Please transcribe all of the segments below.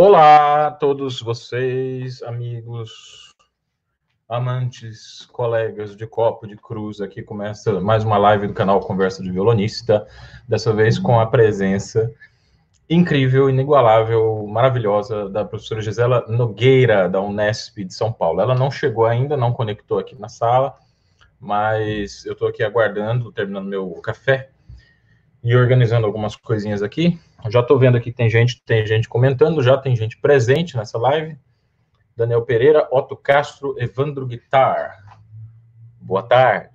Olá a todos vocês, amigos, amantes, colegas de copo de cruz. Aqui começa mais uma live do canal Conversa de Violonista, dessa vez com a presença incrível, inigualável, maravilhosa da professora Gisela Nogueira, da Unesp de São Paulo. Ela não chegou ainda, não conectou aqui na sala, mas eu estou aqui aguardando, terminando meu café e organizando algumas coisinhas aqui. Já estou vendo aqui que tem gente, tem gente comentando, já tem gente presente nessa live. Daniel Pereira, Otto Castro, Evandro Guitar. Boa tarde.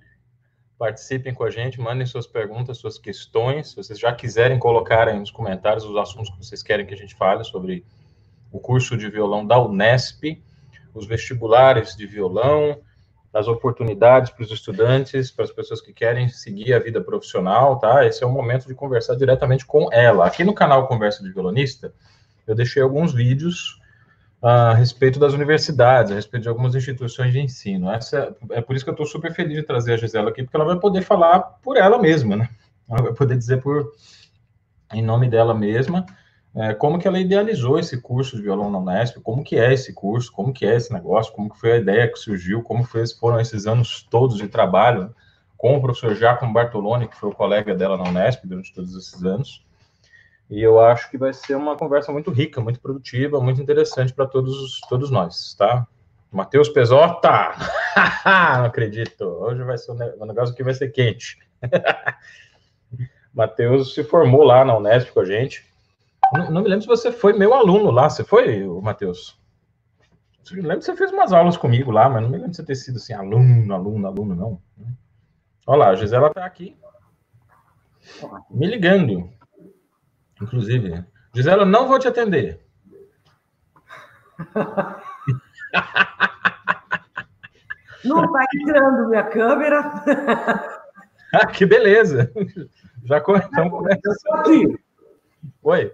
Participem com a gente, mandem suas perguntas, suas questões. Se vocês já quiserem colocar aí nos comentários os assuntos que vocês querem que a gente fale sobre o curso de violão da Unesp, os vestibulares de violão, as oportunidades para os estudantes, para as pessoas que querem seguir a vida profissional, tá? Esse é o momento de conversar diretamente com ela. Aqui no canal Conversa de Violonista, eu deixei alguns vídeos a respeito das universidades, a respeito de algumas instituições de ensino. Essa, é por isso que eu estou super feliz de trazer a Gisela aqui, porque ela vai poder falar por ela mesma, né? Ela vai poder dizer por em nome dela mesma é, como que ela idealizou esse curso de violão na Unesp, como que é esse curso, como que é esse negócio, como que foi a ideia que surgiu, como foi, foram esses anos todos de trabalho com o professor Giacomo Bartoloni, que foi o colega dela na Unesp durante todos esses anos. E eu acho que vai ser uma conversa muito rica, muito produtiva, muito interessante para todos, todos nós, tá? Matheus Pesota! Não acredito. Hoje vai ser um negócio que vai ser quente. Matheus se formou lá na Unesp com a gente não, não, me lembro se você foi meu aluno lá. Você foi, Matheus? Eu lembro que você fez umas aulas comigo lá, mas não me lembro de você ter sido assim, aluno, aluno, aluno, não. Olha lá, a Gisela está aqui. Me ligando. Inclusive. Gisela, não vou te atender. Não está entrando minha câmera. ah, que beleza. Já então começa. Aqui. Oi.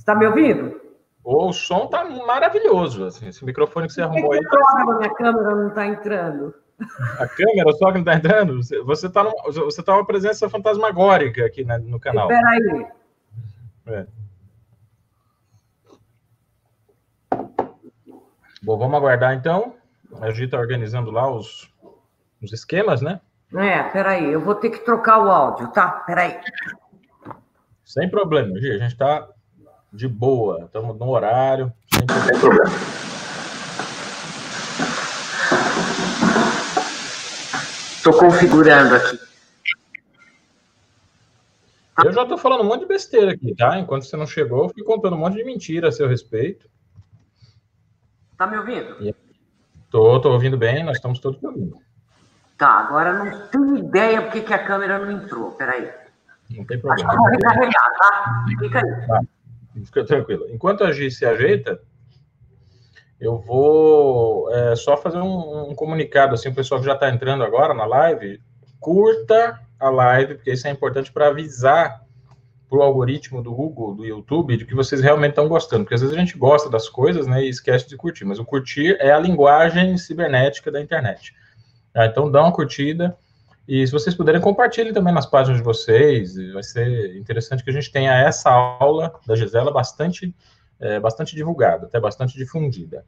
Está me ouvindo? O som tá maravilhoso, assim, esse microfone que você arrumou aí. A minha câmera não está entrando. A câmera só que não está entrando? Você está você tá uma presença fantasmagórica aqui né, no canal. Espera aí. É. Bom, vamos aguardar então. A gente está organizando lá os, os esquemas, né? É, peraí, eu vou ter que trocar o áudio, tá? Peraí. Sem problema, Gi, a gente está de boa. Estamos no horário, sem problema. Estou configurando aqui. Eu já estou falando um monte de besteira aqui, tá? Enquanto você não chegou, eu fui contando um monte de mentira a seu respeito. Tá me ouvindo? Tô, tô ouvindo bem, nós estamos todos ouvindo. Tá, agora não tenho ideia porque que a câmera não entrou. Peraí. Não tem problema. Acho que eu vou recarregar, tá? Fica aí. Tá. Fica tranquilo. Enquanto a Gi se ajeita, eu vou é, só fazer um, um, comunicado, assim, o pessoal que já está entrando agora na live, curta a live, porque isso é importante para avisar para o algoritmo do Google, do YouTube, de que vocês realmente estão gostando, porque às vezes a gente gosta das coisas, né, e esquece de curtir, mas o curtir é a linguagem cibernética da internet. Ah, então dá uma curtida, e se vocês puderem, compartilhem também nas páginas de vocês. Vai ser interessante que a gente tenha essa aula da Gisela bastante, é, bastante divulgada, até bastante difundida.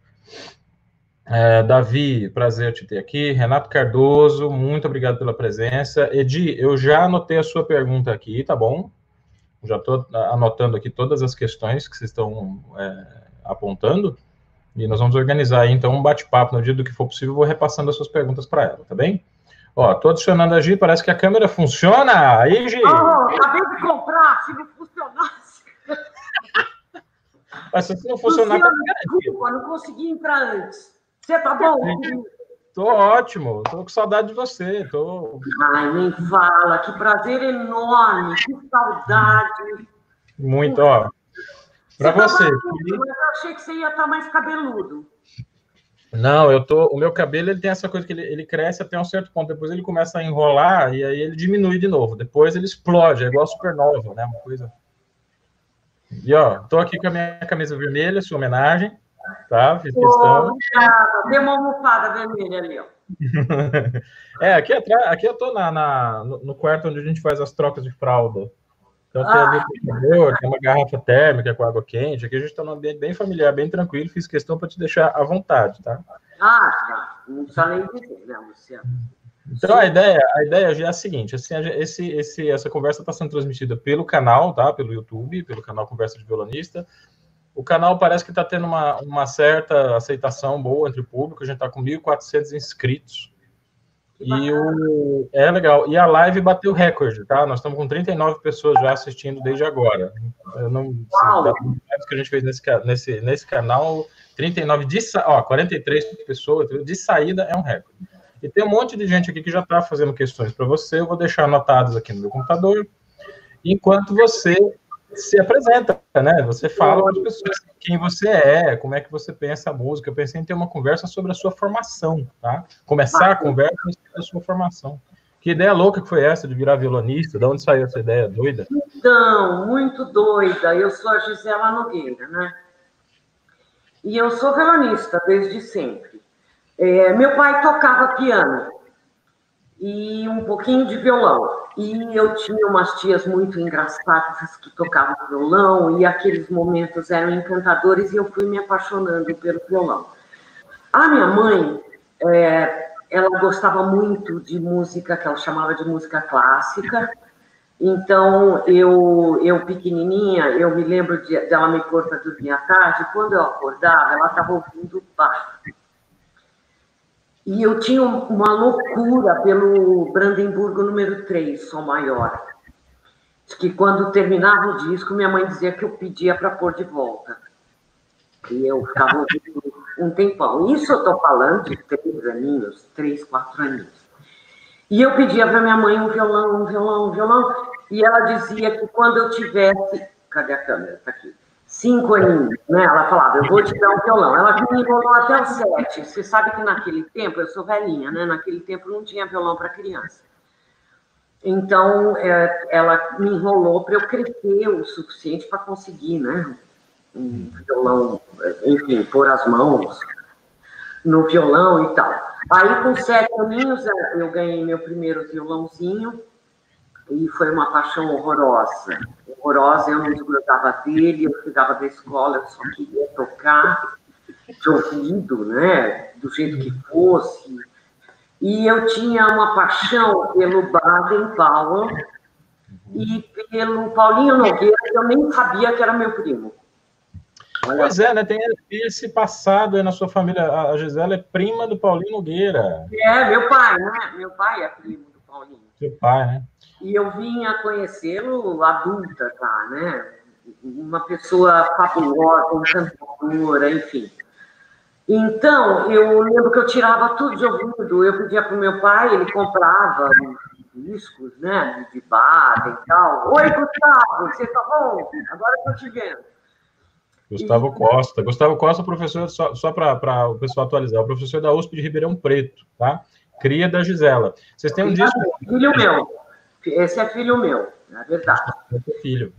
É, Davi, prazer te ter aqui. Renato Cardoso, muito obrigado pela presença. Edi, eu já anotei a sua pergunta aqui, tá bom? Já estou anotando aqui todas as questões que vocês estão é, apontando. E nós vamos organizar aí, então, um bate-papo no dia do que for possível. Vou repassando as suas perguntas para ela, tá bem? Ó, tô adicionando a Gi, parece que a câmera funciona. Aí, Gi! Oh, acabei de comprar, se não funcionasse. Mas se não funcionar, Funciona, tá desculpa, não consegui entrar antes. Você tá bom? Tô ótimo, tô com saudade de você. Tô... Ai, nem fala, que prazer enorme, que saudade. Muito, ó. Para você. você. Mas eu achei que você ia estar mais cabeludo. Não, eu tô. O meu cabelo ele tem essa coisa que ele, ele cresce até um certo ponto, depois ele começa a enrolar e aí ele diminui de novo. Depois ele explode, é igual supernova, né? Uma coisa. E ó, tô aqui com a minha camisa vermelha, sua homenagem, tá? Fiz questão. Tem uma almofada vermelha ali, ó. é, aqui atrás, aqui eu tô na, na no, no quarto onde a gente faz as trocas de fralda. Então tem ali um tem uma garrafa térmica com água quente. Aqui a gente está num ambiente bem familiar, bem tranquilo. Fiz questão para te deixar à vontade, tá? Ah. Não precisa nem dizer, né, Luciano? Então a ideia, a ideia já é a seguinte, assim, esse, esse, essa conversa está sendo transmitida pelo canal, tá? Pelo YouTube, pelo canal Conversa de Violonista. O canal parece que está tendo uma, uma certa aceitação boa entre o público. A gente está com 1.400 inscritos. E o é legal. E a live bateu recorde, tá? Nós estamos com 39 pessoas já assistindo desde agora. Eu não sei que a gente fez nesse, nesse, nesse canal, 39 de ó, 43 pessoas de saída é um recorde. E tem um monte de gente aqui que já está fazendo questões para você. Eu vou deixar anotadas aqui no meu computador. Enquanto você se apresenta, né? Você fala para as pessoas quem você é, como é que você pensa a música. Eu pensei em ter uma conversa sobre a sua formação, tá? Começar a conversa sobre a sua formação. Que ideia louca que foi essa de virar violonista? De onde saiu essa ideia doida? Então, muito doida. Eu sou a Gisela Nogueira, né? E eu sou violonista desde sempre. É, meu pai tocava piano e um pouquinho de violão. E eu tinha umas tias muito engraçadas que tocavam violão, e aqueles momentos eram encantadores, e eu fui me apaixonando pelo violão. A minha mãe, é, ela gostava muito de música, que ela chamava de música clássica, então, eu, eu pequenininha, eu me lembro de, dela me para dormir à tarde, quando eu acordava, ela estava ouvindo Bach. E eu tinha uma loucura pelo Brandemburgo número 3, Sol Maior. Que quando terminava o disco, minha mãe dizia que eu pedia para pôr de volta. E eu ficava ouvindo um tempão. Isso eu estou falando de três aninhos, três, quatro aninhos. E eu pedia para minha mãe um violão, um violão, um violão. E ela dizia que quando eu tivesse. Cadê a câmera? Está aqui cinco aninhos, né? Ela falava, eu vou te dar um violão. Ela me enrolou até os sete. Você sabe que naquele tempo, eu sou velhinha, né? Naquele tempo não tinha violão para criança. Então, é, ela me enrolou para eu crescer o suficiente para conseguir, né? Um violão, enfim, pôr as mãos no violão e tal. Aí, com sete aninhos, eu ganhei meu primeiro violãozinho e foi uma paixão horrorosa. Horrorosa, eu não desgrudava dele, eu chegava da escola, eu só queria tocar de ouvido, né? Do jeito que fosse. E eu tinha uma paixão pelo Baden Powell e pelo Paulinho Nogueira, que eu nem sabia que era meu primo. Olha. Pois é, né? Tem esse passado aí na sua família. A Gisela é prima do Paulinho Nogueira. É, meu pai, né? Meu pai é primo do Paulinho. Seu pai, né? E eu vim a conhecê-lo adulta já, né? Uma pessoa fabulosa, encantadora, enfim. Então, eu lembro que eu tirava tudo de ouvido. Eu pedia para o meu pai, ele comprava discos, né? De Baden e tal. Oi, Gustavo, você tá bom? Agora estou te vendo. Gustavo e... Costa. Gustavo Costa, professor, só, só para o pessoal atualizar, o professor da USP de Ribeirão Preto, tá? Cria da Gisela. Vocês têm um disco. Filho meu. Esse é filho meu, na verdade. Esse é filho.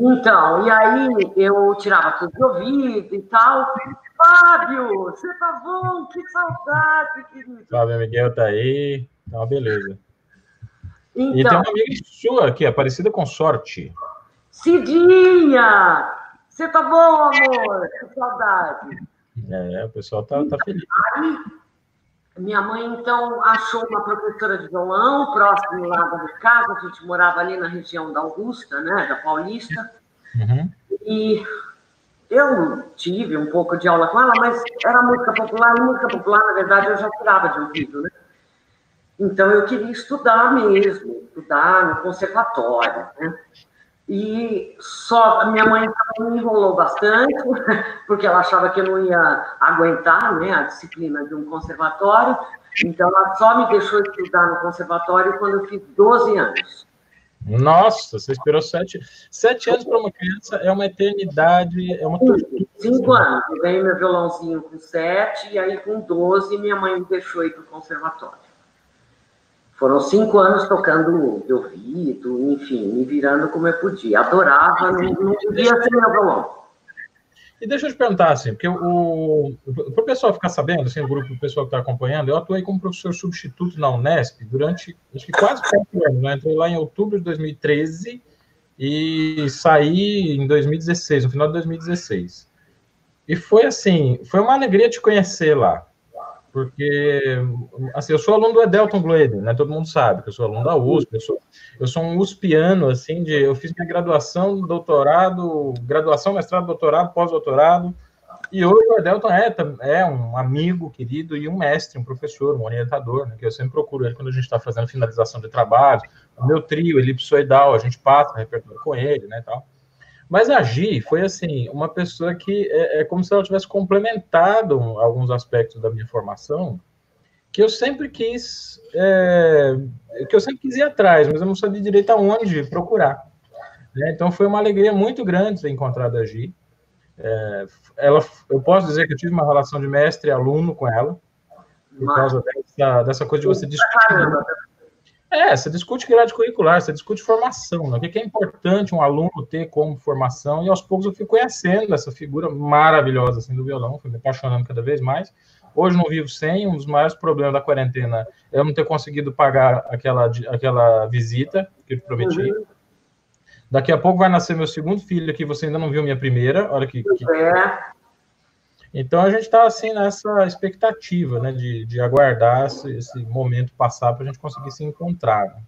Então, e aí eu tirava tudo de ouvido e tal. Fábio, você tá bom? Que saudade, querido. Fábio Miguel tá aí. Tá uma beleza. Então, e tem uma amiga sua aqui, Aparecida com Sorte. Cidinha! Você tá bom, amor? Que saudade. É, o pessoal tá, tá feliz. Aí, minha mãe, então, achou uma professora de violão próximo lá da minha casa, a gente morava ali na região da Augusta, né, da Paulista, uhum. e eu tive um pouco de aula com ela, mas era música popular, e música popular, na verdade, eu já tirava de ouvido, né? Então, eu queria estudar mesmo, estudar no conservatório, né? E só minha mãe me enrolou bastante, porque ela achava que eu não ia aguentar né, a disciplina de um conservatório. Então, ela só me deixou estudar no conservatório quando eu fiz 12 anos. Nossa, você esperou sete, sete anos para uma criança, é uma eternidade, é uma Cinco anos. Eu ganhei meu violãozinho com sete, e aí com 12 minha mãe me deixou ir para o conservatório. Foram cinco anos tocando de ouvido, enfim, me virando como eu podia. Adorava, não, não podia ser meu violão. E deixa eu te perguntar, assim, porque o, para o pessoal ficar sabendo, assim, o grupo, o pessoal que está acompanhando, eu atuei como professor substituto na Unesp durante, acho que quase quatro anos, né? Entrei lá em outubro de 2013 e saí em 2016, no final de 2016. E foi assim, foi uma alegria te conhecer lá, porque assim, eu sou aluno do Edelton Gloeder, né? Todo mundo sabe que eu sou aluno da USP, eu sou, eu sou um USPiano, assim, de, eu fiz minha graduação, doutorado, graduação, mestrado, doutorado, pós-doutorado, e hoje o Edelton é, é um amigo querido e um mestre, um professor, um orientador, né, que eu sempre procuro ele quando a gente está fazendo finalização de trabalho. O meu trio, elipsoidal, a gente passa repertório com ele, né, tal. Mas a Gi foi, assim, uma pessoa que é, é como se ela tivesse complementado alguns aspectos da minha formação, que eu sempre quis, é, que eu sempre quis ir atrás, mas eu não sabia direito aonde procurar. Né? Então foi uma alegria muito grande ter encontrado a Gi. É, ela, eu posso dizer que eu tive uma relação de mestre e aluno com ela, por causa dessa, dessa coisa de você discutir. É, você discute grade curricular, você discute formação, né? o que é importante um aluno ter como formação, e aos poucos eu fui conhecendo essa figura maravilhosa assim, do violão, fui me apaixonando cada vez mais. Hoje não vivo sem, um dos maiores problemas da quarentena é eu não ter conseguido pagar aquela, aquela visita que eu prometi. Uhum. Daqui a pouco vai nascer meu segundo filho aqui, você ainda não viu minha primeira, olha que. que... É. Então a gente está assim nessa expectativa, né, de, de aguardar esse, momento passar para a gente conseguir se encontrar. Né?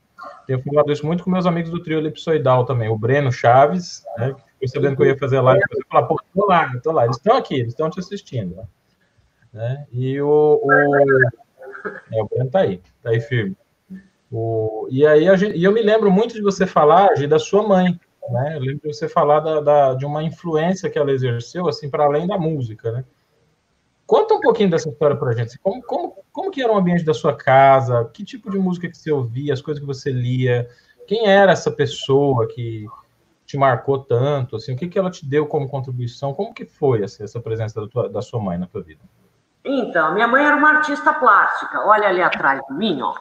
Tenho falado isso muito com meus amigos do trio elipsoidal também, o Breno Chaves, né, que sabendo que eu ia fazer live, você falar, pô, tô lá, tô lá, eles estão aqui, eles estão te assistindo, né? E o, o, é, o Breno tá aí, tá aí firme. O, e aí gente, e eu me lembro muito de você falar de, da sua mãe, né? Eu lembro de você falar da, da, de uma influência que ela exerceu, assim, para além da música, né? Conta um pouquinho dessa história para a gente. Como, como, como que era o ambiente da sua casa? Que tipo de música que você ouvia? As coisas que você lia? Quem era essa pessoa que te marcou tanto? Assim, o que, que ela te deu como contribuição? Como que foi assim, essa presença da, tua, da sua mãe na tua vida? Então, minha mãe era uma artista plástica. Olha ali atrás de mim, ó.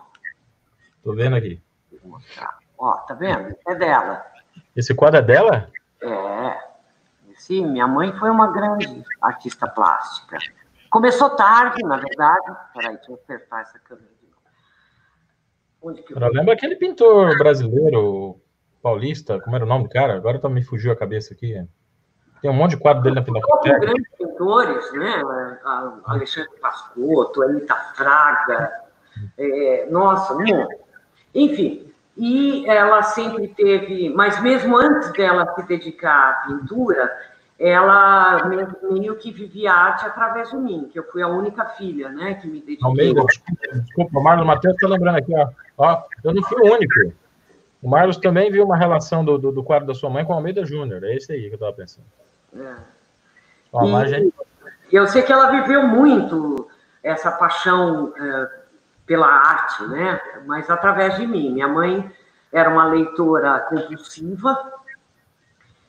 Tô vendo aqui. Ó, tá vendo? É dela. Esse quadro é dela? É. Sim, minha mãe foi uma grande artista plástica. Começou tarde, na verdade. Peraí, deixa eu apertar essa câmera de novo. Onde que eu... Lembra aquele pintor brasileiro paulista, como era o nome do cara? Agora tá, me fugiu a cabeça aqui. Tem um monte de quadro dele na Pinacoteca. grandes pintores, né? Alexandre Pascotto, Anitta Fraga. É, nossa, monte. Enfim, e ela sempre teve, mas mesmo antes dela se dedicar à pintura, ela meio que vivia arte através de mim, que eu fui a única filha, né, que me dediquei. Almeida, desculpa, o Marlos Matheus está lembrando aqui, ó, ó, eu não fui o único. O Marlos também viu uma relação do, do, do quadro da sua mãe com a Almeida Júnior, é esse aí que eu estava pensando. É. Ó, e, gente... Eu sei que ela viveu muito essa paixão é, pela arte, né? Mas através de mim. Minha mãe era uma leitora compulsiva,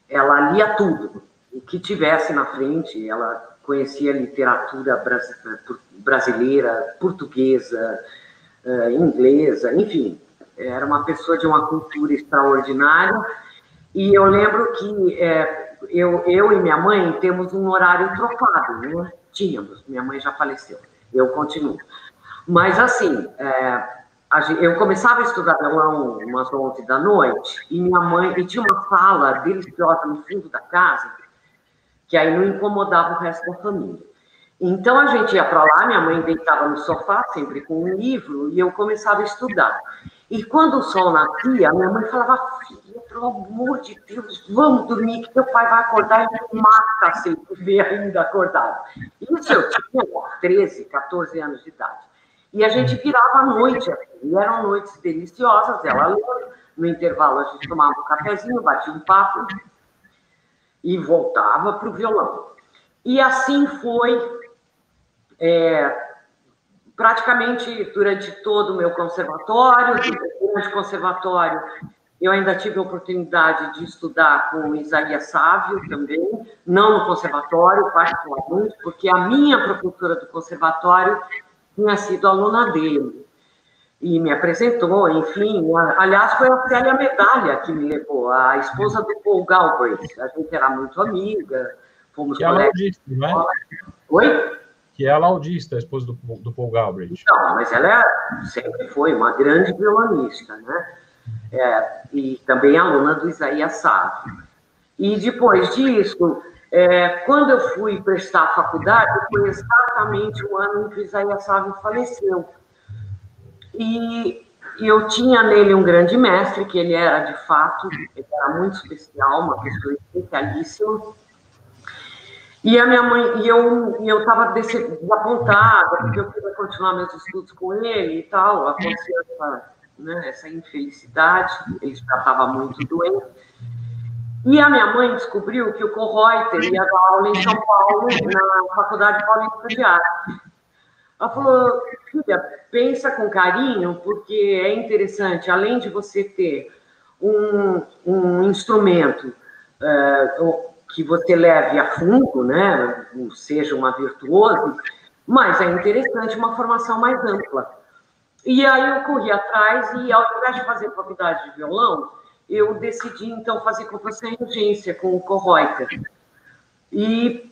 ela lia tudo, o que tivesse na frente, ela conhecia literatura brasileira, portuguesa, eh, inglesa, enfim, era uma pessoa de uma cultura extraordinária. E eu lembro que é, eu, eu e minha mãe temos um horário trocado, né? Tínhamos, minha mãe já faleceu, eu continuo. Mas, assim, é, eu começava a estudar violão umas 11 da noite, e minha mãe, e tinha uma sala deliciosa no fundo da casa, que aí não incomodava o resto da família. Então a gente ia para lá, minha mãe deitava no sofá, sempre com um livro, e eu começava a estudar. E quando o sol nascia, minha mãe falava: Filha, pelo amor de Deus, vamos dormir, que teu pai vai acordar e me mata se ele ver ainda acordado. Isso eu tinha 13, 14 anos de idade. E a gente virava à noite, e eram noites deliciosas, ela lendo, no intervalo a gente tomava um cafezinho, batia um papo e voltava para o violão. E assim foi é, praticamente durante todo o meu conservatório, durante o conservatório eu ainda tive a oportunidade de estudar com Isaías Sávio também, não no conservatório, particularmente, porque a minha professora do conservatório tinha sido aluna dele. E me apresentou, enfim. Aliás, foi a Célia Medalha que me levou, a esposa do Paul Galbraith. A gente era muito amiga, fomos que colegas. É laudista, não é? Oi? Que é a laudista, a esposa do, do Paul Galbraith. Não, mas ela é, sempre foi uma grande violonista, né? é, e também aluna do Isaías Sávio. E depois disso, é, quando eu fui prestar a faculdade, foi exatamente o ano em que Isaías Sávio faleceu. E eu tinha nele um grande mestre, que ele era, de fato, ele era muito especial, uma pessoa especialíssima. E a minha mãe, e eu estava desapontada, porque eu queria continuar meus estudos com ele e tal, aconteceu essa, né, essa infelicidade, ele já estava muito doente. E a minha mãe descobriu que o Correuter ia dar aula em São Paulo, na Faculdade Paulista de Arte. Ela falou, filha, pensa com carinho, porque é interessante, além de você ter um, um instrumento uh, que você leve a fundo, né, seja uma virtuosa, mas é interessante uma formação mais ampla. E aí eu corri atrás e, ao invés de fazer faculdade de violão, eu decidi, então, fazer computação em urgência com o Correuter. E,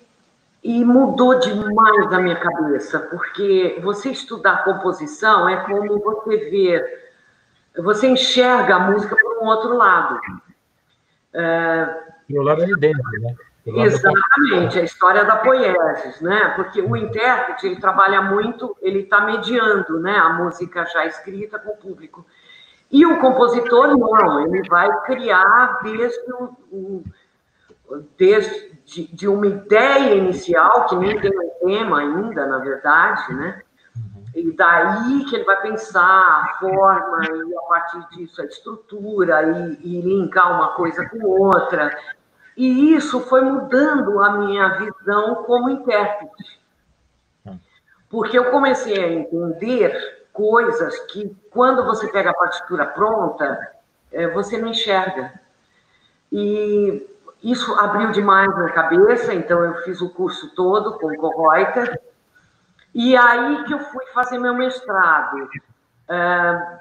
e mudou demais a minha cabeça, porque você estudar composição é como você ver, você enxerga a música por um outro lado. É, Pelo lado de dentro, né? Exatamente, a história da poiesis, né? Porque o intérprete ele trabalha muito, ele está mediando, né, a música já escrita com o público. E o compositor não, ele vai criar desde, um, desde de, uma ideia inicial que nem tem um tema ainda, na verdade, né? E daí que ele vai pensar a forma, e a partir disso a estrutura, e, e linkar uma coisa com outra. E isso foi mudando a minha visão como intérprete. Porque eu comecei a entender coisas que, quando você pega a partitura pronta, é, você não enxerga. E isso abriu demais na cabeça, então eu fiz o curso todo com o Correuter. E aí que eu fui fazer meu mestrado. É,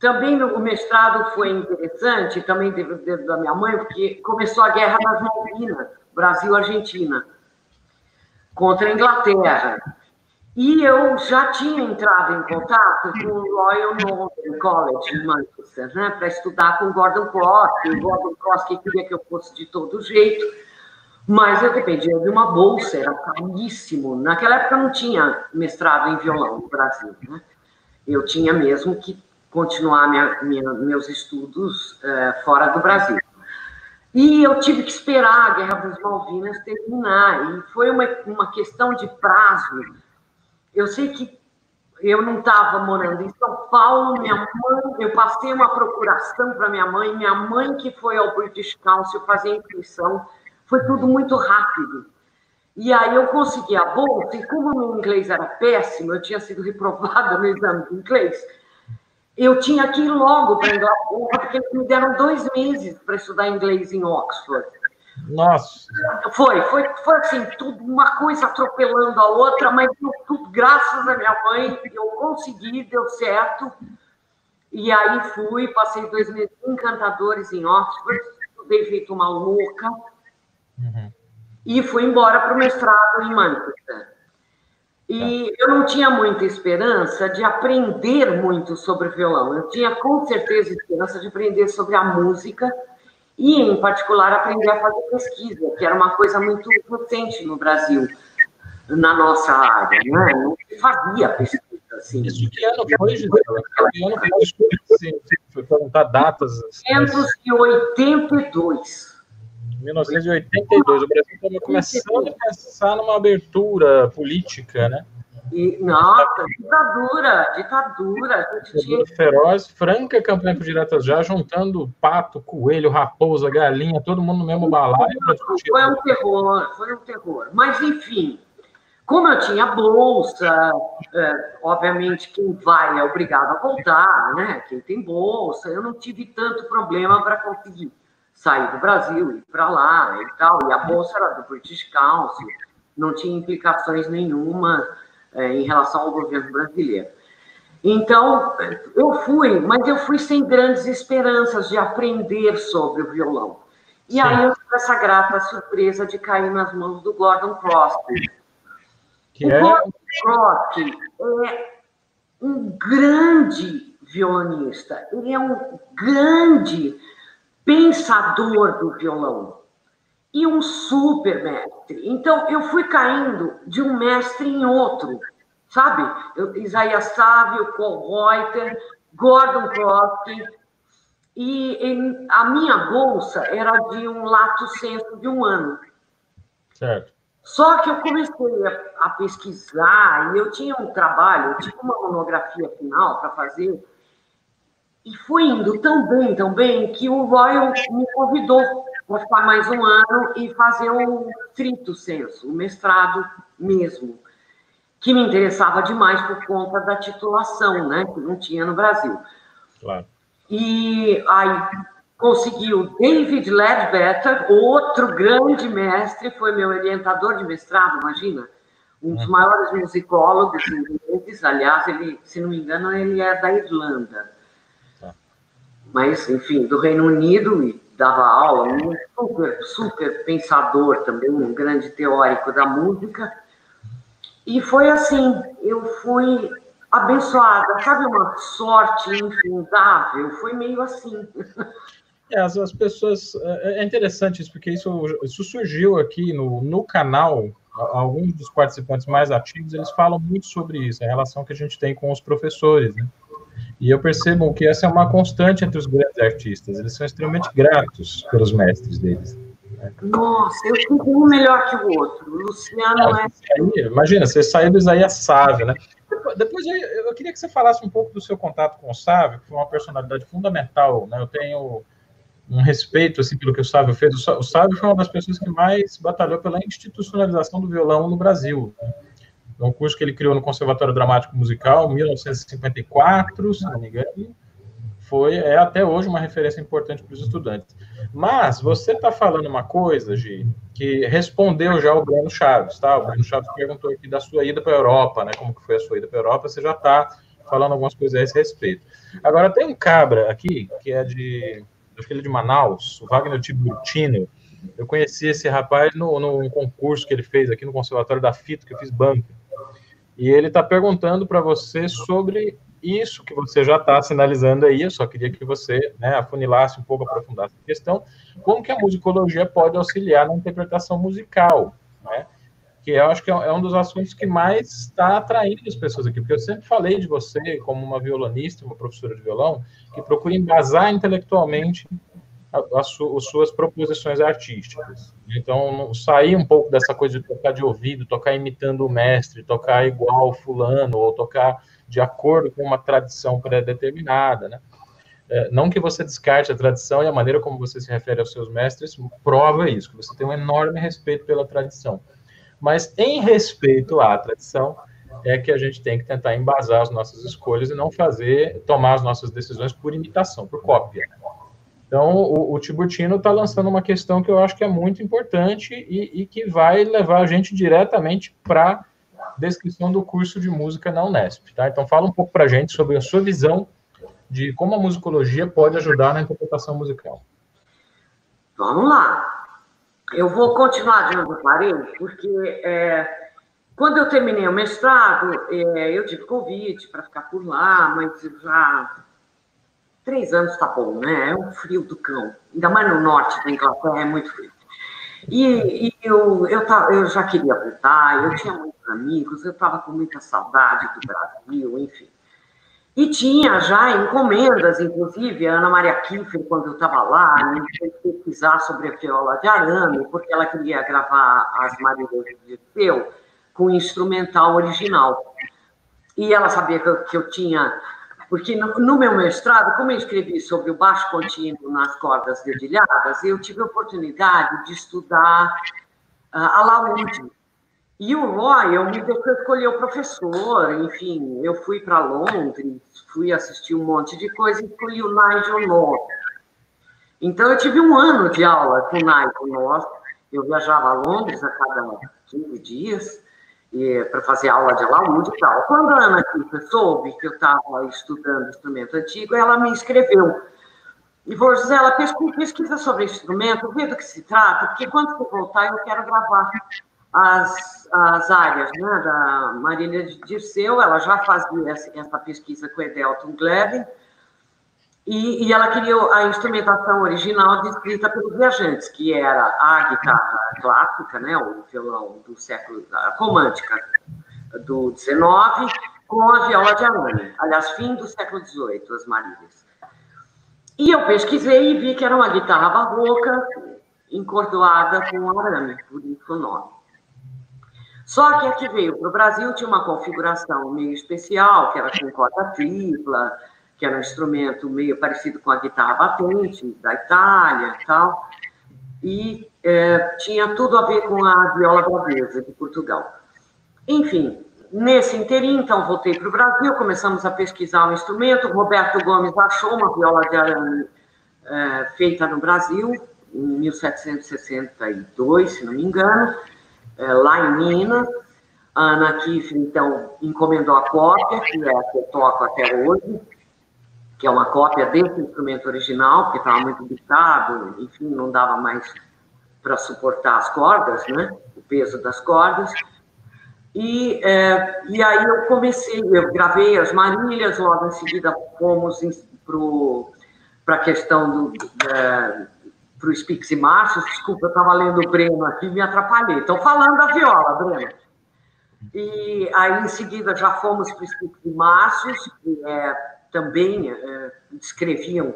também o mestrado foi interessante, também teve o dedo da minha mãe, porque começou a Guerra das Malvinas, Brasil-Argentina, contra a Inglaterra. E eu já tinha entrado em contato com o Royal Northern College em Manchester, né, para estudar com Gordon Cross, o Gordon Cross que queria que eu fosse de todo jeito, mas eu dependia de uma bolsa, era caríssimo. Naquela época não tinha mestrado em violão no Brasil, né? Eu tinha mesmo que continuar minha, minha, meus estudos é, fora do Brasil. E eu tive que esperar a Guerra das Malvinas terminar, e foi uma, uma questão de prazo. Eu sei que eu não estava morando em São Paulo, minha mãe, eu passei uma procuração para minha mãe, minha mãe que foi ao British Council fazer inscrição, foi tudo muito rápido. E aí eu consegui a bolsa, e como meu inglês era péssimo, eu tinha sido reprovada no exame de inglês, eu tinha que ir logo para a Inglaterra, porque eles me deram dois meses para estudar inglês em Oxford. Nossa! Foi, foi, foi assim, tudo, uma coisa atropelando a outra, mas tudo, graças à minha mãe, eu consegui, deu certo. E aí fui, passei dois meses encantadores em Oxford, estudei feito uma louca, uhum. e fui embora para o mestrado em Manchester. E eu não tinha muita esperança de aprender muito sobre violão. Eu tinha com certeza esperança de aprender sobre a música e, em particular, aprender a fazer pesquisa, que era uma coisa muito potente no Brasil, na nossa área. Né? Não se fazia pesquisa. Assim. Isso que ano foi, Gisela? Que ano foi? Se perguntar datas. 1982. 1982. O Brasil estava começando a pensar numa abertura política, né? E, nossa, ditadura, ditadura. Ditadura feroz, franca campanha por diretas já, juntando pato, coelho, raposa, galinha, todo mundo no mesmo balaio. Foi um terror, foi um terror. Mas, enfim, como eu tinha bolsa, é, obviamente quem vai é obrigado a voltar, né? Quem tem bolsa, eu não tive tanto problema para conseguir sair do Brasil, ir para lá e tal. E a bolsa era do British Council, não tinha implicações nenhuma é, em relação ao governo brasileiro. Então, eu fui, mas eu fui sem grandes esperanças de aprender sobre o violão. E Sim. aí eu tive essa grata surpresa de cair nas mãos do Gordon Crosby. Que o é... Gordon Crosby é um grande violonista, ele é um grande pensador do violão e um super mestre. Então, eu fui caindo de um mestre em outro, sabe? Eu, Isaías Sávio, Cole Reuter, Gordon Crosby, e em, a minha bolsa era de um lato senso de um ano. Certo. Só que eu comecei a, a pesquisar, e eu tinha um trabalho, tipo uma monografia final para fazer, e foi indo tão bem, tão bem, que o Royal me convidou para ficar mais um ano e fazer o trito senso, o mestrado mesmo, que me interessava demais por conta da titulação, né, que não tinha no Brasil. Claro. E aí conseguiu David Ledbetter, outro grande mestre, foi meu orientador de mestrado, imagina, um dos uhum. maiores musicólogos ingleses, aliás, ele, se não me engano, ele é da Irlanda mas, enfim, do Reino Unido e dava aula, um super, super pensador também, um grande teórico da música. E foi assim, eu fui abençoada, sabe, uma sorte infindável, foi meio assim. É, as, as pessoas. É, é interessante isso, porque isso, isso surgiu aqui no, no canal. Alguns dos participantes mais ativos eles falam muito sobre isso, a relação que a gente tem com os professores. Né? E eu percebo que essa é uma constante entre os grandes artistas. Eles são extremamente gratos pelos mestres deles. Nossa, eu fico um melhor que o outro. O Luciano é. Imagina, você saiu do Isaías Sávio, né? Depois eu, eu, queria que você falasse um pouco do seu contato com o Sávio, que foi uma personalidade fundamental, né? Eu tenho um respeito assim pelo que o Sávio fez. O Sávio foi uma das pessoas que mais batalhou pela institucionalização do violão no Brasil. Né? É um curso que ele criou no Conservatório Dramático Musical, em 1954, se não me engano. Foi, é até hoje uma referência importante para os estudantes. Mas você está falando uma coisa, Gi, que respondeu já o Bruno Chaves, tá? O Bruno Chaves perguntou aqui da sua ida para a Europa, né? Como que foi a sua ida para a Europa? Você já está falando algumas coisas a esse respeito. Agora, tem um cabra aqui, que é de, acho que ele é de Manaus, o Wagner Tiburtino. Eu conheci esse rapaz no, no concurso que ele fez aqui no Conservatório da FITO, que eu fiz banca. E ele está perguntando para você sobre isso que você já está sinalizando aí. Eu só queria que você né, afunilasse um pouco, aprofundasse a questão. Como que a musicologia pode auxiliar na interpretação musical, né? Que eu acho que é, é um dos assuntos que mais está atraindo as pessoas aqui, porque eu sempre falei de você como uma violonista, uma professora de violão, que procura embasar intelectualmente as suas proposições artísticas. Então, sair um pouco dessa coisa de tocar de ouvido, tocar imitando o mestre, tocar igual fulano, ou tocar de acordo com uma tradição pré-determinada, né? É, não que você descarte a tradição e a maneira como você se refere aos seus mestres prova isso, que você tem um enorme respeito pela tradição. Mas em respeito à tradição, é que a gente tem que tentar embasar as nossas escolhas e não fazer, tomar as nossas decisões por imitação, por cópia. Né? Então, o, o Tiburtino está lançando uma questão que eu acho que é muito importante e, e que vai levar a gente diretamente para a descrição do curso de música na Unesp. Tá? Então, fala um pouco para a gente sobre a sua visão de como a musicologia pode ajudar na interpretação musical. Vamos lá. Eu vou continuar de eu parei, porque é, quando eu terminei o mestrado, é, eu tive convite para ficar por lá, mas já Três anos tá bom, né? É um frio do cão. Ainda mais no norte da Inglaterra, é muito frio. E, e eu, eu, tava, eu já queria voltar, eu tinha muitos amigos, eu estava com muita saudade do Brasil, enfim. E tinha já encomendas, inclusive, a Ana Maria Kiefer, quando eu estava lá, me fez pesquisar sobre a viola de arame, porque ela queria gravar as Marílias de Teu com instrumental original. E ela sabia que eu, que eu tinha porque no, no, meu mestrado, como eu escrevi sobre o baixo contínuo nas cordas dedilhadas, eu tive a oportunidade de estudar uh, a laúde. E o Royal me deixou escolher o professor, enfim, eu fui para Londres, fui assistir um monte de coisa escolhi o Nigel North. Então, eu tive um ano de aula com o Nigel North, eu viajava a Londres a cada 15 dias, para fazer aula de alaúde e tal. Quando a Ana Kika soube que eu estava estudando instrumento antigo, ela me inscreveu. E falou, Gisela, pesquisa sobre instrumento, vê do que se trata, porque quando você voltar eu quero gravar as, as áreas né, da Marília de Dirceu, ela já fazia essa, pesquisa com Edelton Gleben, E, e, ela queria a instrumentação original descrita pelos viajantes, que era a guitarra clássica, né, o violão do século, romântica do XIX, com a viola de arame, aliás, fim do século XVIII, as Marílias. E eu pesquisei e vi que era uma guitarra barroca encordoada com arame, por isso o nome. Só que a que veio para o Brasil tinha uma configuração meio especial, que era com corda tripla, que era um instrumento meio parecido com a guitarra batente da Itália e tal, e é, tinha tudo a ver com a viola bravesa de Portugal. Enfim, nesse interim, então, voltei para o Brasil, começamos a pesquisar o instrumento, Roberto Gomes achou uma viola de arame é, feita no Brasil, em 1762, se não me engano, é, lá em Minas. A Ana Kiff, então, encomendou a cópia, que é a que eu toco até hoje, que é uma cópia desse instrumento original, porque estava muito bitado, enfim, não dava mais para suportar as cordas, né? O peso das cordas. E, é, e aí eu comecei, eu gravei as marílias, logo em seguida fomos para a questão do. É, para o Spix e Marços, desculpa, eu estava lendo o Breno aqui e me atrapalhei. Estou falando da viola, Breno. E aí, em seguida, já fomos para o Spix e Marços, que é, também é, descreviam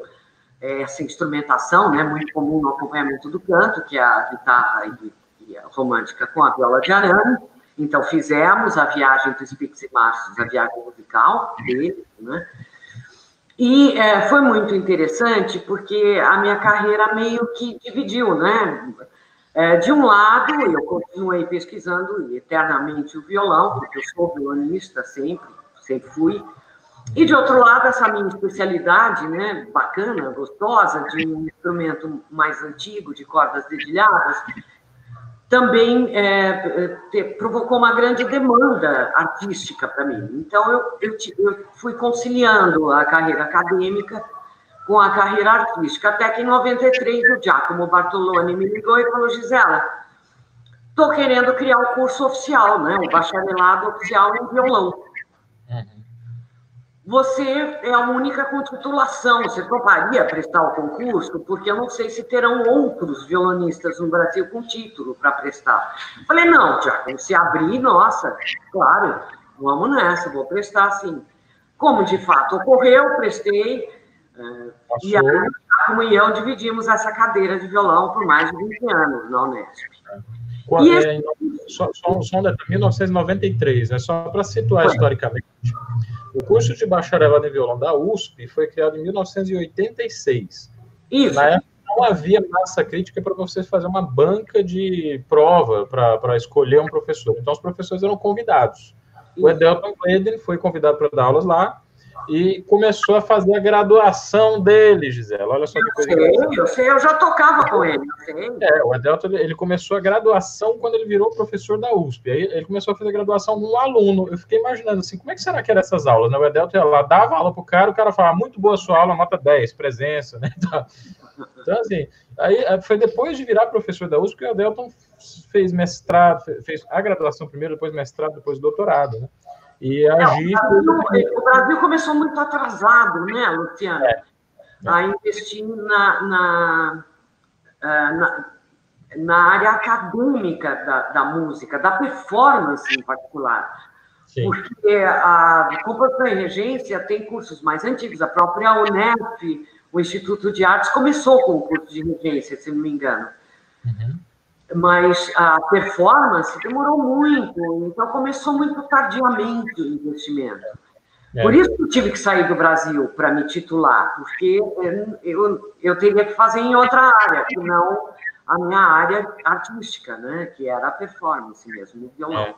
é, essa instrumentação, né, muito comum no acompanhamento do canto, que é a guitarra e, e a romântica com a viola de arame. Então, fizemos a viagem do Spix e Marços, a viagem musical dele, né? E é, foi muito interessante porque a minha carreira meio que dividiu, né? É, de um lado, eu continuei pesquisando eternamente o violão, porque eu sou violonista sempre, sempre fui. E de outro lado, essa minha especialidade, né, bacana, gostosa, de um instrumento mais antigo, de cordas dedilhadas, também é, te, provocou uma grande demanda artística para mim. Então, eu, eu, eu, fui conciliando a carreira acadêmica com a carreira artística, até que em 93 o Giacomo Bartoloni me ligou e falou, Gisela, estou querendo criar um curso oficial, né, um bacharelado oficial em violão. Você é a única com titulação. Você toparia prestar o concurso? Porque eu não sei se terão outros violonistas no Brasil com título para prestar. Falei, não, Tiago, se abrir, nossa, claro, vamos nessa, vou prestar sim. Como de fato ocorreu, prestei. É, e aí, como e eu dividimos essa cadeira de violão por mais de 20 anos na Unesp. Quando, e é, esse... só, um 1993, né? só para situar Foi. historicamente. O curso de bacharelado em violão da USP foi criado em 1986. Isso. Na época não havia massa crítica para você fazer uma banca de prova para escolher um professor. Então, os professores eram convidados. O Edelton Eden foi convidado para dar aulas lá, e começou a fazer a graduação dele, Gisela. Olha só que coisa. Sei, eu sei, eu já tocava com ele. É, o Adelto, ele começou a graduação quando ele virou professor da USP. Aí ele começou a fazer a graduação com um aluno. Eu fiquei imaginando assim, como é que será que eram essas aulas? Né? O Adelto ia lá, dava aula pro cara, o cara falava, muito boa sua aula, nota 10, presença, né? Então, assim, aí foi depois de virar professor da USP que o Adelton fez mestrado, fez a graduação primeiro, depois mestrado, depois doutorado, né? E a é, o, Brasil, o, Brasil, começou muito atrasado, né, Luciana? É. A investir na, na, é, na, na área acadêmica da, da, música, da performance em particular. Sim. Porque a composição e regência tem cursos mais antigos, a própria UNEP, o Instituto de Artes, começou com o curso de regência, se não me engano. Uhum mas a performance demorou muito, então começou muito tardiamente o investimento. É. Por isso que eu tive que sair do Brasil para me titular, porque eu, eu teria que fazer em outra área, que não a minha área artística, né? que era a performance mesmo, o violão. É.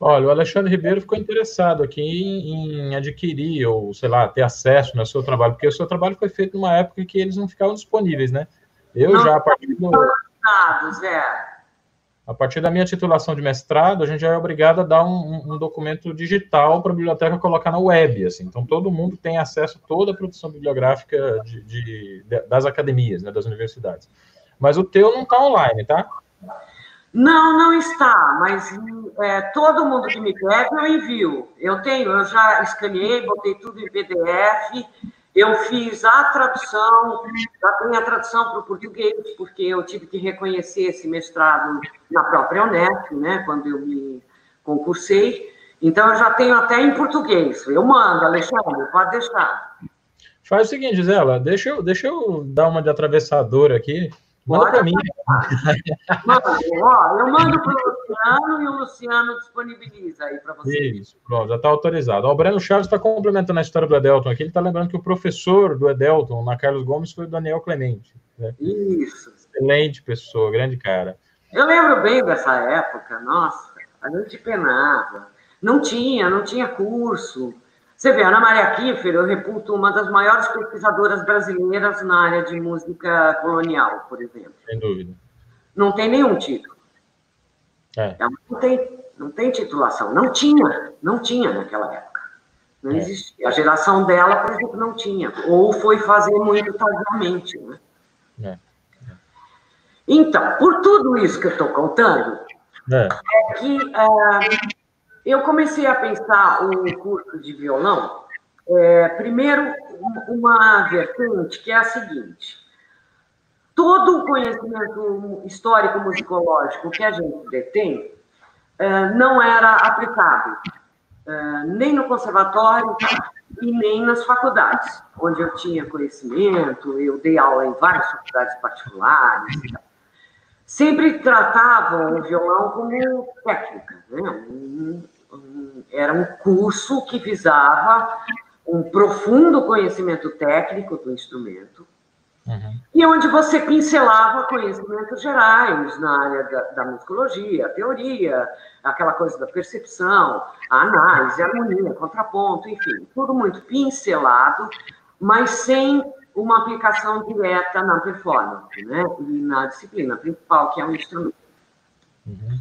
Olha, o Alexandre Ribeiro ficou interessado aqui em, em, adquirir, ou sei lá, ter acesso no seu trabalho, porque o seu trabalho foi feito numa época que eles não ficavam disponíveis, né? Eu não, já, a partir do é. A partir da minha titulação de mestrado, a gente já é obrigado a dar um, um documento digital para a biblioteca colocar na web, assim. Então, todo mundo tem acesso a toda a produção bibliográfica de, de, de das academias, né, das universidades. Mas o teu não está online, tá? Não, não está, mas é, todo mundo que me pede eu envio. Eu tenho, eu já escaneei, botei tudo em PDF Eu fiz a tradução, a tradução para o português, porque eu tive que reconhecer esse mestrado na própria Unesp, né, quando eu me concursei. Então, eu já tenho até em português. Eu mando, Alexandre, pode deixar. Faz o seguinte, Gisela, deixa eu, deixa eu dar uma de atravessador aqui. Manda para mim. Mando, ó, eu mando para Luciano e o Luciano disponibiliza aí para você. Isso, pronto, já está autorizado. O Breno Chaves está complementando a história do Edelton aqui. Ele está lembrando que o professor do Edelton, na Carlos Gomes, foi o Daniel Clemente. Né? Isso. Excelente pessoa, grande cara. Eu lembro bem dessa época, nossa, a gente penava. Não tinha, não tinha curso. Você vê, Ana Maria Kiefer, eu reputo uma das maiores pesquisadoras brasileiras na área de música colonial, por exemplo. Sem dúvida. Não tem nenhum título. É. Não, tem, não tem titulação. Não tinha, não tinha naquela época. Não É. existia. A geração dela, por exemplo, não tinha. Ou foi fazer muito tardiamente. Né? É. Então, por tudo isso que eu estou contando, É. é que ah, eu comecei a pensar o curso de violão, é, primeiro, um- uma vertente que é a seguinte: todo o conhecimento histórico musicológico que a gente detém eh, não era aplicado eh, nem no conservatório e nem nas faculdades, onde eu tinha conhecimento, eu dei aula em várias faculdades particulares. Sempre tratavam o violão como técnica, né? Era um curso que visava um profundo conhecimento técnico do instrumento, Uhum. e onde você pincelava conhecimentos gerais na área da, da musicologia, a teoria, aquela coisa da percepção, a análise, a harmonia, contraponto, enfim, tudo muito pincelado, mas sem uma aplicação direta na performance, né? E na disciplina principal, que é o instrumento. Uhum.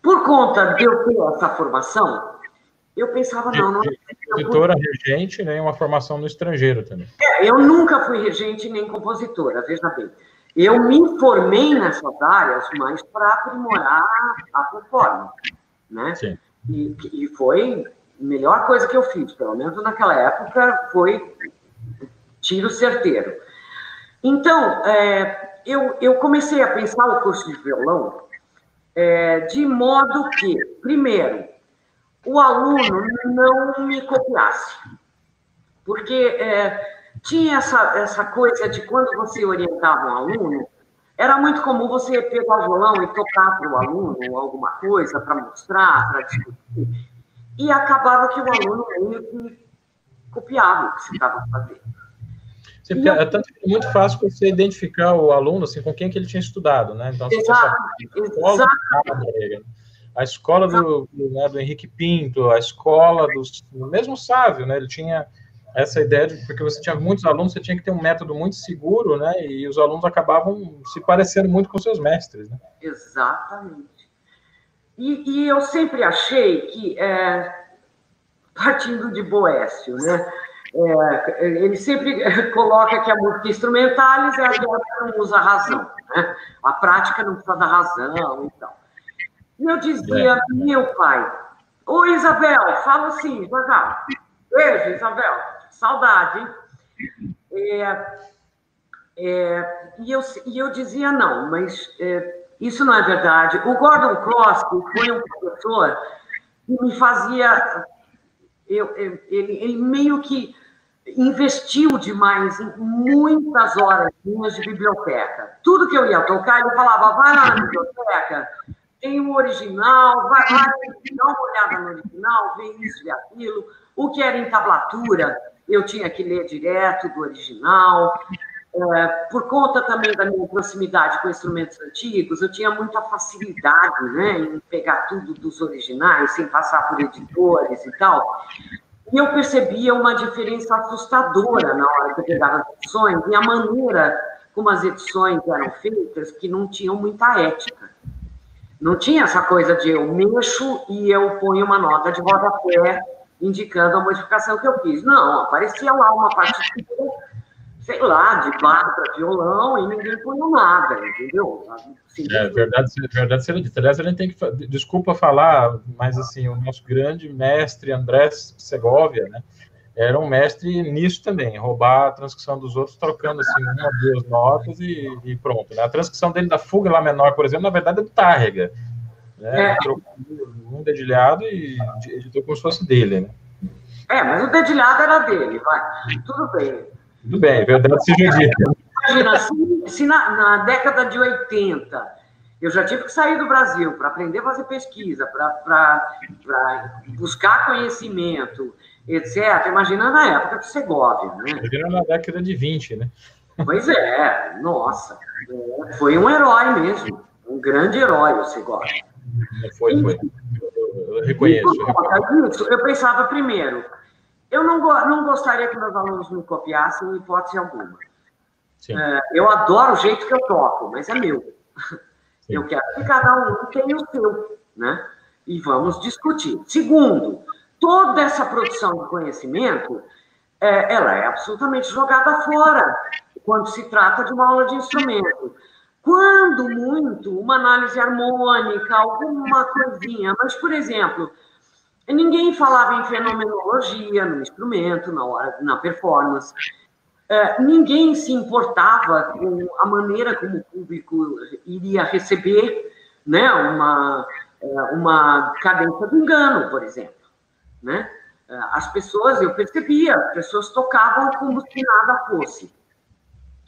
Por conta de eu ter essa formação, eu pensava, não, não Compositora, regente, né? e uma formação no estrangeiro também. É, eu nunca fui regente nem compositora, veja bem. Eu me formei nessas áreas, mas para aprimorar a performance, né? Sim. E, e foi a melhor coisa que eu fiz, pelo menos naquela época, foi tiro certeiro. Então, é, eu, eu comecei a pensar o curso de violão é, de modo que, primeiro, o aluno não me copiasse. Porque é, tinha essa, essa coisa de quando você orientava um aluno, era muito comum você pegar o violão e tocar para o aluno alguma coisa para mostrar, para discutir. E acabava que o aluno meio que copiava o que você estava fazendo. Porque é tanto que é muito fácil você identificar o aluno assim, com quem que ele tinha estudado, né? Então, você Exato, sabe, do Padre, a escola do, né, do Henrique Pinto, a escola do, mesmo Sávio, né? Ele tinha essa ideia de porque você tinha muitos alunos, você tinha que ter um método muito seguro, né? E os alunos acabavam se parecendo muito com seus mestres, né? Exatamente. E, e eu sempre achei que, é, partindo de Boécio, né? É, ele sempre coloca que a música instrumentalis é aquela que não usa razão, né? A prática não precisa da razão e tal. E eu dizia, é. meu pai, ô Isabel, fala assim, devagar. Beijo, Isabel, saudade? É, é, e, eu, e eu dizia, não, mas é, isso não é verdade. O Gordon Crosby foi um professor que me fazia. Eu, eu, ele, ele meio que investiu demais em muitas horas minhas de biblioteca. Tudo que eu ia tocar, ele falava: vai lá na biblioteca, tem o original, vai lá, dá uma olhada no original, vê isso e aquilo. O que era em tablatura, eu tinha que ler direto do original. É, por conta também da minha proximidade com instrumentos antigos, eu tinha muita facilidade né, em pegar tudo dos originais, sem passar por editores e tal. E eu percebia uma diferença assustadora na hora que eu pegava as edições e a maneira como as edições eram feitas, que não tinham muita ética. Não tinha essa coisa de eu mexo e eu ponho uma nota de rodapé indicando a modificação que eu fiz. Não, aparecia lá uma partitura sei lá, de bar para violão e ninguém punha nada, entendeu? Assim, é verdade, verdade seja dita. Aliás, a gente tem que, desculpa falar, mas assim, o nosso grande mestre Andrés Segovia, né? Era um mestre nisso também, roubar a transcrição dos outros, trocando assim, uma, duas notas e, e pronto. Né? A transcrição dele da fuga lá menor, por exemplo, na verdade é do Tárrega. Né? É. Trocou um dedilhado e editou como se fosse dele, né? É, mas o dedilhado era dele, vai. Tudo bem. Tudo bem, verdade seja dita. Imagina, se, se na, na, década de 80 eu já tive que sair do Brasil para aprender a fazer pesquisa, para buscar conhecimento, etc. Imagina na época de Segovia, né? Imagina na década de 20, né? Pois é, nossa. Foi um herói mesmo, um grande herói o Segovia. Foi, foi. Eu reconheço. Eu, eu pensava primeiro, eu não, não gostaria que meus alunos me copiassem em hipótese alguma. É, eu adoro o jeito que eu toco, mas é meu. Sim. Eu quero que cada um tenha o seu, né? E vamos discutir. Segundo, toda essa produção de conhecimento, é, ela é absolutamente jogada fora quando se trata de uma aula de instrumento. Quando muito, uma análise harmônica, alguma coisinha, mas, por exemplo, ninguém falava em fenomenologia no instrumento, na hora, na performance. É, ninguém se importava com a maneira como o público iria receber né, uma, é, uma cadência do engano, por exemplo. Né? É, as pessoas, eu percebia, as pessoas tocavam como se nada fosse.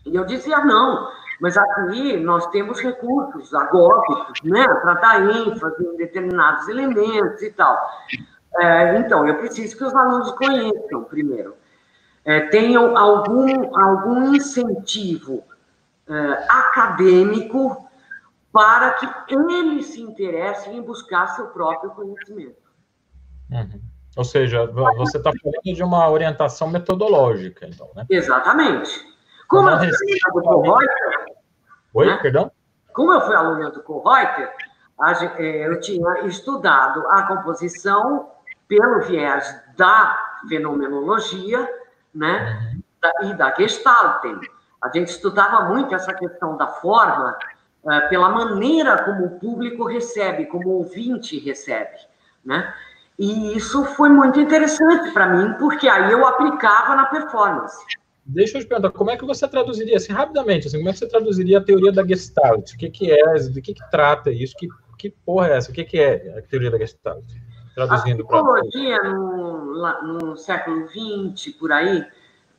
E eu dizia, não, mas aqui nós temos recursos agógicos, né, para dar ênfase em determinados elementos e tal. É, então, eu preciso que os alunos conheçam primeiro é, tenham algum, algum incentivo é, acadêmico para que eles se interessem em buscar seu próprio conhecimento. Uhum. Ou seja, você está falando de uma orientação metodológica, então, né? Exatamente. Como eu fui do Kohreuter... Oi, né? perdão? Como eu fui aluno do Kohreuter, é, eu tinha estudado a composição pelo viés da fenomenologia, né? Uhum. E da Gestalten. A gente estudava muito essa questão da forma uh, pela maneira como o público recebe, como o ouvinte recebe, né? E isso foi muito interessante para mim, porque aí eu aplicava na performance. Deixa eu te perguntar, como é que você traduziria, assim, rapidamente, assim, como é que você traduziria a teoria da Gestalt? O que, que é, do que, que trata isso? Que, que porra é essa? O que, que é a teoria da Gestalt? traduzindo para. A psicologia no, no século XX, por aí,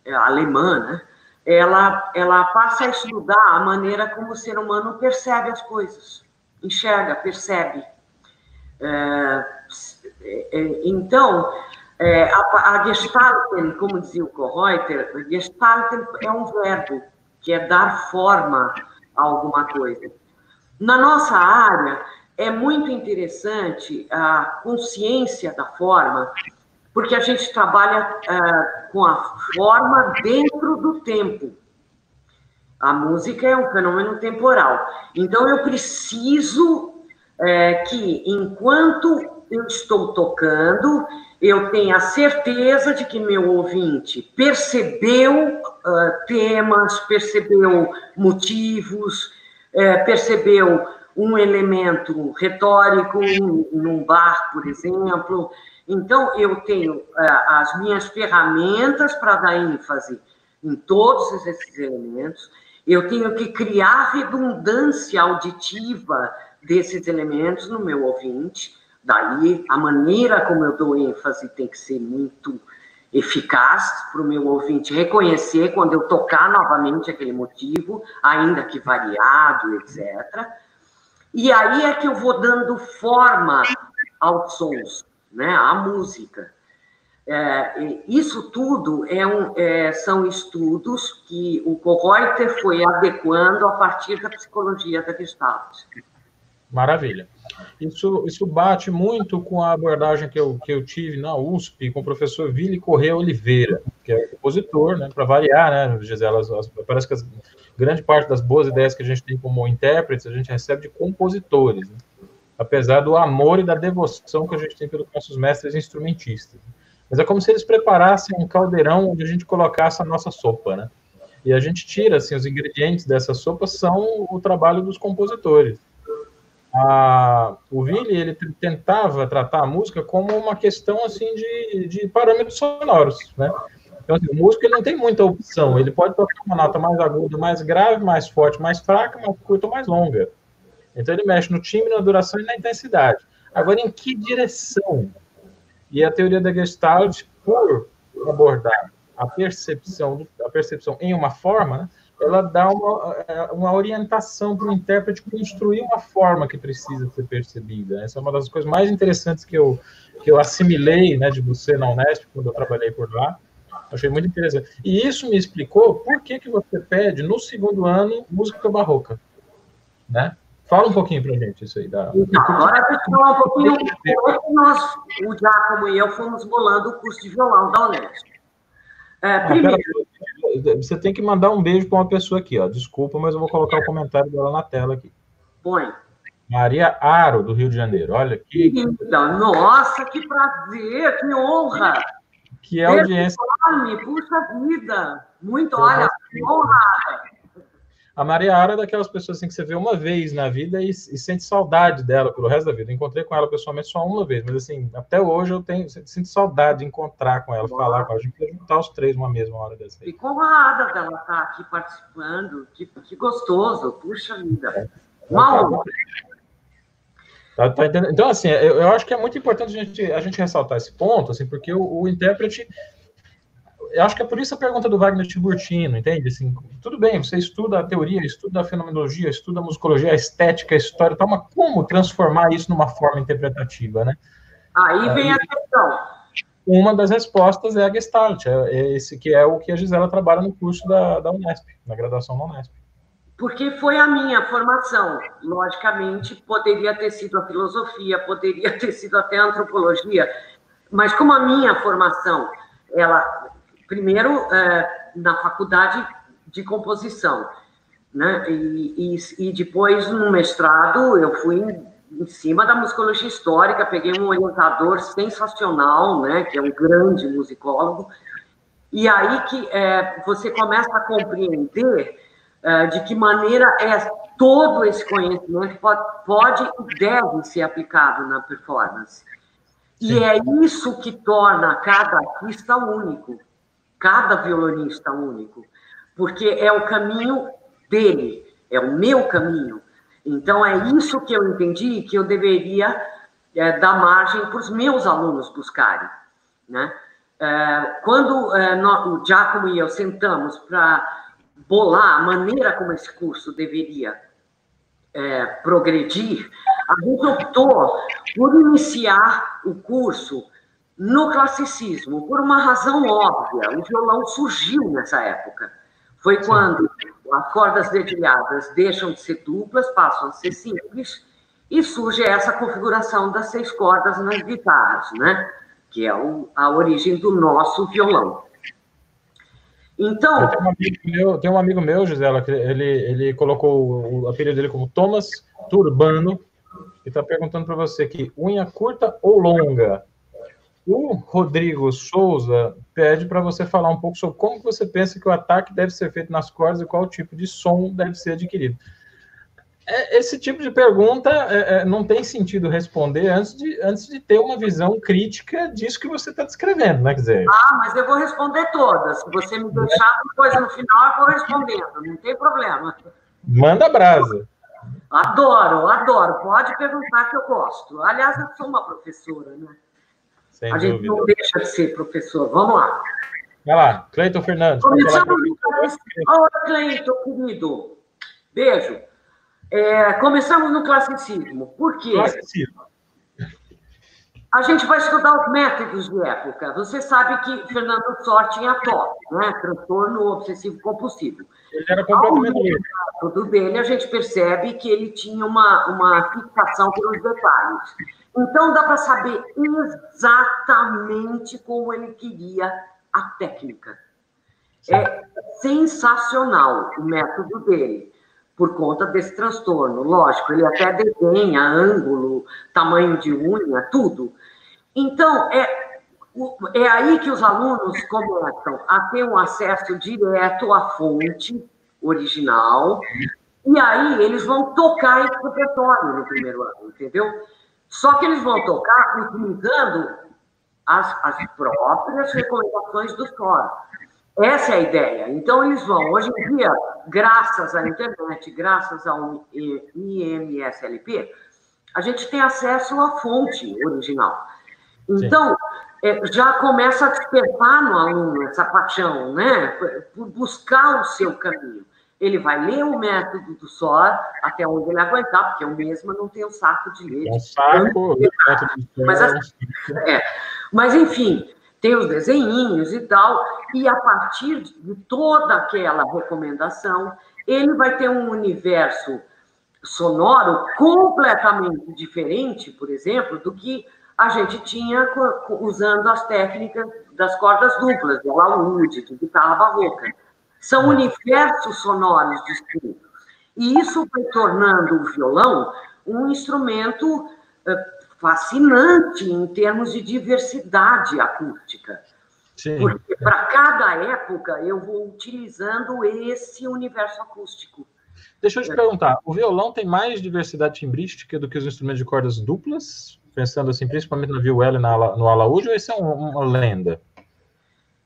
é, alemã, né? ela, ela passa a estudar a maneira como o ser humano percebe as coisas, enxerga, percebe. É, então, é, a, a Gestalten, como dizia o Kohreuter, Gestalten é um verbo, que é dar forma a alguma coisa. Na nossa área, é muito interessante a consciência da forma, porque a gente trabalha com a forma dentro do tempo. A música é um fenômeno temporal. Então, eu preciso é, que, enquanto eu estou tocando, eu tenha certeza de que meu ouvinte percebeu uh, temas, percebeu motivos, uh, percebeu um elemento retórico num bar, por exemplo. Então, eu tenho uh, as minhas ferramentas para dar ênfase em todos esses elementos. Eu tenho que criar redundância auditiva desses elementos no meu ouvinte. Daí, a maneira como eu dou ênfase tem que ser muito eficaz para o meu ouvinte reconhecer quando eu tocar novamente aquele motivo, ainda que variado, etc. E aí é que eu vou dando forma aos sons, né, à música. É, isso tudo é um, é, são estudos que o Kohreuter foi adequando a partir da psicologia da Gestalt. Maravilha. Isso, isso bate muito com a abordagem que eu, que eu tive na USP com o professor Vili Correia Oliveira, que é compositor, né, para variar, né, Gisela, parece que as, grande parte das boas ideias que a gente tem como intérpretes, a gente recebe de compositores, né? apesar do amor e da devoção que a gente tem pelos nossos mestres instrumentistas. Mas é como se eles preparassem um caldeirão onde a gente colocasse a nossa sopa, né? E a gente tira, assim, os ingredientes dessa sopa são o trabalho dos compositores. A, o Vili, ele tentava tratar a música como uma questão, assim, de, de parâmetros sonoros, né? Então, assim, o músico ele não tem muita opção. Ele pode tocar uma nota mais aguda, mais grave, mais forte, mais fraca, mais curta ou mais longa. Então, ele mexe no timbre, na duração e na intensidade. Agora, em que direção? E a teoria da Gestalt, por abordar a percepção, a percepção em uma forma, né, ela dá uma, é, uma orientação para o intérprete construir uma forma que precisa ser percebida. Essa é uma das coisas mais interessantes que eu, que eu assimilei né, de você na Unesp, quando eu trabalhei por lá. Achei muito interessante. E isso me explicou por que, que você pede, no segundo ano, música barroca. Né? Fala um pouquinho para a gente isso aí. Da... Então, agora eu vou falar um pouquinho nós, o Giacomo e eu, fomos bolando o curso de violão da Unesp. É, ah, primeiro... você tem que mandar um beijo para uma pessoa aqui, ó. Desculpa, mas eu vou colocar o comentário dela na tela aqui. Põe. Maria Aro, do Rio de Janeiro. Olha aqui. Nossa, que prazer, que honra! que audiência. Enorme, puxa vida! Muito, olha, honrada. A Maria Ara é daquelas pessoas assim, que você vê uma vez na vida e, e, sente saudade dela pelo resto da vida. Eu encontrei com ela pessoalmente só uma vez, mas assim, até hoje eu tenho sinto saudade de encontrar com ela, Boa. falar com ela. A gente podia juntar os três uma mesma hora dessa. Fico honrada dela estar aqui participando. Que, que gostoso, puxa vida. É. Uma honra. Tá, tá então, assim, eu, eu, acho que é muito importante a gente, a gente ressaltar esse ponto, assim, porque o, o intérprete. Eu acho que é por isso a pergunta do Wagner Tiburtino, entende? Assim, tudo bem, você estuda a teoria, estuda a fenomenologia, estuda a musicologia, a estética, a história, tal, mas como transformar isso numa forma interpretativa, né? Aí vem a questão. Uma das respostas é a Gestalt, é, é esse que é o que a Gisela trabalha no curso da, da Unesp, na graduação da Unesp porque foi a minha formação. Logicamente, poderia ter sido a filosofia, poderia ter sido até a antropologia, mas como a minha formação, ela, primeiro, é, na faculdade de composição, né? E, e, e, depois, no mestrado, eu fui em, em, cima da musicologia histórica, peguei um orientador sensacional, né? Que é um grande musicólogo, e aí que é, você começa a compreender é, de que maneira é todo esse conhecimento pode, pode e deve ser aplicado na performance. E Sim. é isso que torna cada artista único, cada violonista único, porque é o caminho dele, é o meu caminho. Então, é isso que eu entendi que eu deveria é, dar margem para os meus alunos buscarem. Né? É, quando é, nós, o Giacomo e eu sentamos para bolar a maneira como esse curso deveria é, progredir, a gente optou por iniciar o curso no classicismo, por uma razão óbvia. O violão surgiu nessa época. Foi quando as cordas dedilhadas deixam de ser duplas, passam a ser simples, e surge essa configuração das seis cordas nas guitarras, né? que é a origem do nosso violão. Então. Tem um amigo meu, tem um amigo meu Gisela, que ele, ele colocou o apelido dele como Thomas Turbano, e está perguntando para você aqui: unha curta ou longa? O Rodrigo Souza pede para você falar um pouco sobre como você pensa que o ataque deve ser feito nas cordas e qual tipo de som deve ser adquirido. É, esse tipo de pergunta é, é, não tem sentido responder antes de, antes de ter uma visão crítica disso que você está descrevendo, né? Quer dizer... Ah, mas eu vou responder todas. Se você me deixar uma coisa no final, eu vou respondendo, não tem problema. Manda brasa. Adoro, adoro. Pode perguntar que eu gosto. Aliás, eu sou uma professora, né? Sem A dúvida. gente não deixa de ser professor. Vamos lá. Vai lá, Cleiton Fernandes. Começamos no... Oi, Cleiton, querido. Beijo. É, começamos no classicismo. Por quê? Classicismo. A gente vai estudar os métodos de época. Você sabe que Fernando Sor tinha TOC, né? transtorno obsessivo compulsivo. Ele era completamente Ao método dele, a gente percebe que ele tinha uma, uma fixação pelos detalhes. Então, dá para saber exatamente como ele queria a técnica. É sensacional o método dele por conta desse transtorno. Lógico, ele até desenha ângulo, tamanho de unha, tudo. Então, é, é aí que os alunos começam a ter um acesso direto à fonte original, e aí eles vão tocar esse repertório no primeiro ano, entendeu? Só que eles vão tocar utilizando as, as próprias recomendações do SOR. Essa é a ideia. Então, eles vão, hoje em dia, graças à internet, graças ao IMSLP, a gente tem acesso à fonte original. Então, é, já começa a despertar no aluno essa paixão, né? Por buscar o seu caminho. Ele vai ler o método do SOR até onde ele aguentar, porque eu mesma não tenho saco de ler. É um saco, mas, assim, é, mas, enfim, tem os desenhinhos e tal, e a partir de toda aquela recomendação, ele vai ter um universo sonoro completamente diferente, por exemplo, do que a gente tinha usando as técnicas das cordas duplas, do alaúde, de guitarra barroca. São é. universos sonoros distintos. E isso foi tornando o violão um instrumento eh, fascinante em termos de diversidade acústica. Sim. Porque para cada época eu vou utilizando esse universo acústico. Deixa eu te perguntar, o violão tem mais diversidade timbrística do que os instrumentos de cordas duplas? Pensando assim, principalmente no violão e no alaúde, ou isso é uma lenda?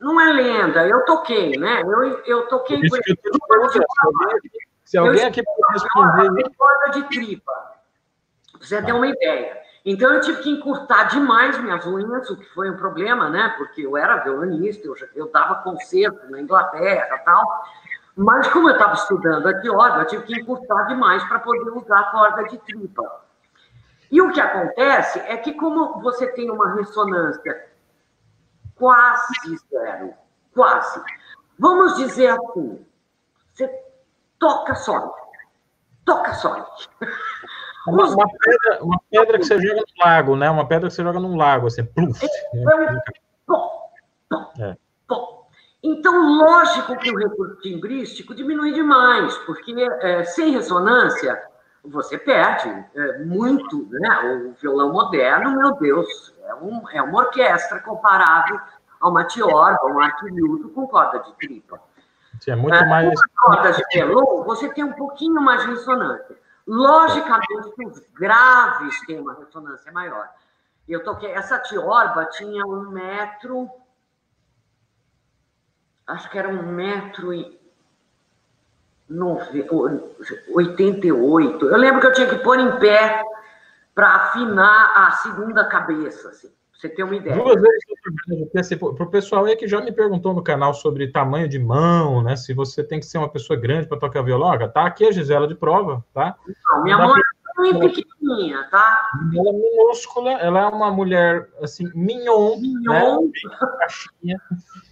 Não é lenda, eu toquei, né? Eu, eu toquei... Por isso que eu se alguém aqui pode responder... corda de tripa, pra você ter uma ideia. Então eu tive que encurtar demais minhas unhas, o que foi um problema, né? Porque eu era violonista, eu, eu dava concerto na Inglaterra tal. Mas como eu estava estudando aqui, óbvio, eu tive que encurtar demais para poder usar a corda de tripa. E o que acontece é que como você tem uma ressonância quase zero, quase, vamos dizer assim, você toca só, toca só. Uma, uma, pedra, uma pedra que você joga no lago, né? Uma pedra que você joga num lago, assim, pluf. É. Então, lógico que o recurso timbrístico diminui demais, porque é, sem ressonância você perde é, muito, né? O violão moderno, meu Deus, é, um, é uma orquestra comparado a uma tiorba, um arquilhuto com corda de tripa. Sim, é muito é, mais. cordas de violão, você tem um pouquinho mais de ressonância. Logicamente, os graves têm uma ressonância maior. Eu toquei, essa tiorba tinha um metro, acho que era um metro e 88. Eu lembro que eu tinha que pôr em pé para afinar a segunda cabeça, assim você ter uma ideia. Duas vezes para o pessoal aí que já me perguntou no canal sobre tamanho de mão, né? Se você tem que ser uma pessoa grande para tocar violão, tá aqui a Gisela de prova, tá? Não, minha mão é pequenininha, tá? Ela é minúscula, ela é uma mulher assim, mignon, mignon. Né?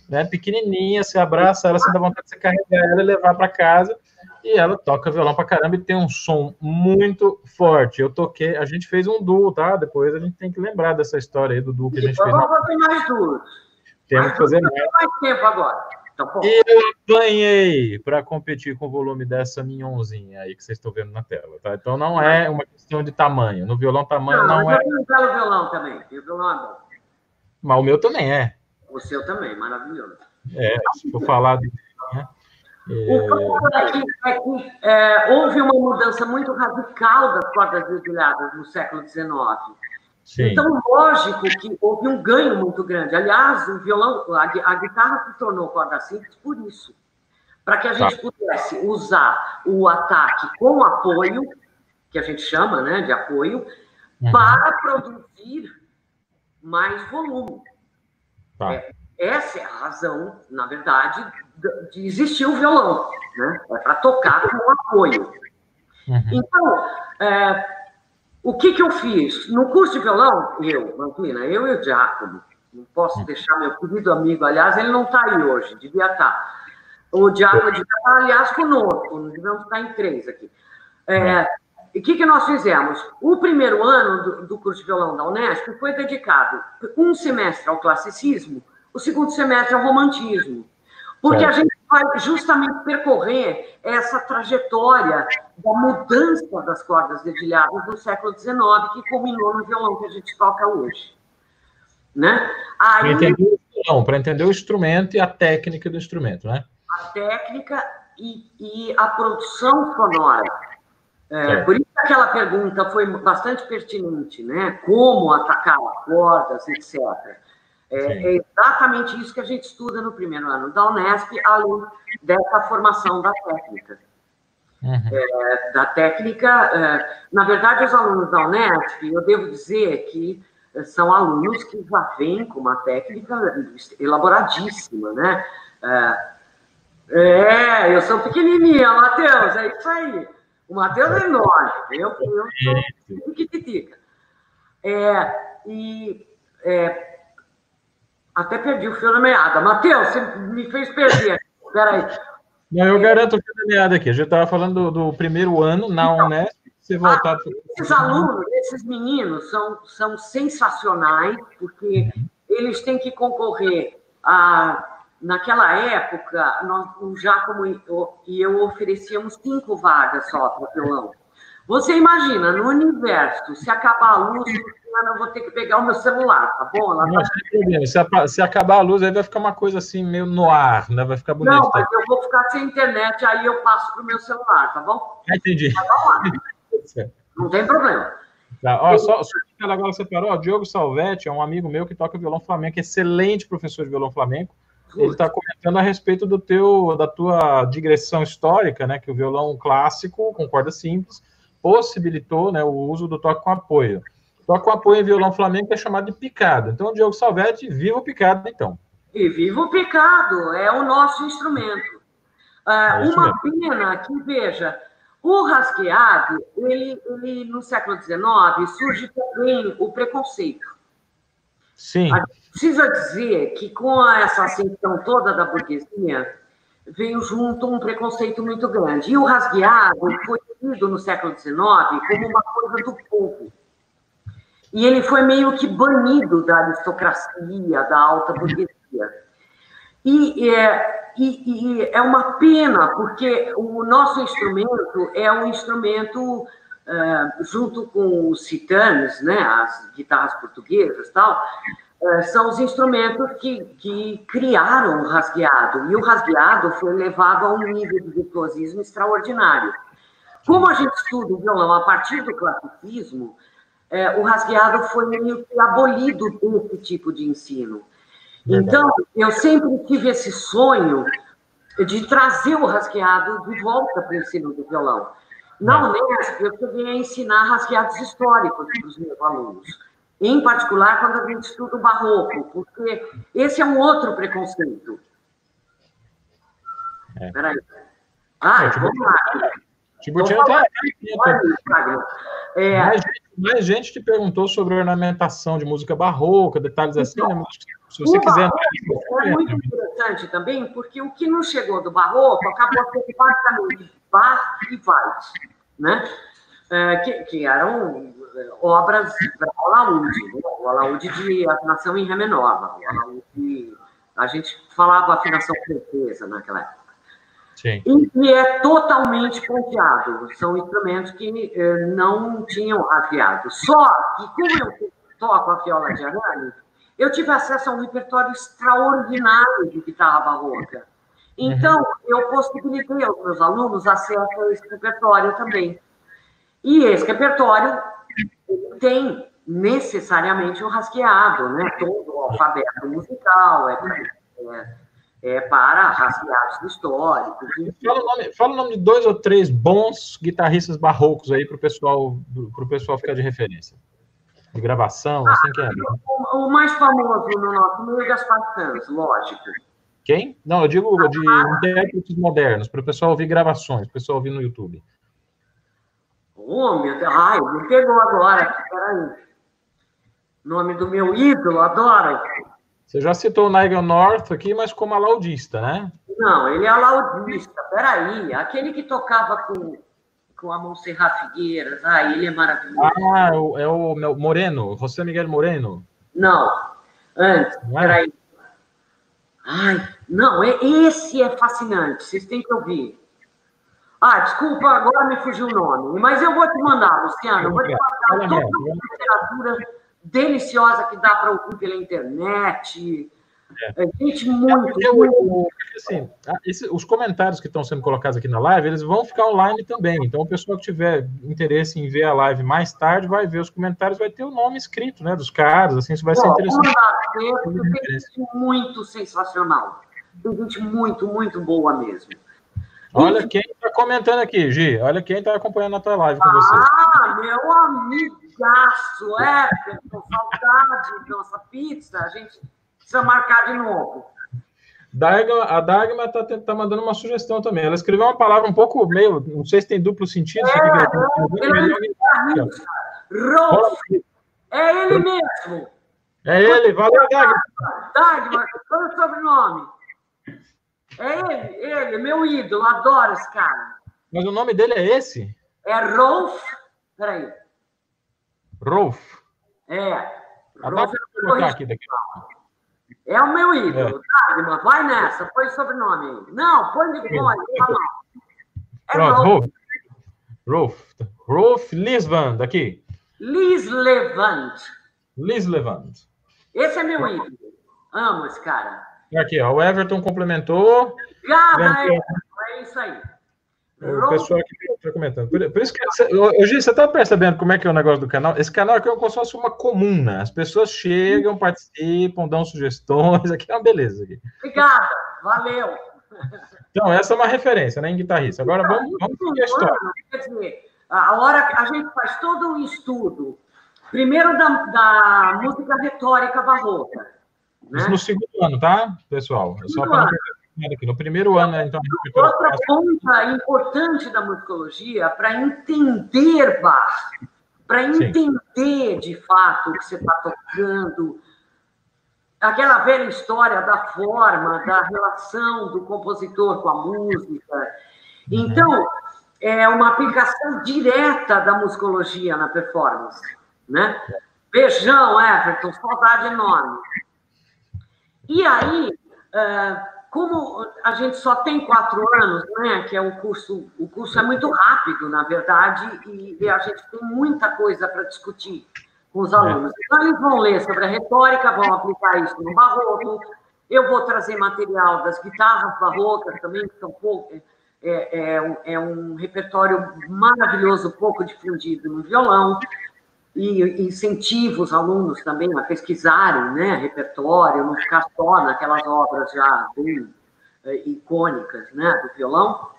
né? Pequenininha, você abraça ela, você dá vontade de você carregar ela e levar para casa. E ela toca violão pra caramba e tem um som muito forte. Eu toquei, a gente fez um duo, tá? Depois a gente tem que lembrar dessa história aí do duo que a gente fez. Vamos fazer mais duos. Temos que fazer mais. mais tempo agora. Então, eu apanhei para competir com o volume dessa minhonzinha aí que vocês estão vendo na tela, tá? Então não é uma questão de tamanho. No violão, tamanho não, não é. Eu tenho violão também. O violão é bom. Mas o meu também é. O seu também, maravilhoso. É, se for falar de. Né? É é que é, houve uma mudança muito radical das cordas dedilhadas no século XIX. Sim. Então, lógico que houve um ganho muito grande. Aliás, o violão, a, a guitarra se tornou corda simples por isso. Para que a gente tá. pudesse usar o ataque com apoio, que a gente chama né, de apoio, uhum. para produzir mais volume. Tá. É, essa é a razão, na verdade, de existir o violão, né? É para tocar com apoio. Uhum. Então, é, o que, que eu fiz? No curso de violão, eu, Mantina, eu e o Giacomo, não posso uhum. deixar meu querido amigo, aliás, ele não está aí hoje, devia estar. Tá. O Giacomo devia estar, tá, aliás, conosco, não devemos estar em três aqui. É, o que, que nós fizemos? O primeiro ano do, do curso de violão da Unesp foi dedicado um semestre ao classicismo o segundo semestre é o romantismo. Porque a gente vai justamente percorrer essa trajetória da mudança das cordas dedilhadas do século XIX, que culminou no violão que a gente toca hoje. Né? Aí, para entender, o instrumento e a técnica do instrumento, né? A técnica e, e a produção sonora. É, por isso aquela pergunta foi bastante pertinente, né? Como atacar cordas, etc. É, é, exatamente isso que a gente estuda no primeiro ano da Unesp, além dessa formação da técnica. Uhum. É, da técnica, é, na verdade, os alunos da Unesp, eu devo dizer que são alunos que já vêm com uma técnica elaboradíssima, né? É, é eu sou pequenininha, Matheus, é isso aí. O Matheus é enorme, eu, eu sou pequititica. É, e é, até perdi o fio da meada. Matheus, você me fez perder. Peraí. Não, eu garanto o fio da meada aqui. A gente estava falando do, do, primeiro ano na então, Unesp. Você voltar... Ah, esses alunos, esses meninos, são, são sensacionais, porque eles têm que concorrer a. Naquela época, nós, já como e eu oferecíamos cinco vagas só para violão. Você imagina, no universo, se acabar a luz, eu vou ter que pegar o meu celular, tá bom? Não, tá... se, se, acabar a luz, aí vai ficar uma coisa assim, meio no ar, né? Vai ficar bonito. Não, mas eu vou ficar sem internet, aí eu passo para o meu celular, tá bom? Ah, entendi. Tá não tem problema. Tá, ó, só, só que ela agora separou, ó, Diogo Salvetti é um amigo meu que toca violão flamenco, excelente professor de violão flamenco. Ele está comentando a respeito do teu, da tua digressão histórica, né? Que o violão clássico, com corda simples, possibilitou né, o uso do toque com apoio. Toque com apoio em violão flamenco é chamado de picado. Então, o Diogo Salvetti, viva o picado, então. E viva o picado, é o nosso instrumento. Ah, é uma pena que, veja, o rasgueado, ele, ele no século XIX, surge também o preconceito. Sim. A gente precisa dizer que com essa ascensão toda da burguesia, veio junto um preconceito muito grande. E o rasgueado foi tido no século XIX como uma coisa do povo. E ele foi meio que banido da aristocracia, da alta burguesia. E é, e, e é uma pena, porque o nosso instrumento é um instrumento, uh, junto com os citanes, né, as guitarras portuguesas e tal, uh, são os instrumentos que, que criaram o rasgueado. E o rasgueado foi levado a um nível de virtuosismo extraordinário. Como a gente estuda o violão a partir do classicismo, é, o rasgueado foi meio que abolido desse tipo de ensino. Então, eu sempre tive esse sonho de trazer o rasgueado de volta para o ensino do violão. Na Unesp, eu cheguei a ensinar rasgueados históricos para os meus alunos. Em particular, quando a gente estuda o barroco, porque esse é um outro preconceito. É. Peraí. Ah, vamos lá. Tiburtina tá é, mais, gente, mais gente te perguntou sobre ornamentação de música barroca, detalhes assim, né? Se você quiser. É muito interessante também, porque o que não chegou do barroco acabou sendo basicamente Bach e Weiss, né? É, que, que, eram é, obras para o alaúde, né? o alaúde de afinação em Ré menor, o alaúde, a gente falava afinação francesa naquela época. Sim. E é totalmente ponteado. São instrumentos que eh, não tinham rasgueado. Só que, como eu toco a viola de arame, eu tive acesso a um repertório extraordinário de guitarra barroca. Então, uhum. eu possibilitei aos meus alunos acesso a esse repertório também. E esse repertório tem necessariamente o um rasgueado, né? Todo o alfabeto musical, é, é é, para rasgados históricos. Fala o, nome, fala o nome de dois ou três bons guitarristas barrocos aí para o pessoal, pessoal ficar de referência. De gravação, ah, assim que é. O, o, mais famoso no nosso meio é Gaspar Santos, lógico. Quem? Não, eu digo de intérpretes modernos, para o pessoal ouvir gravações, para o pessoal ouvir no YouTube. Oh, meu Deus. Ai, me pegou agora. Peraí. Nome do meu ídolo, adoro. Você já citou o Nigel North aqui, mas como alaudista, né? Não, ele é alaudista. Peraí, aquele que tocava com, com a Montserrat Figueiras. Ah, ele é maravilhoso. Ah, é o meu Moreno, José Miguel Moreno. Não, antes, não é? peraí. Ai, não, é, esse é fascinante, vocês têm que ouvir. Ah, desculpa, agora me fugiu o nome, mas eu vou te mandar, Luciano, eu vou te mandar toda a literatura deliciosa que dá para ouvir pela internet. É. Gente muito. É muito... Assim, esse, os comentários que estão sendo colocados aqui na live, eles vão ficar online também. Então, o pessoal que tiver interesse em ver a live mais tarde, vai ver os comentários, vai ter o nome escrito, né? Dos caras, assim, isso vai ser interessante. Tem gente muito sensacional. Tem gente muito, muito boa mesmo. Olha quem está comentando aqui, Gi. Olha quem está acompanhando a tua live com você. Ah, meu amigaço, é, com saudade nossa pizza. A gente precisa marcar de novo. Dagma, a Dagma está tá mandando uma sugestão também. Ela escreveu uma palavra um pouco meio, não sei se tem duplo sentido. É, é, é, Rolf. É ele mesmo. É ele, valeu, Dagma. Dagma, qual é o sobrenome? É ele, ele, meu ídolo, adoro esse cara. Mas o nome dele é esse? É Rolf. Peraí. Rolf. É. Rolf é, colocar aqui daqui. é o meu ídolo. É. Tá, vai nessa, põe sobrenome aí. Não, põe de põe, É Pronto, Rolf. Rolf. Rolf Lisband, daqui. Liz Levant. Liz Levant. Esse é meu ídolo. Amo esse cara. Aqui, ó, o Everton complementou. Obrigada, é isso aí. O pessoal aqui está comentando. Por, por, isso que. Hoje você está percebendo como é que é o negócio do canal? Esse canal aqui é como se fosse uma comuna. As pessoas chegam, participam, dão sugestões. Aqui é uma beleza. Aqui. Obrigada, valeu. Então, essa é uma referência, né, em guitarrista. Agora vamos, vamos seguir a história. Quer dizer, a hora que a gente faz todo um estudo, primeiro da, da música retórica barroca. Né? Isso no segundo ano, tá, pessoal? É só para. No primeiro ano, né, então. Outra ponta importante da musicologia para entender Bach, para entender Sim. de fato o que você está tocando, aquela velha história da forma, da relação do compositor com a música. Uhum. Então, é uma aplicação direta da musicologia na performance, né? Beijão, Everton, saudade enorme. E aí, é, como a gente só tem quatro anos, né, que é um curso, o curso é muito rápido, na verdade, e a gente tem muita coisa para discutir com os alunos. Então, eles vão ler sobre a retórica, vão aplicar isso no barroco. Eu vou trazer material das guitarras barrocas também, que são pouco, é, é, é um repertório maravilhoso, pouco difundido no violão e incentivo os alunos também a pesquisarem né, repertório, não ficar só naquelas obras já bem é, icônicas né, do violão.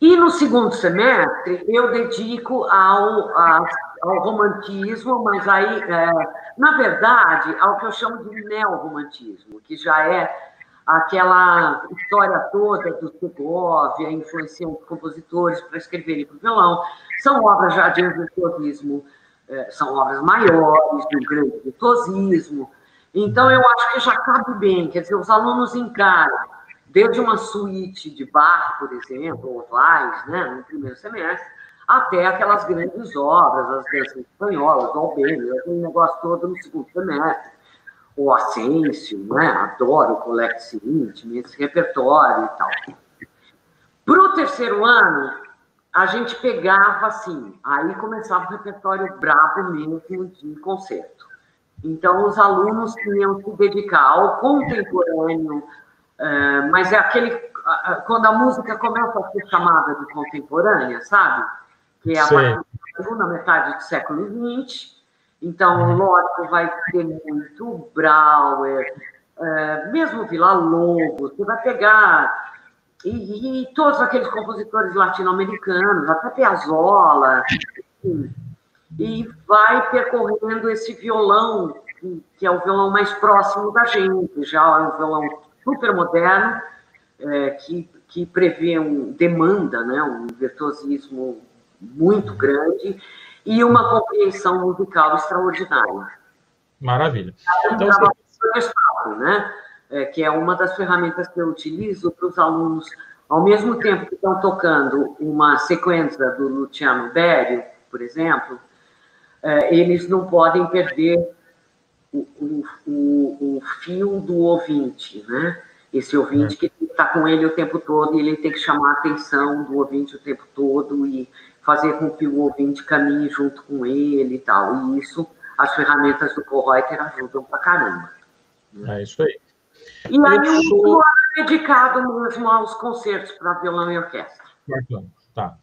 E no segundo semestre eu dedico ao, a, ao romantismo, mas aí, é, na verdade, ao que eu chamo de neo-romantismo, que já é aquela história toda do Segovia, influenciando compositores para escreverem para o violão. São obras já de virtuosismo, é, são obras maiores, um grande virtuosismo. Então, eu acho que já cabe bem, quer dizer, os alunos encaram, desde uma suíte de bar, por exemplo, ou vais, né, no primeiro semestre, até aquelas grandes obras, as danças espanholas, o Albênio, aquele negócio todo no segundo semestre o Ascencio, né? adoro o Collect Intime, esse repertório e tal. Para o terceiro ano, a gente pegava assim, aí começava o repertório bravo mesmo de concerto. Então, os alunos tinham que dedicar ao contemporâneo, é, mas é aquele. Quando a música começa a ser chamada de contemporânea, sabe? Que é a segunda metade do século XX, então, lógico, vai ter muito Brauer, é, mesmo Vila Lobos, você vai pegar e, e todos aqueles compositores latino-americanos, até Piazzolla, e vai percorrendo esse violão, que é o violão mais próximo da gente, já é um violão super moderno, é, que, que prevê um demanda, né, um virtuosismo muito grande, e uma compreensão musical extraordinária. Maravilha. Então, você... né? É, que é uma das ferramentas que eu utilizo para os alunos, ao mesmo tempo que estão tocando uma sequência do Luciano Berio, por exemplo, é, eles não podem perder o, o, o, o, fio do ouvinte, né? Esse ouvinte é. que está com ele o tempo todo e ele tem que chamar a atenção do ouvinte o tempo todo e fazer com que o ouvinte caminhe junto com ele e tal. E isso, as ferramentas do co ajudam pra caramba. É isso aí. E aí o sou... é dedicado mesmo aos concertos para violão e orquestra. Quarto ano, tá.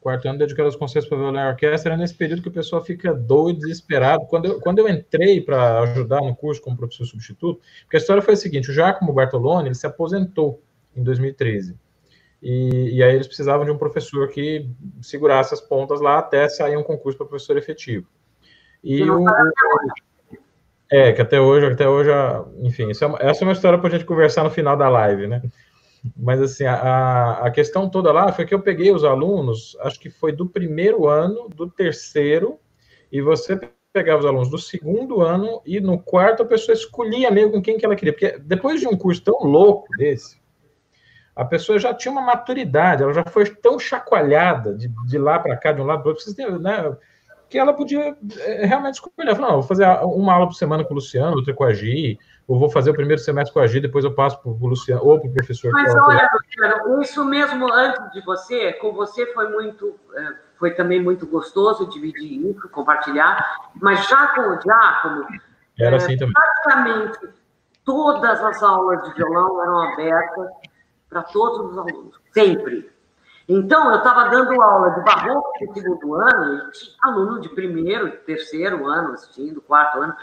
Quarto ano dedicado aos concertos para violão e orquestra, era nesse período que o pessoal fica doido, desesperado. Quando eu, quando eu entrei para ajudar no curso como professor substituto, porque a história foi a seguinte, o Giacomo Bartoloni, ele se aposentou em 2013. E, e, aí eles precisavam de um professor que segurasse as pontas lá até sair um concurso para professor efetivo. E o, é, que até hoje, até hoje, enfim, é uma, essa é uma história para a gente conversar no final da live, né? Mas, assim, a, a questão toda lá foi que eu peguei os alunos, acho que foi do primeiro ano, do terceiro, e você pegava os alunos do segundo ano, e no quarto a pessoa escolhia meio com quem que ela queria. Porque depois de um curso tão louco desse, a pessoa já tinha uma maturidade, ela já foi tão chacoalhada de, de lá para cá, de um lado para o outro, né? que ela podia é, realmente escolher. Falar, não, vou fazer uma aula por semana com o Luciano, outra com a Gi, ou vou fazer o primeiro semestre com a Gi, depois eu passo para o Luciano, ou para o professor. Mas olha, Luciano, isso mesmo antes de você, com você foi muito, é, foi também muito gostoso dividir isso, compartilhar, mas já com o Giacomo, Era assim também. praticamente todas as aulas de violão eram abertas para todos os alunos, sempre. Então, eu estava dando aula de barroco no segundo ano, e tinha aluno de primeiro, terceiro ano assistindo, quarto ano.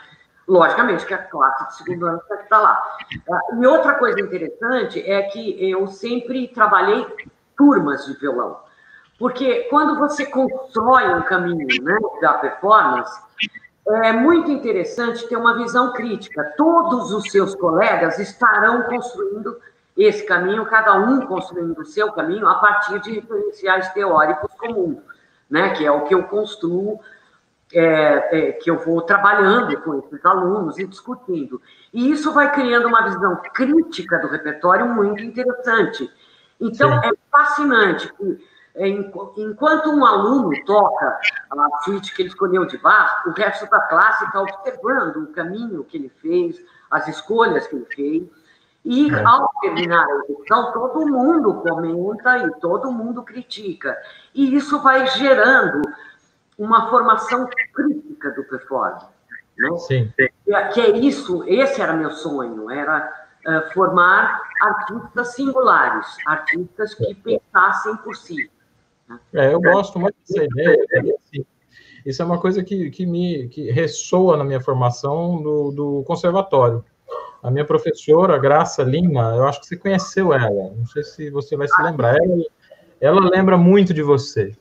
Logicamente que a classe de segundo ano estar lá. Ah, e outra coisa interessante é que eu sempre trabalhei turmas de violão. Porque quando você constrói um caminho né, da performance, é muito interessante ter uma visão crítica. Todos os seus colegas estarão construindo esse caminho, cada um construindo o seu caminho a partir de referenciais teóricos comuns, né? que é o que eu construo, é, é, que eu vou trabalhando com esses alunos e discutindo. E isso vai criando uma visão crítica do repertório muito interessante. Então, Sim. é fascinante que, é, enquanto um aluno toca a suíte que ele escolheu de baixo, o resto da classe está observando o caminho que ele fez, as escolhas que ele fez, e é. ao terminar a execução, todo mundo comenta e todo mundo critica. E isso vai gerando uma formação crítica do performance. Né? Sim. Que é isso, esse era meu sonho, era uh, formar artistas singulares, artistas que pensassem por si. Né? É, eu gosto muito dessa ideia. Assim, isso é uma coisa que, que me que ressoa na minha formação do, do conservatório. A minha professora, Graça Lima, eu acho que você conheceu ela, não sei se você vai se lembrar. Ela, ela lembra muito de você.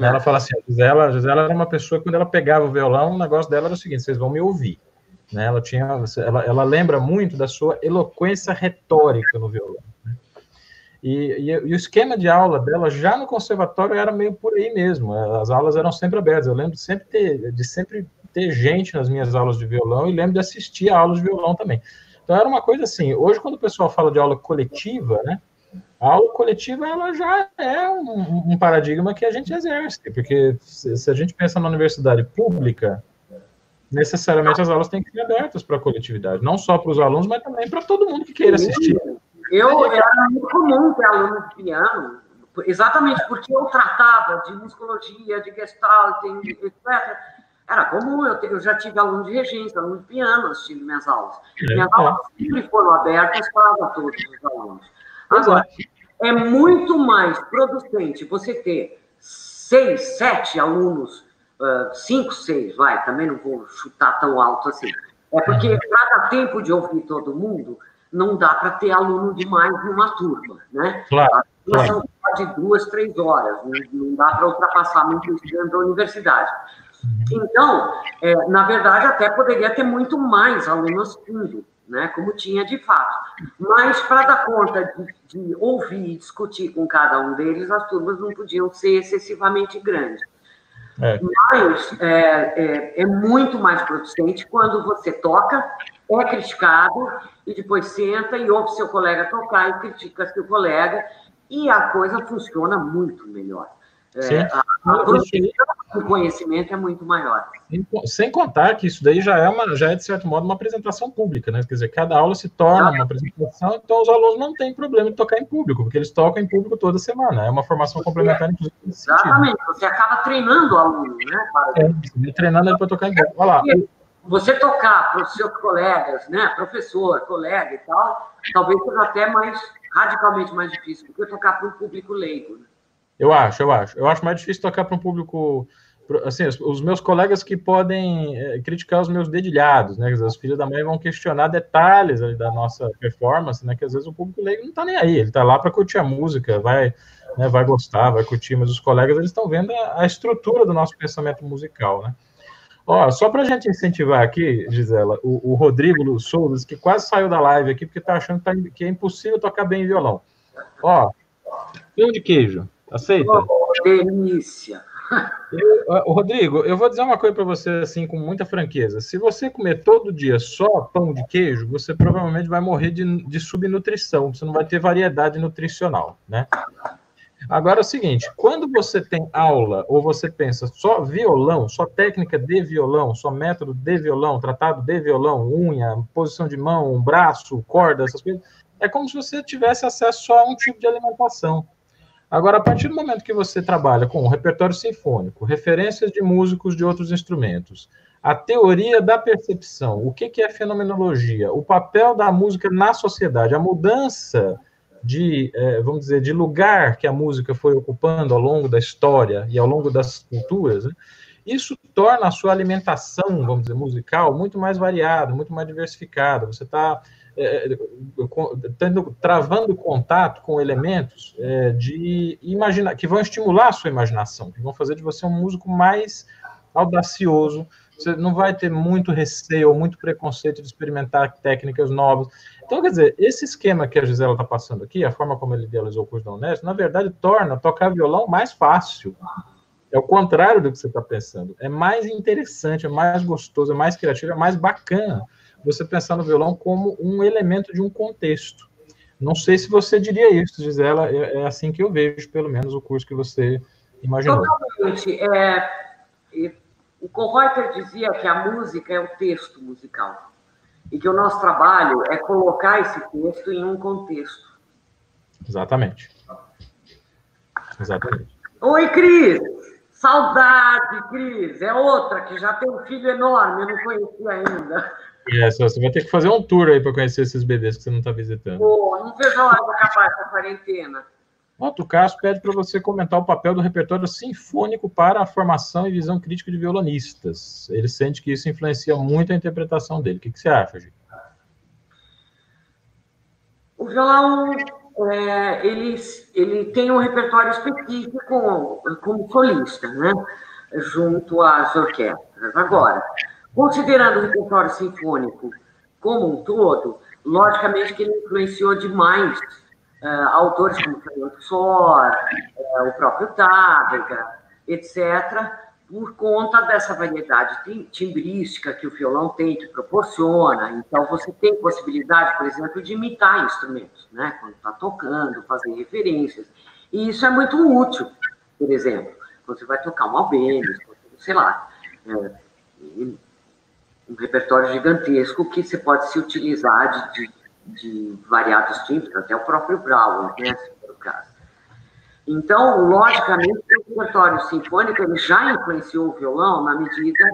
Ela fala assim, a Gisela, Gisela era uma pessoa, quando ela pegava o violão, o negócio dela era o seguinte, vocês vão me ouvir. Né? Ela, tinha, ela, ela lembra muito da sua eloquência retórica no violão. Né? E, e, e, o esquema de aula dela já no conservatório era meio por aí mesmo. As aulas eram sempre abertas. Eu lembro de sempre ter, de sempre ter gente nas minhas aulas de violão e lembro de assistir a aulas de violão também. Então era uma coisa assim, hoje quando o pessoal fala de aula coletiva, né? A aula coletiva ela já é um, um paradigma que a gente exerce, porque se, se, a gente pensa na universidade pública, necessariamente as aulas têm que ser abertas para a coletividade, não só para os alunos, mas também para todo mundo que queira assistir. Eu era muito comum ter aluno de piano, exatamente porque eu tratava de musicologia, de gestalt, etc era comum, eu, eu já tive aluno de regência, aluno de piano assistindo minhas aulas. É, minhas é. aulas sempre foram abertas para todos os alunos. Agora, é muito mais producente você ter seis, sete alunos, uh, cinco, seis, vai, também não vou chutar tão alto assim. É porque para dar tempo de ouvir todo mundo, não dá para ter aluno demais numa turma, né? Claro. Turma claro. de duas, três horas, não, não dá para ultrapassar muito isso dentro da universidade. Então, é, na verdade, até poderia ter muito mais alunos vindo, né, como tinha de fato. Mas, para dar conta de, de, ouvir e discutir com cada um deles, as turmas não podiam ser excessivamente grandes. É. Mas é, é, é muito mais producente quando você toca, é criticado, e depois senta e ouve seu colega tocar e critica seu colega, e a coisa funciona muito melhor. É, a, a do conhecimento é muito maior. Sem, sem, contar que isso daí já é, uma, já é, de certo modo, uma apresentação pública, né? Quer dizer, cada aula se torna uma apresentação, então os alunos não têm problema de tocar em público, porque eles tocam em público toda semana. É uma formação complementar, inclusive. Exatamente, você acaba treinando o aluno, né? Para... É, treinando ele para tocar em público. Olha lá. você tocar para os seus colegas, né, professor, colega e tal, talvez seja até mais radicalmente mais difícil do que tocar para um público leigo. Né? Eu acho, eu acho. Eu acho mais difícil tocar para um público assim, os, meus colegas que podem é, criticar os meus dedilhados, né? Os filhos da mãe vão questionar detalhes ali, da nossa performance, né? Que às vezes o público leigo não está nem aí, ele está lá para curtir a música, vai, né, vai gostar, vai curtir, mas os colegas eles estão vendo a, a, estrutura do nosso pensamento musical, né? Ó, só para a gente incentivar aqui, Gisela, o, o Rodrigo Souza, que quase saiu da live aqui porque está achando que, tá, que é impossível tocar bem violão. Ó, pão de queijo, aceita? Oh, delícia! Eu, Rodrigo, eu vou dizer uma coisa para você assim com muita franqueza. Se você comer todo dia só pão de queijo, você provavelmente vai morrer de, de subnutrição. Você não vai ter variedade nutricional, né? Agora é o seguinte: quando você tem aula ou você pensa só violão, só técnica de violão, só método de violão, tratado de violão, unha, posição de mão, braço, corda, essas coisas, é como se você tivesse acesso só a um tipo de alimentação. Agora, a partir do momento que você trabalha com o repertório sinfônico, referências de músicos de outros instrumentos, a teoria da percepção, o que, é fenomenologia, o papel da música na sociedade, a mudança de, é, vamos dizer, de lugar que a música foi ocupando ao longo da história e ao longo das culturas, né? isso torna a sua alimentação, vamos dizer, musical muito mais variada, muito mais diversificada. Você está é, é, tendo, travando contato com elementos é, de imaginar, que vão estimular a sua imaginação, que vão fazer de você um músico mais audacioso. Você não vai ter muito receio ou muito preconceito de experimentar técnicas novas. Então, quer dizer, esse esquema que a Gisela está passando aqui, a forma como ele idealizou o curso da Unesco, na verdade, torna tocar violão mais fácil. É o contrário do que você está pensando. É mais interessante, é mais gostoso, é mais criativo, é mais bacana você pensar no violão como um elemento de um contexto. Não sei se você diria isso, Gisela, é, é assim que eu vejo, pelo menos, o curso que você imaginou. Totalmente. É, o Kohreuter dizia que a música é o texto musical e que o nosso trabalho é colocar esse texto em um contexto. Exatamente. Exatamente. Oi, Cris! Saudade, Cris! É outra que já tem um filho enorme, eu não conheci ainda. É, você vai ter que fazer um tour aí para conhecer esses bebês que você não está visitando. Pô, não vejo a hora de acabar essa quarentena. Otto Castro pede para você comentar o papel do repertório sinfônico para a formação e visão crítica de violonistas. Ele sente que isso influencia muito a interpretação dele. O que, que você acha, Gi? O violão, é, ele, ele tem um repertório específico como, como solista, né? Junto às orquestras. Agora, Considerando o repertório sinfônico como um todo, logicamente que ele influenciou demais uh, autores como Fernando Sor, uh, o próprio Tárrega, etc., por conta dessa variedade timbrística que o violão tem, que proporciona. Então, você tem possibilidade, por exemplo, de imitar instrumentos, né? quando está tocando, fazer referências. E isso é muito útil, por exemplo, quando você vai tocar um albênio, sei lá. É, um repertório gigantesco que se pode se utilizar de, de, de variados tipos, até o próprio Brauer, né, se for o caso. Então, logicamente, o repertório sinfônico ele já influenciou o violão na medida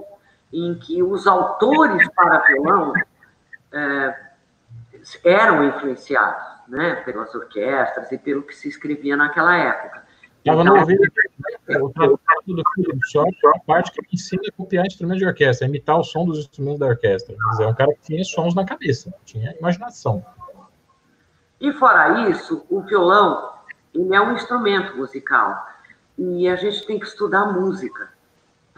em que os autores para violão é, eram influenciados né, pelas orquestras e pelo que se escrevia naquela época. Estava no ouvido o tratado do Philip a parte que ensina a copiar instrumentos de orquestra, imitar o som dos instrumentos da orquestra. Quer dizer, é um cara que tinha sons na cabeça, tinha imaginação. E fora isso, o violão, ele é um instrumento musical. E a gente tem que estudar música.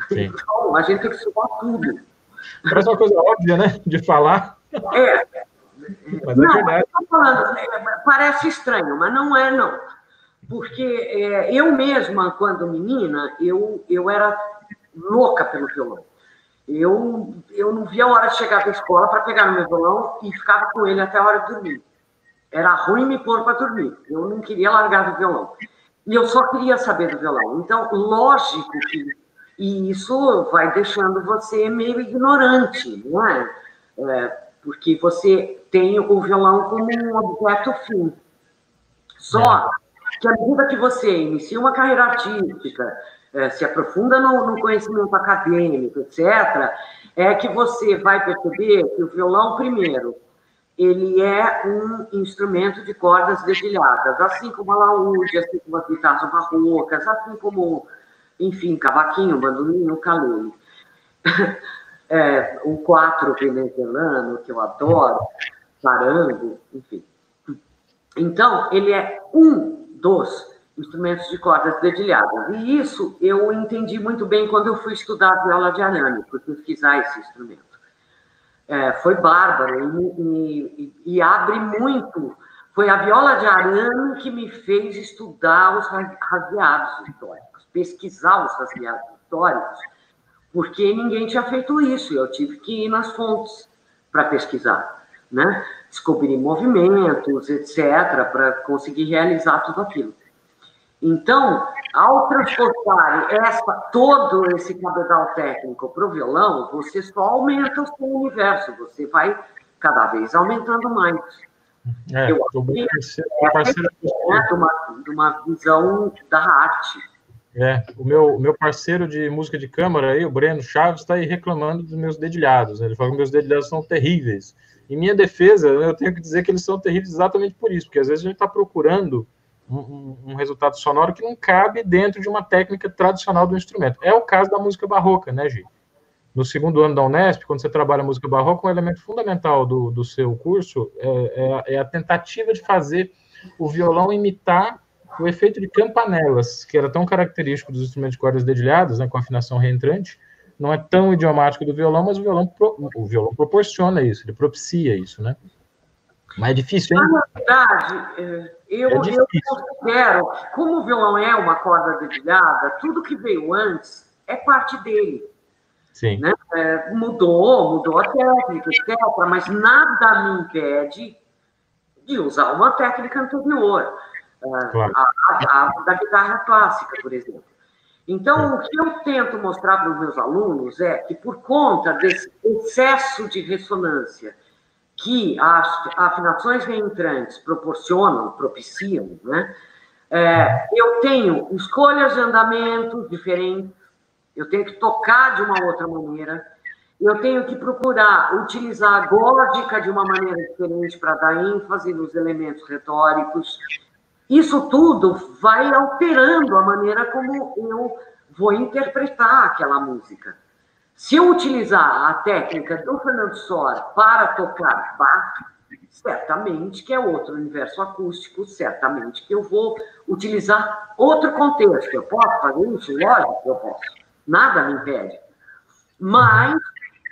Sim. Então, a gente tem que estudar tudo. Parece uma coisa óbvia, né? De falar. É. Mas é não, é verdade. Falando, é, parece estranho, mas não é, não porque é, eu mesma, quando menina, eu, eu era louca pelo violão. Eu, eu não via a hora de chegar da escola para pegar no meu violão e ficava com ele até a hora de dormir. Era ruim me pôr para dormir. Eu não queria largar do violão. E eu só queria saber do violão. Então, lógico que. E isso vai deixando você meio ignorante, não é? é porque você tem o violão como um objeto fim. Só que à medida que você inicia uma carreira artística, é, se aprofunda no, no, conhecimento acadêmico, etc., é que você vai perceber que o violão, primeiro, ele é um instrumento de cordas dedilhadas, assim como a laúde, assim como as guitarras barrocas, assim como, enfim, cavaquinho, bandolim, ukulele. É, o quatro venezuelano, que eu adoro, sarango, enfim. Então, ele é um dos instrumentos de cordas dedilhadas. E isso eu entendi muito bem quando eu fui estudar viola de arame, por pesquisar esse instrumento. É, foi bárbaro e, e, e, abre muito. Foi a viola de arame que me fez estudar os rasgueados históricos, pesquisar os rasgueados históricos, porque ninguém tinha feito isso. Eu tive que ir nas fontes para pesquisar, né? descobrir movimentos, etc., para conseguir realizar tudo aquilo. Então, ao transportar essa, todo esse cabedal técnico para o violão, você só aumenta o seu universo, você vai cada vez aumentando mais. É, eu acho que é parceiro, é, de, uma, de uma visão da arte. É, o meu, meu parceiro de música de câmara aí, o Breno Chaves, está aí reclamando dos meus dedilhados. Né? Ele fala que meus dedilhados são terríveis. Em minha defesa, eu tenho que dizer que eles são terríveis exatamente por isso, porque às vezes a gente está procurando um, um, resultado sonoro que não cabe dentro de uma técnica tradicional do instrumento. É o caso da música barroca, né, Gi? No segundo ano da Unesp, quando você trabalha música barroca, um elemento fundamental do, do seu curso é, é, é a tentativa de fazer o violão imitar o efeito de campanelas, que era tão característico dos instrumentos de cordas dedilhadas, né, com afinação reentrante, não é tão idiomático do violão, mas o violão, o violão proporciona isso, ele propicia isso, né? Mas é difícil, hein? Na verdade, é, eu, é eu considero, como o violão é uma corda dedilhada, tudo que veio antes é parte dele. Sim. Né? É, mudou, mudou a técnica, etc., mas nada me impede de usar uma técnica anterior. É, claro. a, a, a, da guitarra clássica, por exemplo. Então, o que eu tento mostrar para os meus alunos é que, por conta desse excesso de ressonância que as afinações reentrantes proporcionam, propiciam, né? É, eu tenho escolhas de andamento diferentes, eu tenho que tocar de uma outra maneira, eu tenho que procurar utilizar a gótica de uma maneira diferente para dar ênfase nos elementos retóricos. Isso tudo vai alterando a maneira como eu vou interpretar aquela música. Se eu utilizar a técnica do Fernando Sora para tocar Bach, certamente que é outro universo acústico, certamente que eu vou utilizar outro contexto. Eu posso fazer isso? Lógico que eu posso. Nada me impede. Mas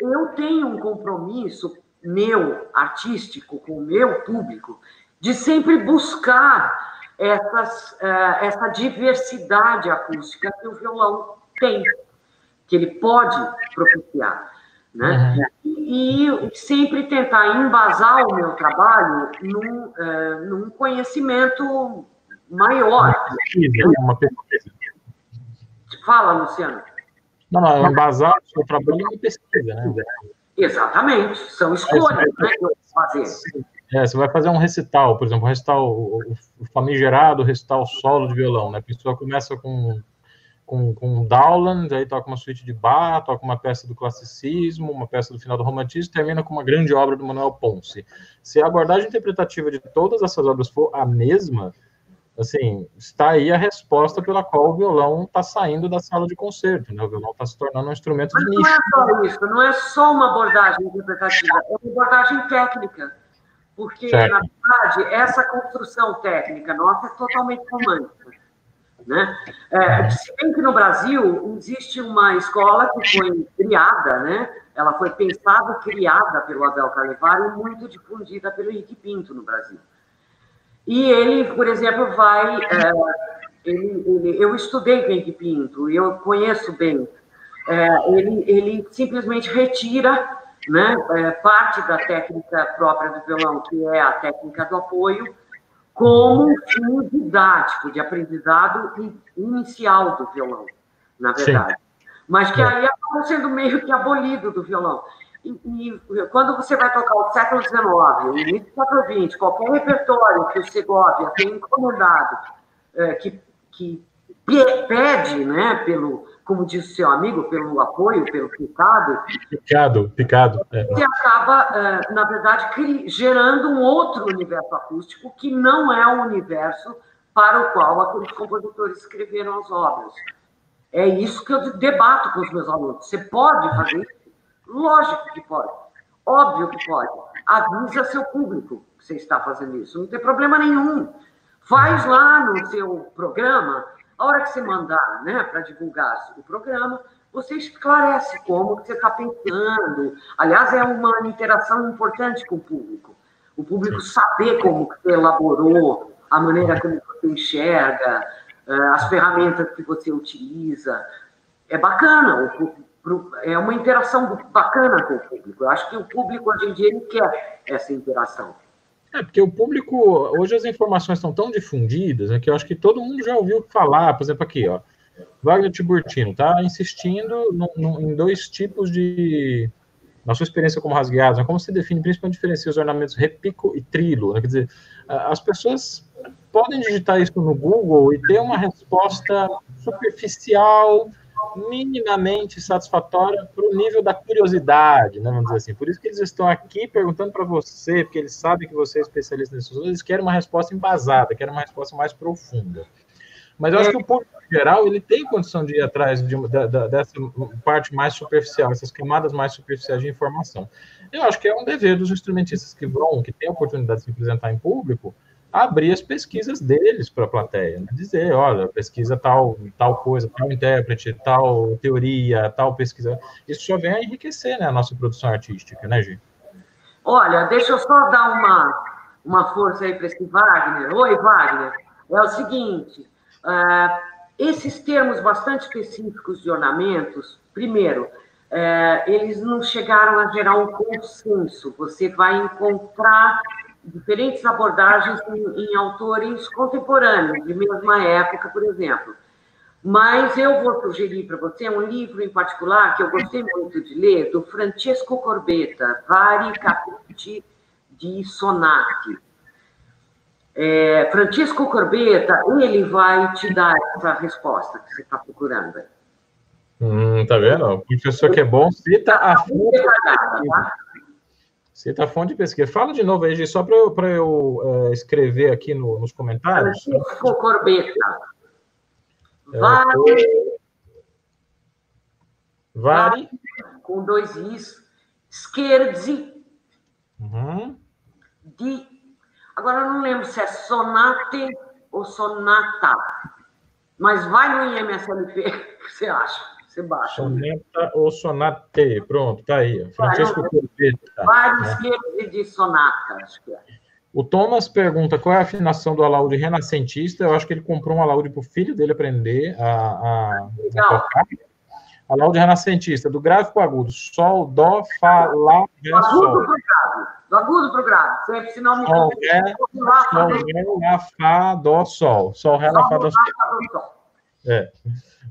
eu tenho um compromisso meu, artístico, com o meu público, de sempre buscar essas, eh, essa diversidade acústica que o violão tem que ele pode propiciar. Né? Uhum. E, e, sempre tentar embasar o meu trabalho num, uh, num conhecimento maior. Uma pesquisa. Fala, Luciano. Não, não, embasar o seu trabalho em pesquisa, né? Exatamente, são escolhas é, né, que eu vou fazer. É, você vai fazer um recital, por exemplo, um recital, o famigerado recital solo de violão, né? A pessoa começa com com, com Dowland, aí toca uma suíte de Bach, toca uma peça do classicismo, uma peça do final do romantismo, termina com uma grande obra do Manuel Ponce. Se a abordagem interpretativa de todas essas obras for a mesma, assim, está aí a resposta pela qual o violão está saindo da sala de concerto, né? O violão está se tornando um instrumento Mas de nicho. Não é só isso, não é só uma abordagem interpretativa, é uma abordagem técnica. Porque, certo. na verdade, essa construção técnica nossa é totalmente romântica. Né? É, se bem que no Brasil existe uma escola que foi criada, né? ela foi pensada e criada pelo Abel Carnevale e muito difundida pelo Henrique Pinto no Brasil. E ele, por exemplo, vai. É, ele, ele, eu estudei com Henrique Pinto, eu conheço bem. É, ele, ele simplesmente retira né, é, parte da técnica própria do violão, que é a técnica do apoio, como um fim didático, de aprendizado inicial do violão, na verdade. Sim. Mas que é. aí acabou sendo meio que abolido do violão. E, e, quando você vai tocar o século XIX, o início do século XX, qualquer repertório que o Segovia tem incomodado, é, que, que pede, né, pelo, como disse seu amigo, pelo apoio, pelo picado. Picado, picado. É. Você acaba, é, na verdade, gerando um outro universo acústico que não é o universo para o qual aqueles compositores escreveram as obras. É isso que eu debato com os meus alunos. Você pode fazer isso? Lógico que pode. Óbvio que pode. Avisa seu público que você está fazendo isso. Não tem problema nenhum. Faz lá no seu programa, a hora que você mandar né, para divulgar o programa, você esclarece como que você está pensando. Aliás, é uma interação importante com o público. O público saber como que você elaborou, a maneira como você enxerga, eh, as ferramentas que você utiliza. É bacana, é uma interação bacana com o público. Eu acho que o público hoje em dia ele quer essa interação. É, porque o público, hoje as informações estão tão difundidas, né, que eu acho que todo mundo já ouviu falar, por exemplo, aqui, ó, Wagner Tiburtino está insistindo no, no, em dois tipos de, na sua experiência como rasgueados, né, como se define principalmente diferencia os ornamentos repico e trilo, né, quer dizer, as pessoas podem digitar isso no Google e ter uma resposta superficial, minimamente satisfatória para o nível da curiosidade, né, vamos dizer assim. Por isso que eles estão aqui perguntando para você, porque eles sabem que você é especialista nesses assuntos, eles querem uma resposta embasada, querem uma resposta mais profunda. Mas eu acho que o público em geral ele tem condição de ir atrás de, de, de, dessa parte mais superficial, essas camadas mais superficiais de informação. Eu acho que é um dever dos instrumentistas que vão, que têm a oportunidade de se apresentar em público, abrir as pesquisas deles para a plateia, né? dizer, olha, pesquisa tal, tal coisa, tal intérprete, tal teoria, tal pesquisa. Isso só vem a enriquecer né, a nossa produção artística, né, Gi? Olha, deixa eu só dar uma, uma força aí para esse Wagner. Oi, Wagner. É o seguinte, uh, esses termos bastante específicos de ornamentos, primeiro, uh, eles não chegaram a gerar um consenso. Você vai encontrar diferentes abordagens em, em, autores contemporâneos, de mesma época, por exemplo. Mas eu vou sugerir para você um livro em particular que eu gostei muito de ler, do Francesco Corbetta, Vari Capricci di Sonati. É, Francisco Corbetta, ele vai te dar essa resposta que você está procurando. Hum, tá vendo? O professor que é bom cita a fonte. Tá? Cita a fonte de pesquisa. Fala de novo aí, só para eu, eu uh, escrever aqui no, nos comentários. Francisco Corbetta. É, Vari. Vari. Com dois Is. Scherzi. Uhum. De. Agora eu não lembro se é sonate ou sonata. Mas vai no IMSLP, o que você acha? Você baixa. Sonata ou sonate. Pronto, tá aí. Francisco Corpeta. Vários né? de sonata, acho que é. O Thomas pergunta qual é a afinação do alaúde renascentista. Eu acho que ele comprou um alaúde para o filho dele aprender a, a, a tocar. Alaúde renascentista, do grave para o agudo. Sol, dó, fá, lá, ré, sol. Do agudo para o grave. Sempre, senão me sol, ré, sol, ré, lá, fá, dó, sol. Sol, ré, lá, fá, dó, sol. É.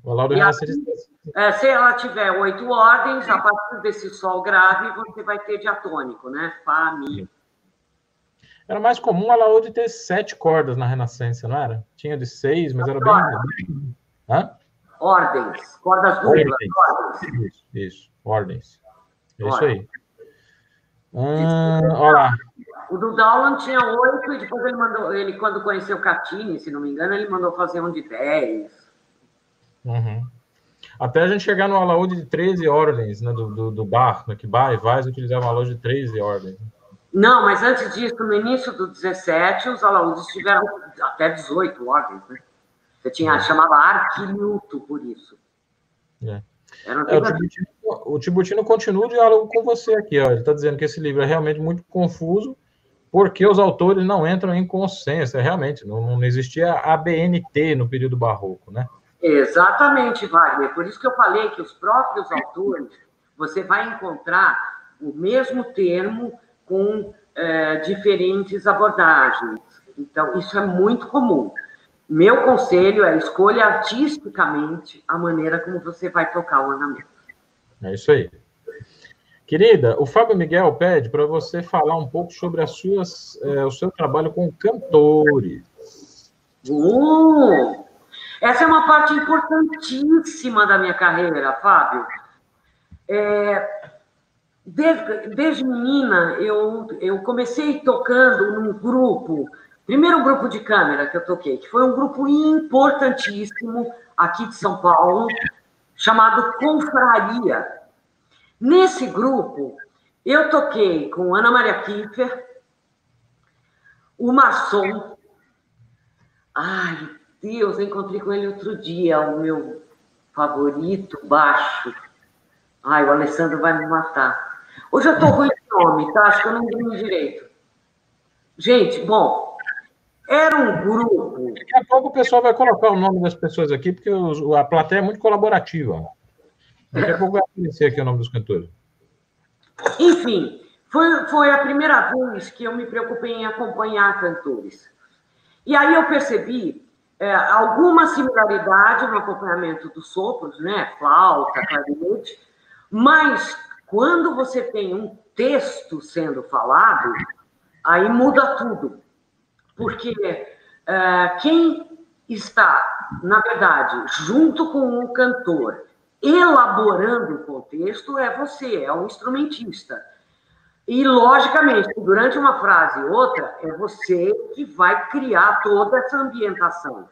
O alaúde renascentista é, se ela tiver oito ordens, a partir desse sol grave, você vai ter diatônico, né? Fá, Mi. Era mais comum a laúde ter sete cordas na Renascença, não era? Tinha de seis, mas era bem. Hã? Ordens, cordas duplas. Ordens. Isso, isso, ordens. É isso aí. Hum, olha lá. O do Dowland tinha oito e depois ele mandou, ele quando conheceu Catini, se não me engano, ele mandou fazer um de dez. Uhum. Até a gente chegar no alaúde de 13 ordens, né, do, do, do bar, né, que bar e Vaz utilizavam alaúde de 13 ordens. Não, mas antes disso, no início do 17, os alaúdes tiveram até 18 ordens, né? Você tinha, é. chamava arquilhuto por isso. É. É, o, Tibutino, o Tibutino continua o diálogo com você aqui, ó. Ele está dizendo que esse livro é realmente muito confuso, porque os autores não entram em consenso. É realmente, não, não existia a BNT no período barroco, né? Exatamente, Wagner. Por isso que eu falei que os próprios autores, você vai encontrar o mesmo termo com é, diferentes abordagens. Então, isso é muito comum. Meu conselho é escolha artisticamente a maneira como você vai tocar o ornamento. É isso aí. Querida, o Fábio Miguel pede para você falar um pouco sobre as suas, é, o seu trabalho com cantores. Uh, Essa é uma parte importantíssima da minha carreira, Fábio. É, desde, desde menina, eu, eu comecei tocando num grupo, primeiro grupo de câmera que eu toquei, que foi um grupo importantíssimo aqui de São Paulo, chamado Confraria. Nesse grupo, eu toquei com Ana Maria Kiefer, o maçom. Ai, Deus, eu encontrei com ele outro dia, o meu favorito baixo. Ai, o Alessandro vai me matar. Hoje eu tô ruim de nome, tá? Acho que eu não lembro direito. Gente, bom, era um grupo. Daqui a pouco o pessoal vai colocar o nome das pessoas aqui, porque a plateia é muito colaborativa. Daqui a pouco vai aparecer aqui o nome dos cantores. Enfim, foi, foi a primeira vez que eu me preocupei em acompanhar cantores. E aí eu percebi é, alguma similaridade no acompanhamento dos sopros, né? Flauta, clarinete, mas quando você tem um texto sendo falado, aí muda tudo. Porque é, quem está, na verdade, junto com o cantor, elaborando o contexto, é você, é o instrumentista. E, logicamente, durante uma frase e outra, é você que vai criar toda essa ambientação.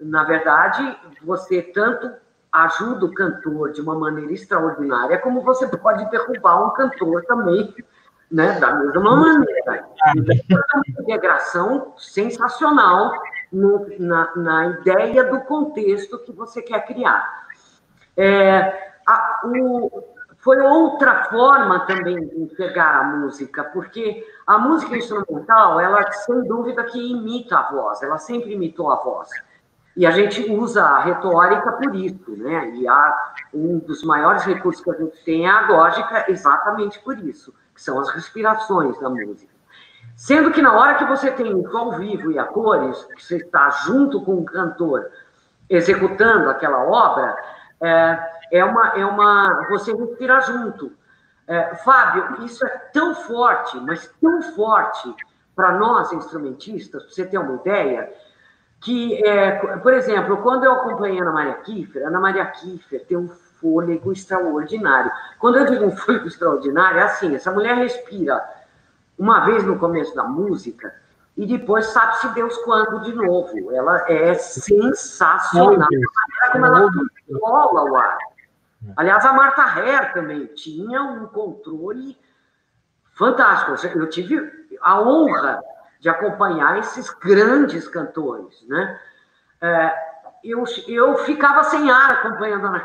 Na verdade, você tanto ajuda o cantor de uma maneira extraordinária, como você pode derrubar um cantor também, né, da mesma maneira. Então, é uma integração sensacional no, na, na ideia do contexto que você quer criar. É, a, o, foi outra forma também de enxergar a música, porque a música instrumental, ela sem dúvida que imita a voz, ela sempre imitou a voz. E a gente usa a retórica por isso, né? E há um dos maiores recursos que a gente tem é a lógica exatamente por isso, que são as respirações da música. Sendo que na hora que você tem o ao vivo e a cores, que você está junto com o cantor executando aquela obra, é, é uma, é uma. Você respira junto. É, Fábio, isso é tão forte, mas tão forte para nós instrumentistas, para você ter uma ideia, que, é, por exemplo, quando eu acompanhei a Ana Maria Kiefer, a Ana Maria Kiefer tem um fôlego extraordinário. Quando eu digo um fôlego extraordinário, é assim: essa mulher respira uma vez no começo da música e depois sabe-se Deus quando de novo. Ela é sensacional. A maneira como ela controla o ar. Aliás, a Marta Herr também tinha um controle fantástico. Eu tive a honra de acompanhar esses grandes cantores, né? É, eu, eu ficava sem ar acompanhando a Ana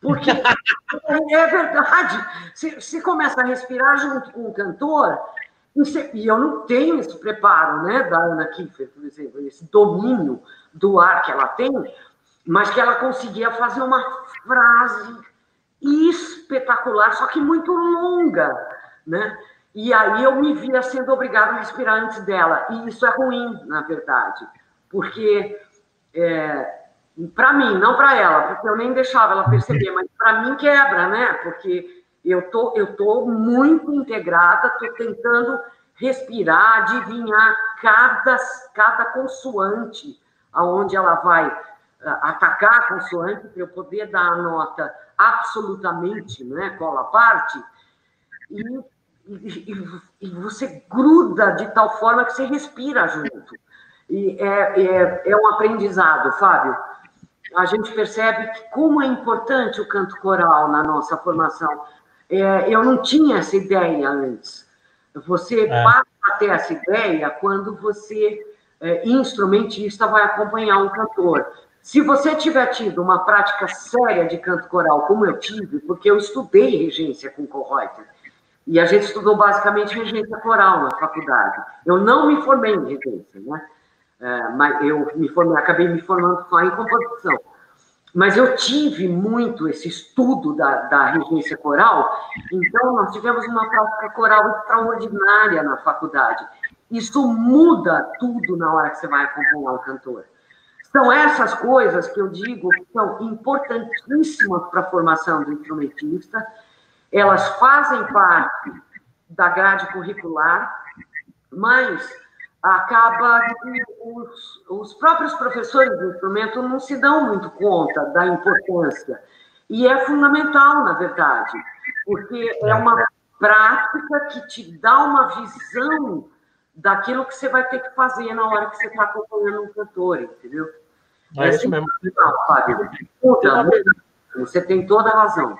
porque é verdade. Você, você começa a respirar junto com o cantor, e, você, e eu não tenho esse preparo, né, da Ana Kiefer, por exemplo, esse domínio do ar que ela tem, mas que ela conseguia fazer uma frase espetacular, só que muito longa, né? E aí eu me via sendo obrigada a respirar antes dela. E isso é ruim, na verdade, porque é, para mim, não para ela, porque eu nem deixava ela perceber, mas para mim quebra, né? Porque eu tô, eu tô muito integrada, tô tentando respirar, adivinhar cada, cada consoante aonde ela vai atacar a consoante para eu poder dar a nota absolutamente, né, cola parte, e, e, e, você gruda de tal forma que você respira junto. E é, é, é um aprendizado, Fábio. A gente percebe que como é importante o canto coral na nossa formação. É, eu não tinha essa ideia antes. Você é. passa a ter essa ideia quando você, é, instrumentista, vai acompanhar um cantor. Se você tiver tido uma prática séria de canto coral, como eu tive, porque eu estudei regência com Kohreuter, e a gente estudou basicamente regência coral na faculdade. Eu não me formei em regência, né? É, mas eu me formei, acabei me formando só em composição. Mas eu tive muito esse estudo da, da regência coral, então nós tivemos uma prática coral extraordinária na faculdade. Isso muda tudo na hora que você vai acompanhar o cantor. São essas coisas que eu digo que são importantíssimas para a formação do instrumentista, elas fazem parte da grade curricular, mas acaba que os, os próprios professores do instrumento não se dão muito conta da importância. E é fundamental, na verdade, porque é uma prática que te dá uma visão daquilo que você vai ter que fazer na hora que você está acompanhando um cantor, entendeu? É, é isso mesmo. Você tem toda a razão.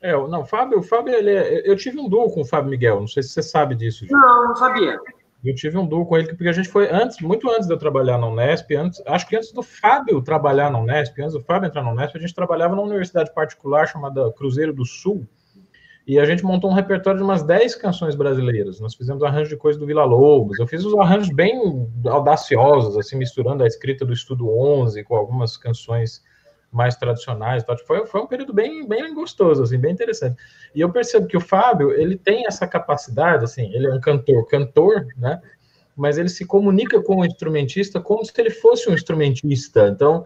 É, não, Fábio, Fábio, ele é, eu tive um duo com o Fábio Miguel, não sei se você sabe disso. Não, não sabia. Eu tive um duo com ele, porque a gente foi antes, muito antes de eu trabalhar na Unesp, antes, acho que antes do Fábio trabalhar na Unesp, antes do Fábio entrar na Unesp, a gente trabalhava numa universidade particular chamada Cruzeiro do Sul, e a gente montou um repertório de umas 10 canções brasileiras. Nós fizemos arranjos de coisas do Vila Lobos. Eu fiz uns arranjos bem audaciosos, assim, misturando a escrita do Estudo 11 com algumas canções mais tradicionais. Tá? Foi, foi um período bem, bem gostoso, assim, bem interessante. E eu percebo que o Fábio, ele tem essa capacidade, assim, ele é um cantor, cantor, né? Mas ele se comunica com o instrumentista como se ele fosse um instrumentista. Então,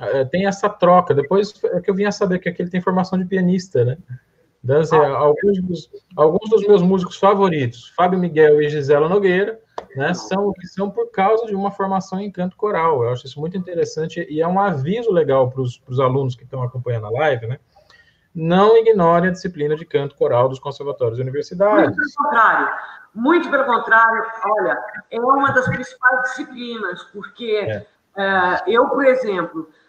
é, tem essa troca. Depois é que eu vim a saber que aqui ele tem formação de pianista, né? Então, assim, alguns, dos, alguns dos meus músicos favoritos, Fábio Miguel e Gisela Nogueira, né, são, são por causa de uma formação em canto coral. Eu acho isso muito interessante e é um aviso legal para os alunos que estão acompanhando a live, né? Não ignore a disciplina de canto coral dos conservatórios e universidades. Muito pelo contrário. Muito pelo contrário. Olha, é uma das principais disciplinas, porque é. É, eu, por exemplo, é,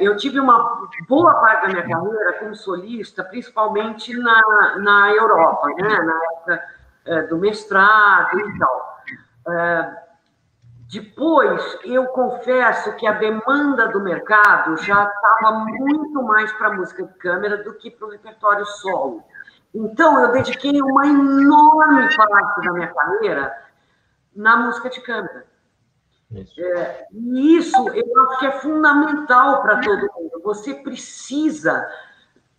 eu tive uma boa parte da minha carreira como solista, principalmente na, na Europa, né? na época é, do mestrado e tal. É, depois, eu confesso que a demanda do mercado já estava muito mais para música de câmera do que para o repertório solo. Então, eu dediquei uma enorme parte da minha carreira na música de câmera. Isso. É, e isso eu acho que é fundamental para todo mundo. Você precisa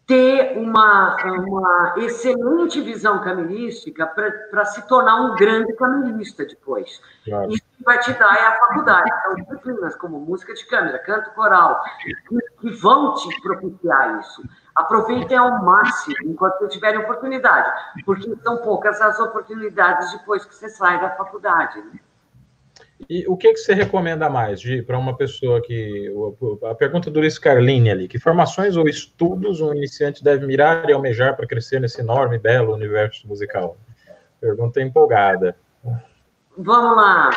ter uma, uma excelente visão camerística para se tornar um grande camerista depois. Claro. Isso que vai te dar é a faculdade. São disciplinas como música de câmera, canto coral, que, que vão te propiciar isso. Aproveitem ao máximo enquanto tiverem oportunidade, porque são poucas as oportunidades depois que você sai da faculdade. Né? E o que, que você recomenda mais para uma pessoa que. A pergunta do Luiz Carlini ali: que formações ou estudos um iniciante deve mirar e almejar para crescer nesse enorme belo universo musical? Pergunta empolgada. Vamos lá.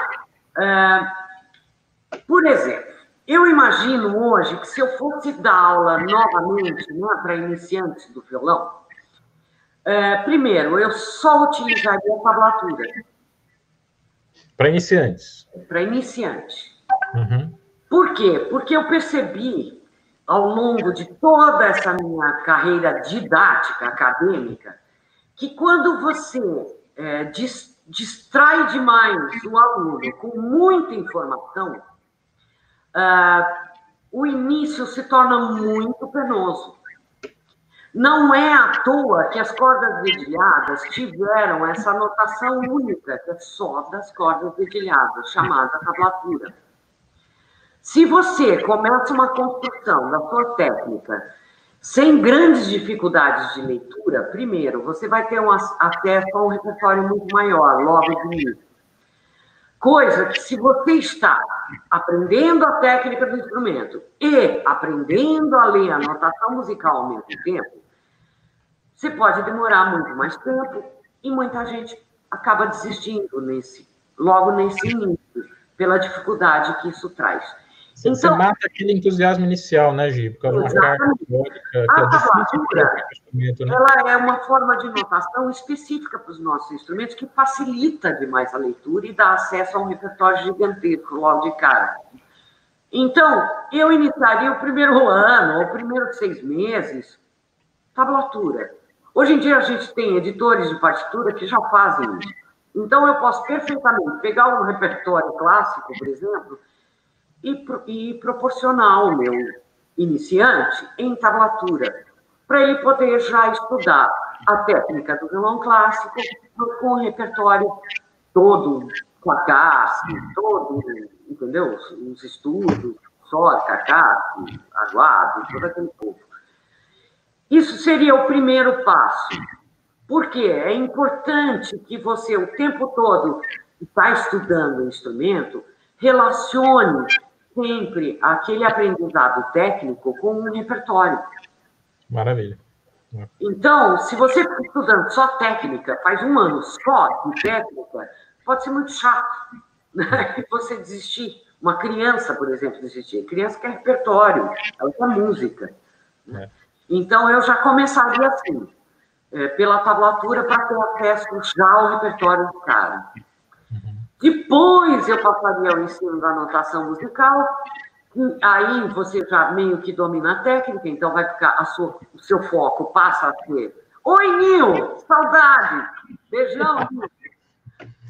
É, por exemplo, eu imagino hoje que se eu fosse dar aula novamente né, para iniciantes do violão, é, primeiro, eu só utilizaria a tablatura para iniciantes. Para iniciante. Uhum. Por quê? Porque eu percebi, ao longo de toda essa minha carreira didática, acadêmica, que quando você é, dis, distrai demais o aluno com muita informação, uh, o início se torna muito penoso. Não é à toa que as cordas dedilhadas tiveram essa notação única, que é só das cordas dedilhadas, chamada tablatura. Se você começa uma construção da sua técnica sem grandes dificuldades de leitura, primeiro, você vai ter um acesso a um repertório muito maior logo de início. Coisa que, se você está aprendendo a técnica do instrumento e aprendendo a ler a notação musical ao mesmo tempo, você pode demorar muito mais tempo e muita gente acaba desistindo nesse, logo nesse início, pela dificuldade que isso traz. Você, então, você mata aquele entusiasmo inicial, né, Gi? Por causa de carga teórica, que a é difícil né? Ela é uma forma de notação específica para os nossos instrumentos que facilita demais a leitura e dá acesso a um repertório gigantesco logo de cara. Então, eu iniciaria o primeiro ano, ou o primeiro seis meses, tablatura. Hoje em dia a gente tem editores de partitura que já fazem isso. Então eu posso perfeitamente pegar um repertório clássico, por exemplo, e, e proporcionar ao meu iniciante em tablatura, para ele poder já estudar a técnica do violão clássico com o repertório todo, com a casca, todo, entendeu? Os estudos, só, cacasco, aguado, todo aquele povo. Isso seria o primeiro passo. Porque é importante que você o tempo todo está estudando o instrumento, relacione sempre aquele aprendizado técnico com um repertório. Maravilha. Então, se você está estudando só técnica, faz um ano só de técnica, pode ser muito chato. Né? E você desistir. Uma criança, por exemplo, desistir. Criança quer repertório, ela quer música. É. Então, eu já começaria assim, é, pela tablatura, para ter acesso já ao repertório do cara. Depois, eu passaria ao ensino da notação musical, aí você já meio que domina a técnica, então vai ficar, sua, o seu foco passa a ser Oi, Nil! Saudade! Beijão, Nil!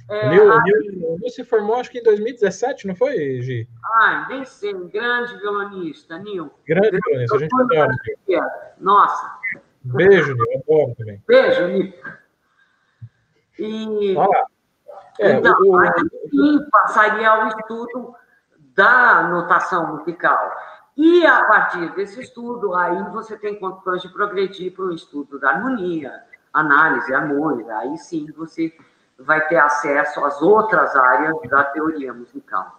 É, Nil, a... Nil, Nil se formou acho que em 2017, não foi, Gi? Ah, nem sei, um grande violonista, Nil. Grande, grande violonista, a gente adora. Nossa! Beijo, Nil, adoro também. Beijo, Nil. E... Ah, é, então, o, aí sim passaria ao estudo da notação musical. E a partir desse estudo, aí você tem condições de progredir para o estudo da harmonia, análise harmônica. Aí sim você vai ter acesso às outras áreas da teoria musical.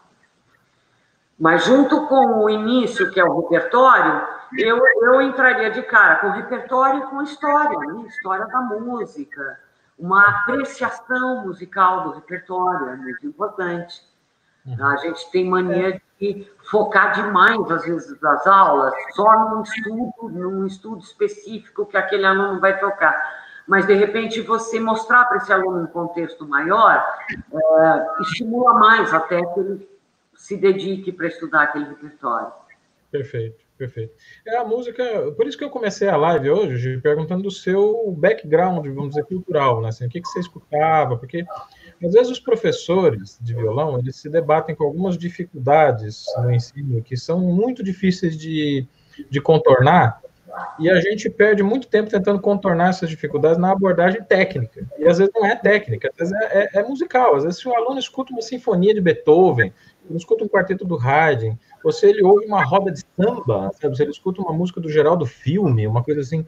Mas junto com o início, que é o repertório, eu, eu entraria de cara com repertório e com história, né? história da música, uma apreciação musical do repertório, é muito importante. Uhum. A gente tem mania de focar demais, às vezes, das aulas, só num estudo, num estudo específico que aquele aluno vai tocar. Mas, de repente, você mostrar para esse aluno um contexto maior é, estimula mais até que ele se dedique para estudar aquele repertório. Perfeito, perfeito. É a música, por isso que eu comecei a live hoje, perguntando do seu background, vamos dizer, cultural, né? Assim, o que, que você escutava, porque às vezes os professores de violão, eles se debatem com algumas dificuldades no ensino que são muito difíceis de, de contornar, e a gente perde muito tempo tentando contornar essas dificuldades na abordagem técnica. E às vezes não é técnica, às vezes é, é, é musical. Às vezes, se um aluno escuta uma sinfonia de Beethoven, escuta um quarteto do Haydn, ou se ele ouve uma roda de samba, sabe? se ele escuta uma música do Geraldo Filme, uma coisa assim,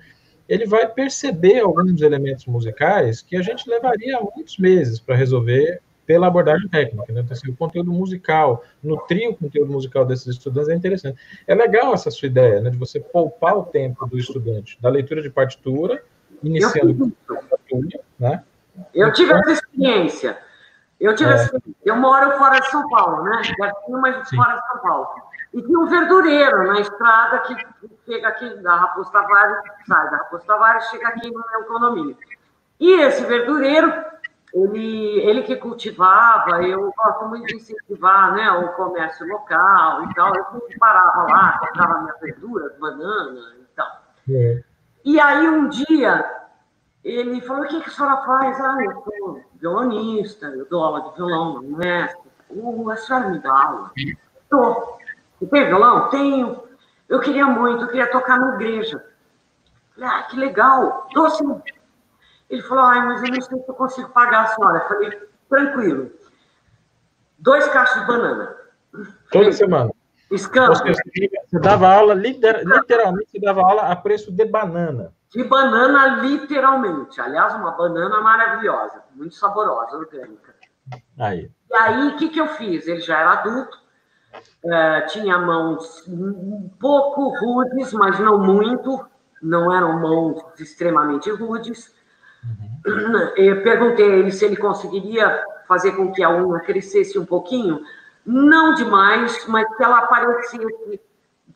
ele vai perceber alguns elementos musicais que a gente levaria muitos meses para resolver pela abordagem técnica. Né? Então, assim, o conteúdo musical, nutrir o conteúdo musical desses estudantes é interessante. É legal essa sua ideia, né, de você poupar o tempo do estudante da leitura de partitura, iniciando com partitura, né? Eu tive essa experiência. Eu tive é. essa Eu moro fora de São Paulo, né? Pertinho, mas Sim. fora de São Paulo. E tinha um verdureiro na estrada que chega aqui da Raposo Tavares, sai da Raposo Tavares, chega aqui no meu condomínio. E esse verdureiro, ele, ele que cultivava, eu gosto muito de incentivar né, o comércio local e tal. Eu parava lá, comprava minhas verduras, banana e tal. É. E aí um dia ele falou: o que, que a senhora faz? Ah, eu sou violonista, eu dou aula de violão, mestre. Uh, a senhora me dá aula? Você tem violão? Tenho. Eu queria muito, eu queria tocar na igreja. Falei, ah, que legal. Dou sim. Ele falou, ai, mas eu não sei se eu consigo pagar a senhora. Eu falei, tranquilo. Dois cachos de banana. Toda semana. Você, você dava aula, literalmente, você dava aula a preço de banana. De banana, literalmente. Aliás, uma banana maravilhosa, muito saborosa, orgânica. Aí. E aí, o que, que eu fiz? Ele já era adulto, uh, tinha mãos um pouco rudes, mas não muito, não eram mãos extremamente rudes. Uhum. Eu perguntei a ele se ele conseguiria fazer com que a unha crescesse um pouquinho, não demais, mas que ela aparecesse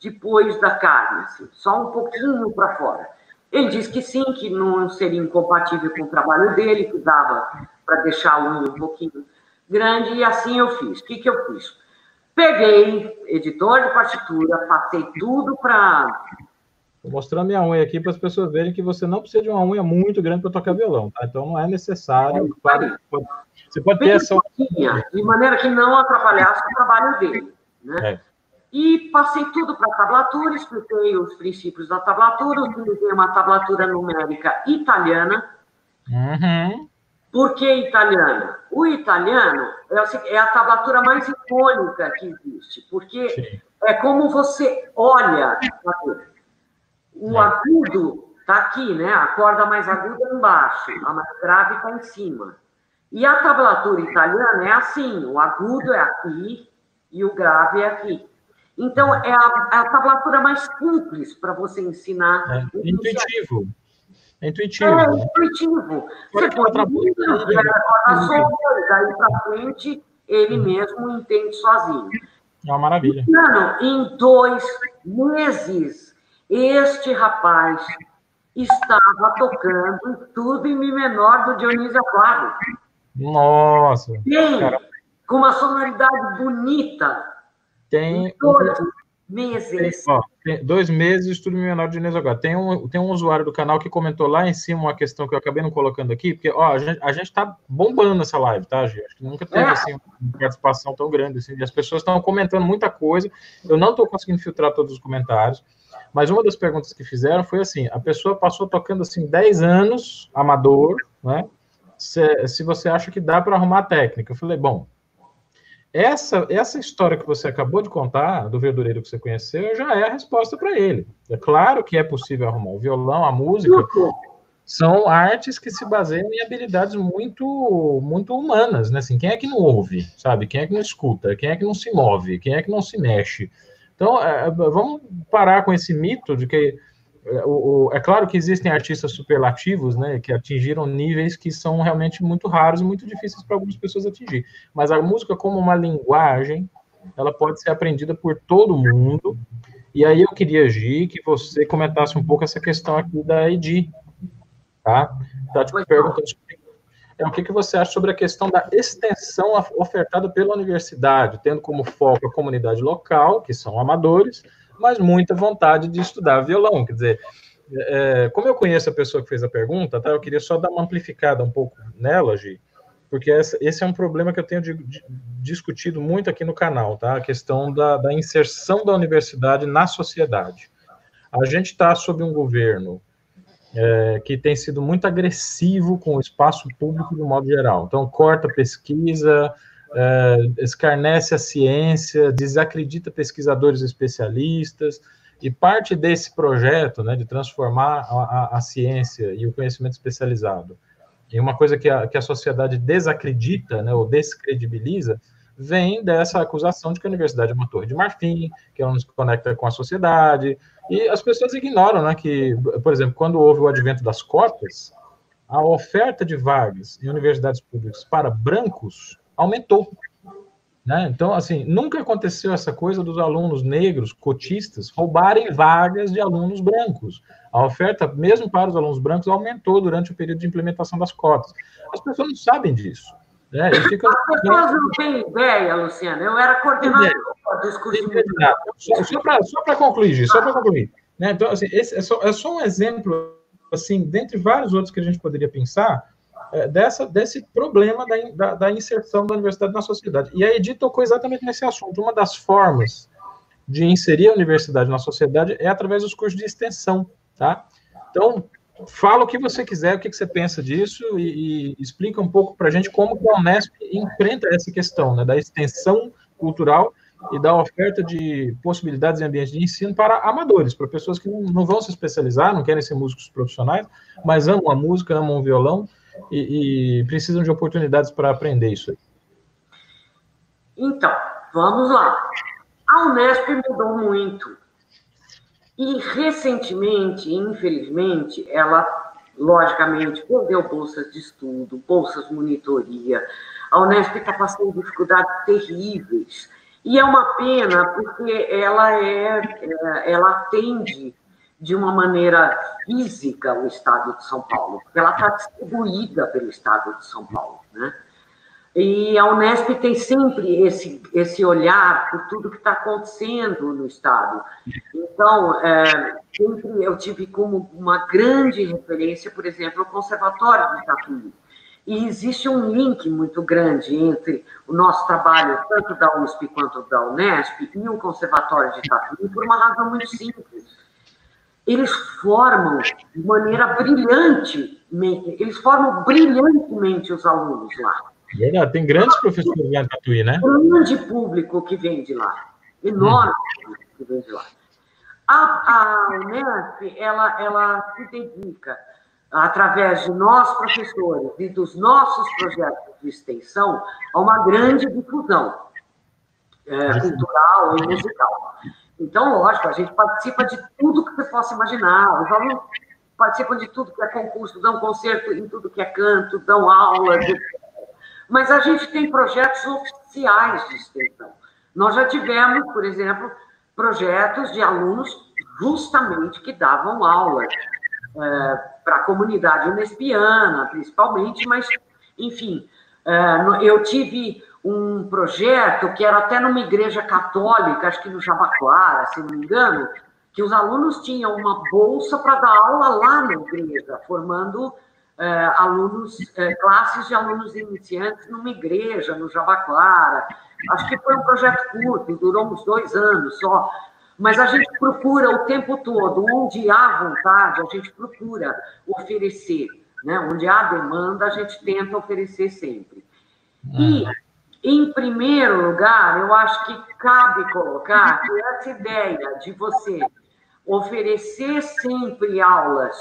depois da carne, assim, só um pouquinho para fora. Ele disse que sim, que não seria incompatível com o trabalho dele, que dava para deixar a unha um pouquinho grande, e assim eu fiz. O que, que eu fiz? Peguei editor de partitura, passei tudo para. Vou mostrar minha unha aqui para as pessoas verem que você não precisa de uma unha muito grande para tocar violão, tá? Então não é necessário. É, você pode ter essa. De maneira que não atrapalhasse o trabalho dele. Né? É. E passei tudo para a tablatura, expliquei os princípios da tablatura, utilizei uma tablatura numérica italiana. Uhum. Por que italiana? O italiano é a tablatura mais icônica que existe, porque Sim. é como você olha. O é. agudo está aqui, né? A corda mais aguda é embaixo, a mais grave está em cima. E a tablatura italiana é assim: o agudo é aqui, e o grave é é é aqui e. Então, é a, a tablatura mais simples para você ensinar. É, é intuitivo. É intuitivo. É, é intuitivo. Você pode ir daí para frente, ele mesmo entende sozinho. É uma maravilha. Mano, em dois meses, este rapaz estava tocando tudo em Mi menor do Dionísio Aquário. Nossa! Tem, com uma sonoridade bonita. Tem. Dois meses. Ó, dois meses, estudo menor de agora. Tem um, tem um usuário do canal que comentou lá em cima uma questão que eu acabei não colocando aqui, porque ó, a gente, a gente tá bombando essa live, tá, gente? Acho que nunca teve é. assim, uma participação tão grande. Assim, as pessoas estão comentando muita coisa. Eu não estou conseguindo filtrar todos os comentários. Mas uma das perguntas que fizeram foi assim: a pessoa passou tocando assim 10 anos, amador, né? se, se você acha que dá para arrumar a técnica. Eu falei, bom, essa, essa história que você acabou de contar, do verdureiro que você conheceu, já é a resposta para ele. É claro que é possível arrumar o violão, a música. São artes que se baseiam em habilidades muito muito humanas, né? Assim, quem é que não ouve, sabe? Quem é que não escuta? Quem é que não se move? Quem é que não se mexe? Então, é, vamos parar com esse mito de que é, o, o, é claro que existem artistas superlativos, né, que atingiram níveis que são realmente muito raros e muito difíceis para algumas pessoas atingir. Mas a música, como uma linguagem, ela pode ser aprendida por todo mundo. E aí eu queria, Gi, que você comentasse um pouco essa questão aqui da EDI, tá? Tá te perguntando é, o que, que você acha sobre a questão da extensão ofertada pela universidade, tendo como foco a comunidade local, que são amadores, mas muita vontade de estudar violão. Quer dizer, é, como eu conheço a pessoa que fez a pergunta, tá, eu queria só dar uma amplificada um pouco nela, Gi, porque essa, esse é um problema que eu tenho de, de, discutido muito aqui no canal, tá? A questão da, da inserção da universidade na sociedade. A gente está sob um governo é, que tem sido muito agressivo com o espaço público de modo geral. Então, corta pesquisa, é, escarnece a ciência, desacredita pesquisadores especialistas, e parte desse projeto né, de transformar a, a, a ciência e o conhecimento especializado em uma coisa que a, que a sociedade desacredita né, ou descredibiliza, vem dessa acusação de que a universidade é uma torre de marfim, que ela não se conecta com a sociedade, e as pessoas ignoram né, que, por exemplo, quando houve o advento das cotas, a oferta de vagas em universidades públicas para brancos aumentou. Né? Então, assim, nunca aconteceu essa coisa dos alunos negros, cotistas, roubarem vagas de alunos brancos. A oferta, mesmo para os alunos brancos, aumentou durante o período de implementação das cotas. As pessoas não sabem disso. Né? E fica... As pessoas não têm ideia, Luciana. Eu era coordenador do curso de Só para concluir, só para concluir. Né? Então, assim, esse é só, é só um exemplo, assim, dentre vários outros que a gente poderia pensar, dessa, desse problema da, da, da, inserção da universidade na sociedade. E a Edi tocou exatamente nesse assunto. Uma das formas de inserir a universidade na sociedade é através dos cursos de extensão, tá? Então, fala o que você quiser, o que, você pensa disso e, e explica um pouco para a gente como a Unesp enfrenta essa questão, né, da extensão cultural e da oferta de possibilidades em ambiente de ensino para amadores, para pessoas que não, não vão se especializar, não querem ser músicos profissionais, mas amam a música, amam o violão e, e precisam de oportunidades para aprender isso aí. Então, vamos lá. A Unesp mudou muito. E recentemente, infelizmente, ela, logicamente, perdeu bolsas de estudo, bolsas monitoria. A Unesp está passando dificuldades terríveis. E é uma pena, porque ela, é, é ela atende de uma maneira física o Estado de São Paulo, porque ela está distribuída pelo Estado de São Paulo, né? E a Unesp tem sempre esse, esse olhar por tudo que está acontecendo no Estado. Então, é, sempre eu tive como uma grande referência, por exemplo, o Conservatório de Tatuí. E existe um link muito grande entre o nosso trabalho, tanto da USP quanto da Unesp, e o Conservatório de Tatuí, por uma razão muito simples eles formam de maneira brilhante, eles formam brilhantemente os alunos lá. Verdade, tem grandes professores lá em Tatuí, né? Grande público que vem de lá, enorme hum. público que vem de lá. A, a Unesp, ela, ela se dedica através de nós, professores, e dos nossos projetos de extensão, a uma grande difusão é, cultural e musical. Então, lógico, a gente participa de tudo que você possa imaginar. Os alunos participam de tudo que é concurso, dão concerto em tudo que é canto, dão aulas, etc. Mas a gente tem projetos oficiais de extensão. Nós já tivemos, por exemplo, projetos de alunos justamente que davam aula é, para a comunidade unespiana, principalmente, mas, enfim, é, eu tive um projeto que era até numa igreja católica, acho que no Jabaquara, se não me engano, que os alunos tinham uma bolsa para dar aula lá na igreja, formando é, alunos, é, classes de alunos iniciantes numa igreja, no Jabaquara. Acho que foi um projeto curto, durou uns dois anos só. Mas a gente procura o tempo todo, onde há vontade, a gente procura oferecer. Né? Onde há demanda, a gente tenta oferecer sempre. E, em primeiro lugar, eu acho que cabe colocar essa ideia de você oferecer sempre aulas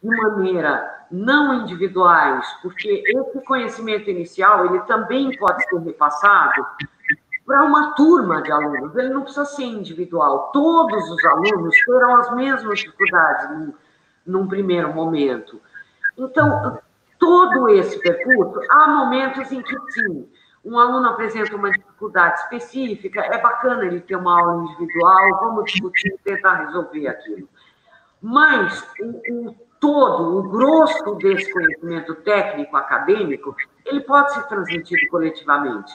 de maneira não individuais, porque esse conhecimento inicial ele também pode ser repassado para uma turma de alunos. Ele não precisa ser individual. Todos os alunos terão as mesmas dificuldades num, num primeiro momento. Então, todo esse percurso, há momentos em que sim, um aluno apresenta uma dificuldade específica, é bacana ele ter uma aula individual, vamos discutir, tentar resolver aquilo. Mas o, o todo, o grosso desse conhecimento técnico, acadêmico, ele pode ser transmitido coletivamente.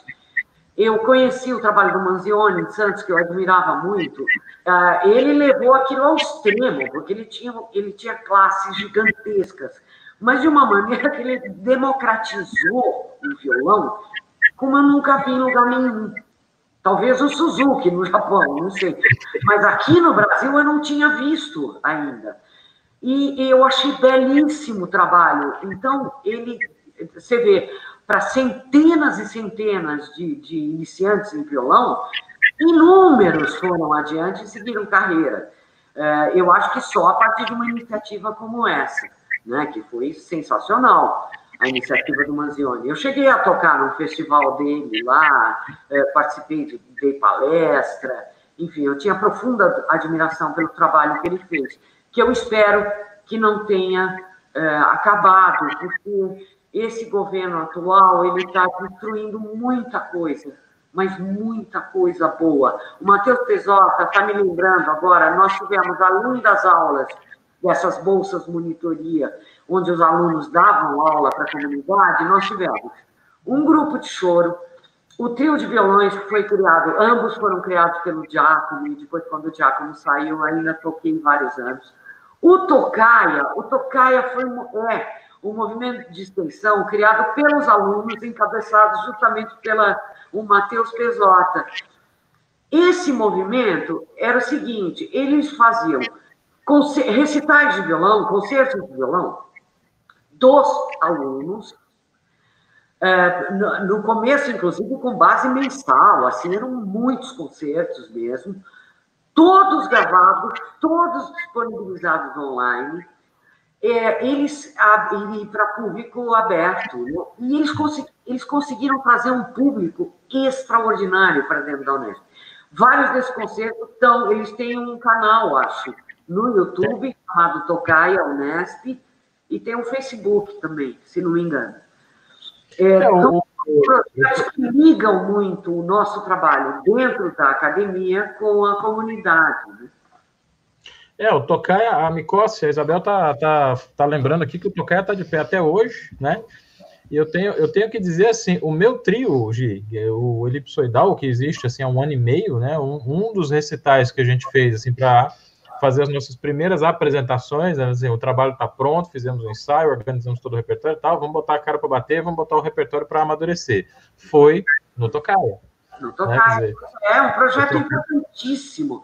Eu conheci o trabalho do Manzioni em Santos, que eu admirava muito. Ah, ele levou aquilo ao extremo, porque ele tinha, ele tinha classes gigantescas, mas de uma maneira que ele democratizou o violão como eu nunca vi em lugar nenhum. Talvez o Suzuki no Japão, não sei. Mas aqui no Brasil eu não tinha visto ainda. E eu achei belíssimo o trabalho. Então, ele, você vê, para centenas e centenas de, de iniciantes em violão, inúmeros foram adiante e seguiram carreira. É, eu acho que só a partir de uma iniciativa como essa, né, que foi sensacional a iniciativa do Manzioni. Eu cheguei a tocar no festival dele lá, é, participei, de, dei palestra, enfim, eu tinha profunda admiração pelo trabalho que ele fez, que eu espero que não tenha é, acabado, porque esse governo atual ele está destruindo muita coisa, mas muita coisa boa. O Matheus Pesota está me lembrando agora, nós tivemos, além das aulas dessas bolsas monitoria, onde os alunos davam aula para a comunidade, nós tivemos um grupo de choro, o trio de violões que foi criado, ambos foram criados pelo Diácono, e depois, quando o Diácono saiu, ainda toquei vários anos. O Tocaia, o Tocaia foi é, um movimento de extensão criado pelos alunos, encabeçados justamente pela o Matheus Pesota. Esse movimento era o seguinte: eles faziam recitais de violão, concertos de violão, dos alunos, é, no começo, inclusive, com base mensal, assim, eram muitos concertos mesmo, todos gravados, todos disponibilizados online, é, eles para público aberto, né? e eles, eles conseguiram trazer um público extraordinário para dentro da Unesp. Vários desses concertos estão, eles têm um canal, acho, no YouTube, chamado Tocaia Unesp, e tem um Facebook também, se não me engano. É, é, então, projetos que ligam muito o nosso trabalho dentro da academia com a comunidade. Né? É, o Tocaia, a Micócia, a Isabel tá, tá, tá lembrando aqui que o Tocaia tá de pé até hoje, né? E eu tenho, eu tenho que dizer assim, o meu trio, Gi, o elipsoidal, que existe assim há um ano e meio, né? Um, um dos recitais que a gente fez assim para fazer as nossas primeiras apresentações, né? assim, o trabalho está pronto, fizemos o um ensaio, organizamos todo o repertório e tal, vamos botar a cara para bater, vamos botar o repertório para amadurecer. Foi no Tocaia. No Tocaia. Né? É um projeto importantíssimo.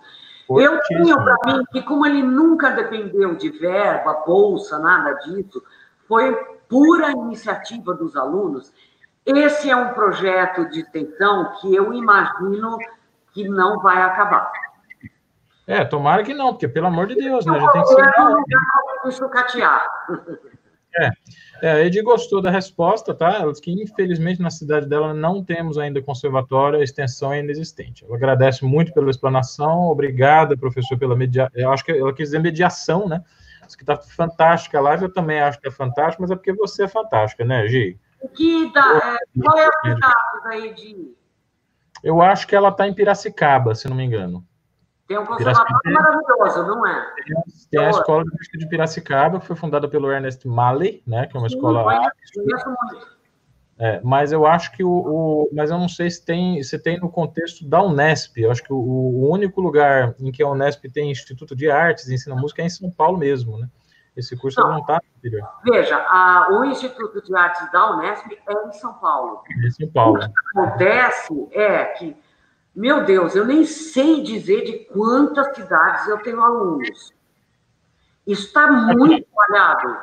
Eu tenho para mim que, como ele nunca dependeu de verba, bolsa, nada disso, foi pura iniciativa dos alunos. Esse é um projeto de extensão que eu imagino que não vai acabar É, tomara que não, porque pelo amor de Deus, né? A gente tem que ser. É, é, a Edi gostou da resposta, tá? Ela disse que, infelizmente, na cidade dela não temos ainda conservatório, a extensão é inexistente. Ela agradece muito pela explanação, obrigada, professor, pela mediação. Eu acho que ela quis dizer mediação, né? Diz que tá fantástica a live, eu também acho que é fantástica, mas é porque você é fantástica, né, Gi? Que da, é, qual é a cidade da Edi? Eu acho que ela está em Piracicaba, se não me engano. Tem um conservatório maravilhoso, não é? Tem, a Escola de Piracicaba, que foi fundada pelo Ernest Malley, né? Que é uma Sim, escola. Muito. É, mas eu acho que o, o, Mas eu não sei se tem, se tem no contexto da Unesp. Eu acho que o, o único lugar em que a Unesp tem Instituto de Artes e ensina música é em São Paulo mesmo, né? Esse curso não, está Veja, a, o Instituto de Artes da Unesp é em São Paulo. É em São Paulo. O que acontece é que meu Deus, eu nem sei dizer de quantas cidades eu tenho alunos. Está muito espalhado.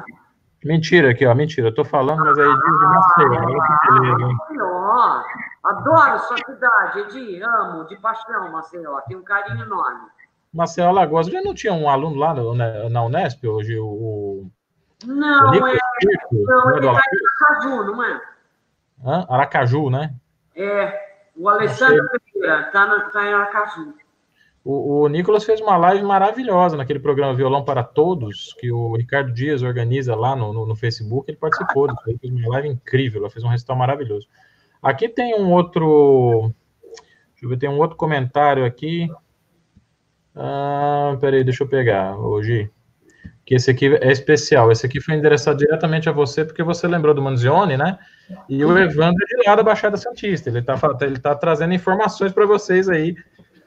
Mentira aqui, ó, mentira. Eu tô falando, mas aí é de. Olha que beleza, hein? Maceió. Adoro sua cidade, Edi. Amo, de paixão, Maceió. Tenho um carinho enorme. Maceió Alagoas. Já não tinha um aluno lá no, na Unesp hoje? O, não, o é. Circo, não, ele está em Aracaju, não é? Hã? Aracaju, né? É. O Alessandro Pereira está tá em Aracaju. O, o Nicolas fez uma live maravilhosa naquele programa Violão para Todos, que o Ricardo Dias organiza lá no, no, no Facebook. Ele participou disso, fez uma live incrível, fez um recital maravilhoso. Aqui tem um outro. Deixa eu ver, tem um outro comentário aqui. Ah, peraí, deixa eu pegar, hoje. Que esse aqui é especial. Esse aqui foi endereçado diretamente a você, porque você lembrou do Manzioni, né? E o Evandro é de lá da Baixada Santista. Ele está ele tá trazendo informações para vocês aí,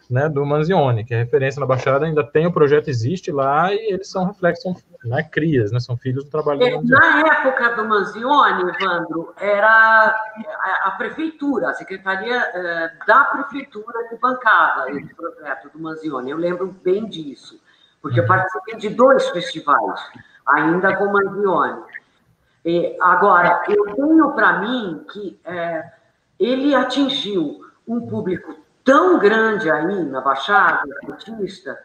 né, do Manzioni, que é referência na Baixada, ainda tem o projeto, existe lá, e eles são reflexos, são né, crias, né, são filhos do trabalho do Manzioni. Na época do Manzioni, Evandro, era a, a prefeitura, a secretaria eh, da prefeitura que bancava esse projeto do Manzioni. Eu lembro bem disso, porque eu participei de dois festivais, ainda com o Manzioni. É, agora, eu tenho para mim que é, ele atingiu um público tão grande aí na Baixada Santista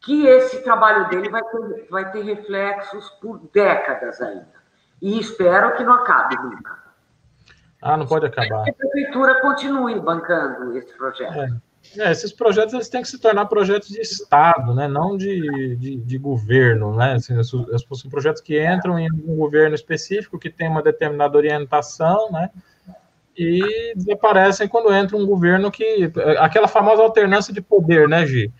que esse trabalho dele vai ter, vai ter reflexos por décadas ainda. E espero que não acabe nunca. Ah, não pode acabar. Que a prefeitura continue bancando esse projeto. É. É, esses projetos eles têm que se tornar projetos de Estado, né? não de, de, de governo. Né? Assim, são projetos que entram em um governo específico, que tem uma determinada orientação, né? e desaparecem quando entra um governo que. Aquela famosa alternância de poder, né, Gi?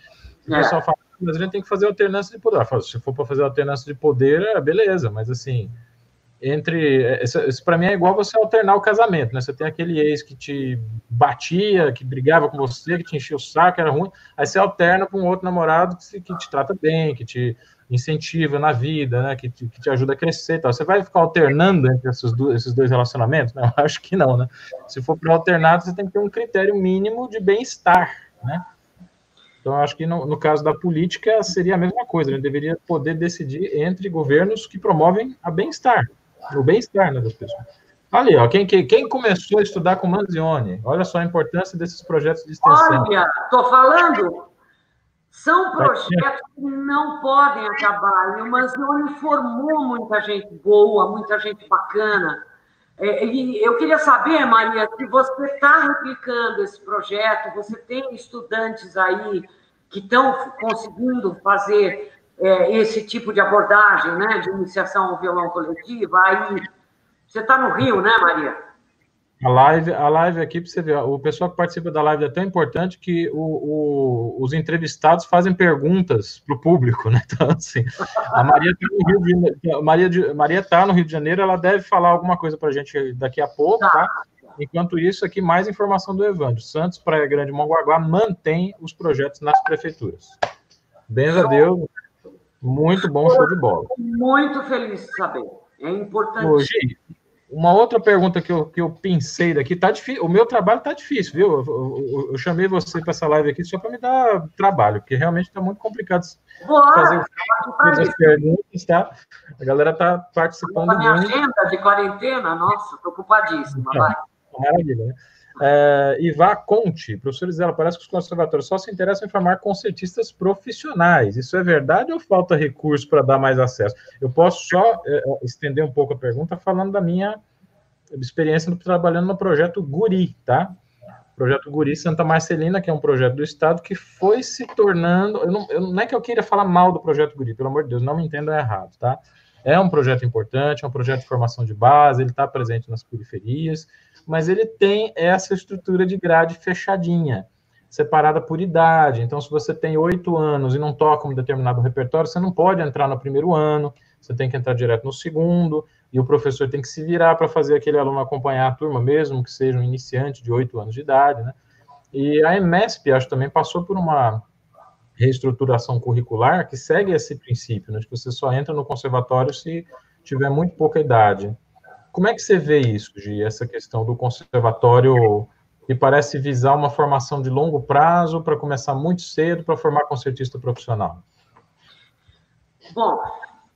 O é. pessoal fala, mas a gente tem que fazer alternância de poder. Falo, se for para fazer alternância de poder, é beleza, mas assim entre. Isso, para mim é igual você alternar o casamento, né? Você tem aquele ex que te batia, que brigava com você, que te enchia o saco, era ruim, aí você alterna com um outro namorado que, que te trata bem, que te incentiva na vida, né? Que te, que te ajuda a crescer tal. Você vai ficar alternando entre esses dois, esses dois relacionamentos? Eu acho que não, né? Se for para alternar, você tem que ter um critério mínimo de bem-estar, né? Então, acho que no, no, caso da política seria a mesma coisa, né? deveria poder decidir entre governos que promovem a bem-estar, o bem-estar né, das pessoas. Ali, ó, quem, quem, quem, começou a estudar com Manzioni, olha só a importância desses projetos de extensão. Olha, estou falando, são projetos que não podem acabar. E o Manzioni formou muita gente boa, muita gente bacana. É, e eu queria saber, Maria, se você está replicando esse projeto, você tem estudantes aí que estão conseguindo fazer é, esse tipo de abordagem, né, de iniciação ao violão coletivo, aí você está no Rio, né, Maria? A live, a live aqui, para você ver, o pessoal que participa da live é tão importante que o, o, os entrevistados fazem perguntas para o público, né? Então, assim, a Maria está no Rio de Janeiro, Maria, de, Maria tá no Rio de Janeiro, ela deve falar alguma coisa para a gente daqui a pouco, tá? tá? Enquanto isso, aqui mais informação do Evandro. Santos, Praia Grande, Mongaguá mantém os projetos nas prefeituras. Benza a Deus, muito bom, show de bola. Muito feliz de saber. É importante. Hoje, uma outra pergunta que eu, que eu pensei daqui, tá difícil. O meu trabalho tá difícil, viu? Eu, eu, eu chamei você para essa live aqui só para me dar trabalho, porque realmente está muito complicado Boa, fazer, fazer as perguntas, tá? A galera tá participando. A minha muito. agenda de quarentena, nossa, tô ocupadíssima. Então, Maravilha, né? É, Ivá Conte, professor Isela, parece que os conservatórios só se interessam em formar concertistas profissionais. Isso é verdade ou falta recurso para dar mais acesso? Eu posso só é, é, estender um pouco a pergunta falando da minha experiência trabalhando no projeto Guri, tá? Projeto Guri Santa Marcelina, que é um projeto do Estado que foi se tornando. Eu não, eu, não é que eu queira falar mal do projeto Guri, pelo amor de Deus, não me entenda errado, tá? É um projeto importante, é um projeto de formação de base, ele está presente nas periferias, mas ele tem essa estrutura de grade fechadinha, separada por idade. Então, se você tem oito anos e não toca um determinado repertório, você não pode entrar no primeiro ano, você tem que entrar direto no segundo, e o professor tem que se virar para fazer aquele aluno acompanhar a turma, mesmo que seja um iniciante de oito anos de idade, né? E a EMESP, acho, também passou por uma reestruturação curricular que segue esse princípio, né, que você só entra no conservatório se tiver muito pouca idade. Como é que você vê isso, Gi, essa questão do conservatório que parece visar uma formação de longo prazo para começar muito cedo para formar concertista profissional? Bom,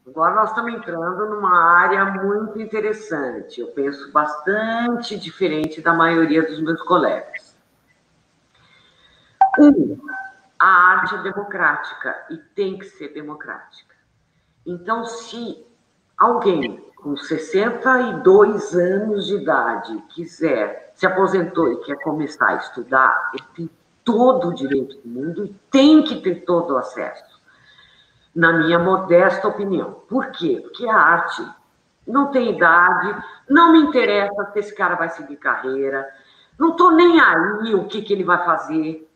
agora nós estamos entrando numa área muito interessante. Eu penso bastante diferente da maioria dos meus colegas. Um, a arte é democrática e tem que ser democrática. Então, se alguém com 62 anos de idade quiser, se aposentou e quer começar a estudar, ele tem todo o direito do mundo e tem que ter todo o acesso, na minha modesta opinião. Por quê? Porque a arte não tem idade, não me interessa se esse cara vai seguir carreira, não estou nem aí o que, que ele vai fazer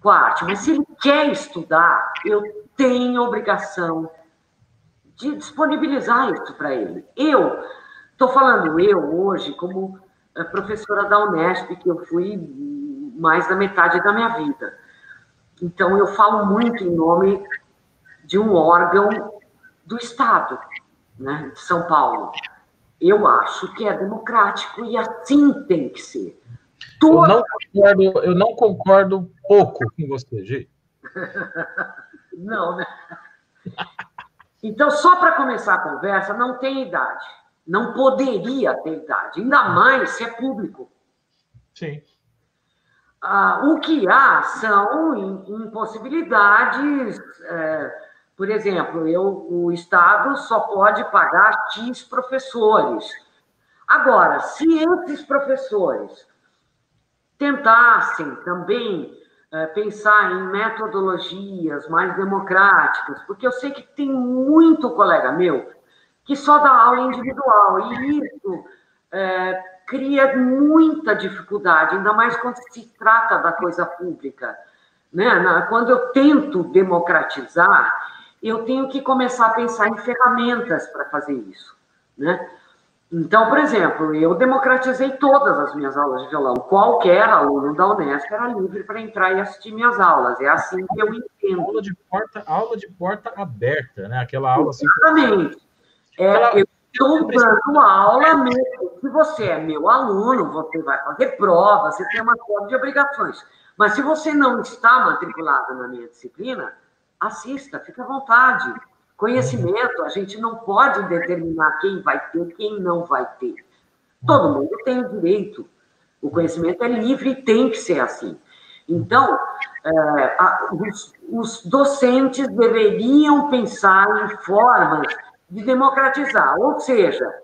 com a arte, mas se ele quer estudar, eu tenho obrigação de disponibilizar isso para ele. Eu estou falando eu hoje como eh, professora da Unesp, que eu fui mais da metade da minha vida. Então eu falo muito em nome de um órgão do Estado, né, de São Paulo. Eu acho que é democrático e assim tem que ser. Eu, não concordo, eu não concordo pouco com você, Gi. não, né? Então, só para começar a conversa, não tem idade. Não poderia ter idade, ainda mais se é público. Sim. Ah, o que há são impossibilidades. É, por exemplo, eu, o Estado só pode pagar X professores. Agora, se esses professores tentassem também é, pensar em metodologias mais democráticas, porque eu sei que tem muito colega meu que só dá aula individual, e isso é, cria muita dificuldade, ainda mais quando se trata da coisa pública. Né? Quando eu tento democratizar, eu tenho que começar a pensar em ferramentas para fazer isso. Né? Então, por exemplo, eu democratizei todas as minhas aulas de violão. Qualquer aluno da Unesco era livre para entrar e assistir minhas aulas. É assim que eu entendo. Aula de porta, aula de porta aberta, né? Aquela aula assim. Exatamente. É, eu estou dando aula mesmo. Se você é meu aluno, você vai fazer prova, você tem uma série de obrigações. Mas se você não está matriculado na minha disciplina, assista, fique à vontade. Conhecimento, a gente não pode determinar quem vai ter, quem não vai ter. Todo mundo tem o direito. O conhecimento é livre e tem que ser assim. Então, é, a, os, os docentes deveriam pensar em formas de democratizar, ou seja,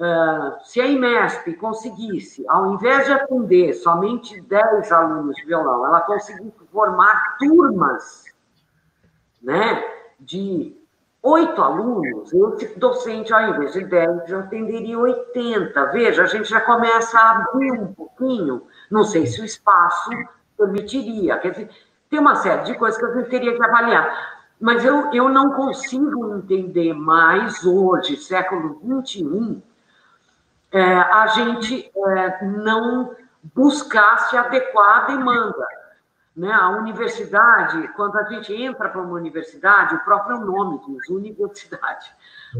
Uh, se a IMESP conseguisse, ao invés de atender somente 10 alunos de violão, ela conseguisse formar turmas né, de oito alunos, esse docente, ao invés de 10, já atenderia 80. Veja, a gente já começa a abrir um pouquinho, não sei se o espaço permitiria. Quer dizer, tem uma série de coisas que a gente teria que avaliar. Mas eu, eu não consigo entender mais hoje, século XXI, é, a gente é, não buscar se adequar à demanda. Né? A universidade, quando a gente entra para uma universidade, o próprio nome diz universidade.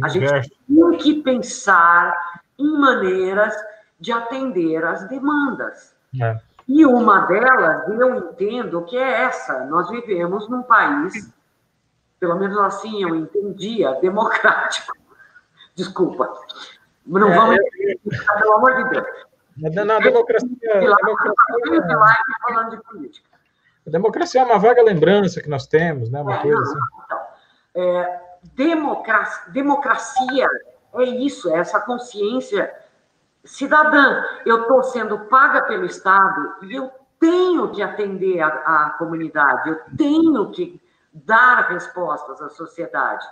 A gente tem que pensar em maneiras de atender as demandas. É. E uma delas, eu entendo que é essa. Nós vivemos num país, pelo menos assim eu entendia, democrático. Desculpa. Não é, vamos. É, pelo amor de Deus. Na, democracia. democracia falando de política. A democracia é uma vaga lembrança que nós temos, né? Uma é, coisa assim. Então, é, democracia, democracia é isso, é essa consciência cidadã. Eu estou sendo paga pelo Estado e eu tenho que atender a, a comunidade, eu tenho que dar respostas à sociedade.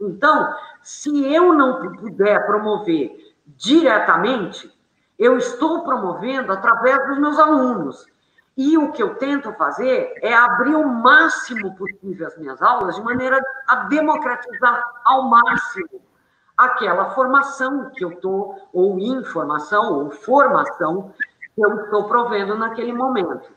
Então, se eu não puder promover diretamente, eu estou promovendo através dos meus alunos. E o que eu tento fazer é abrir o máximo possível as minhas aulas de maneira a democratizar ao máximo aquela formação que eu estou, ou informação, ou formação que eu estou provendo naquele momento.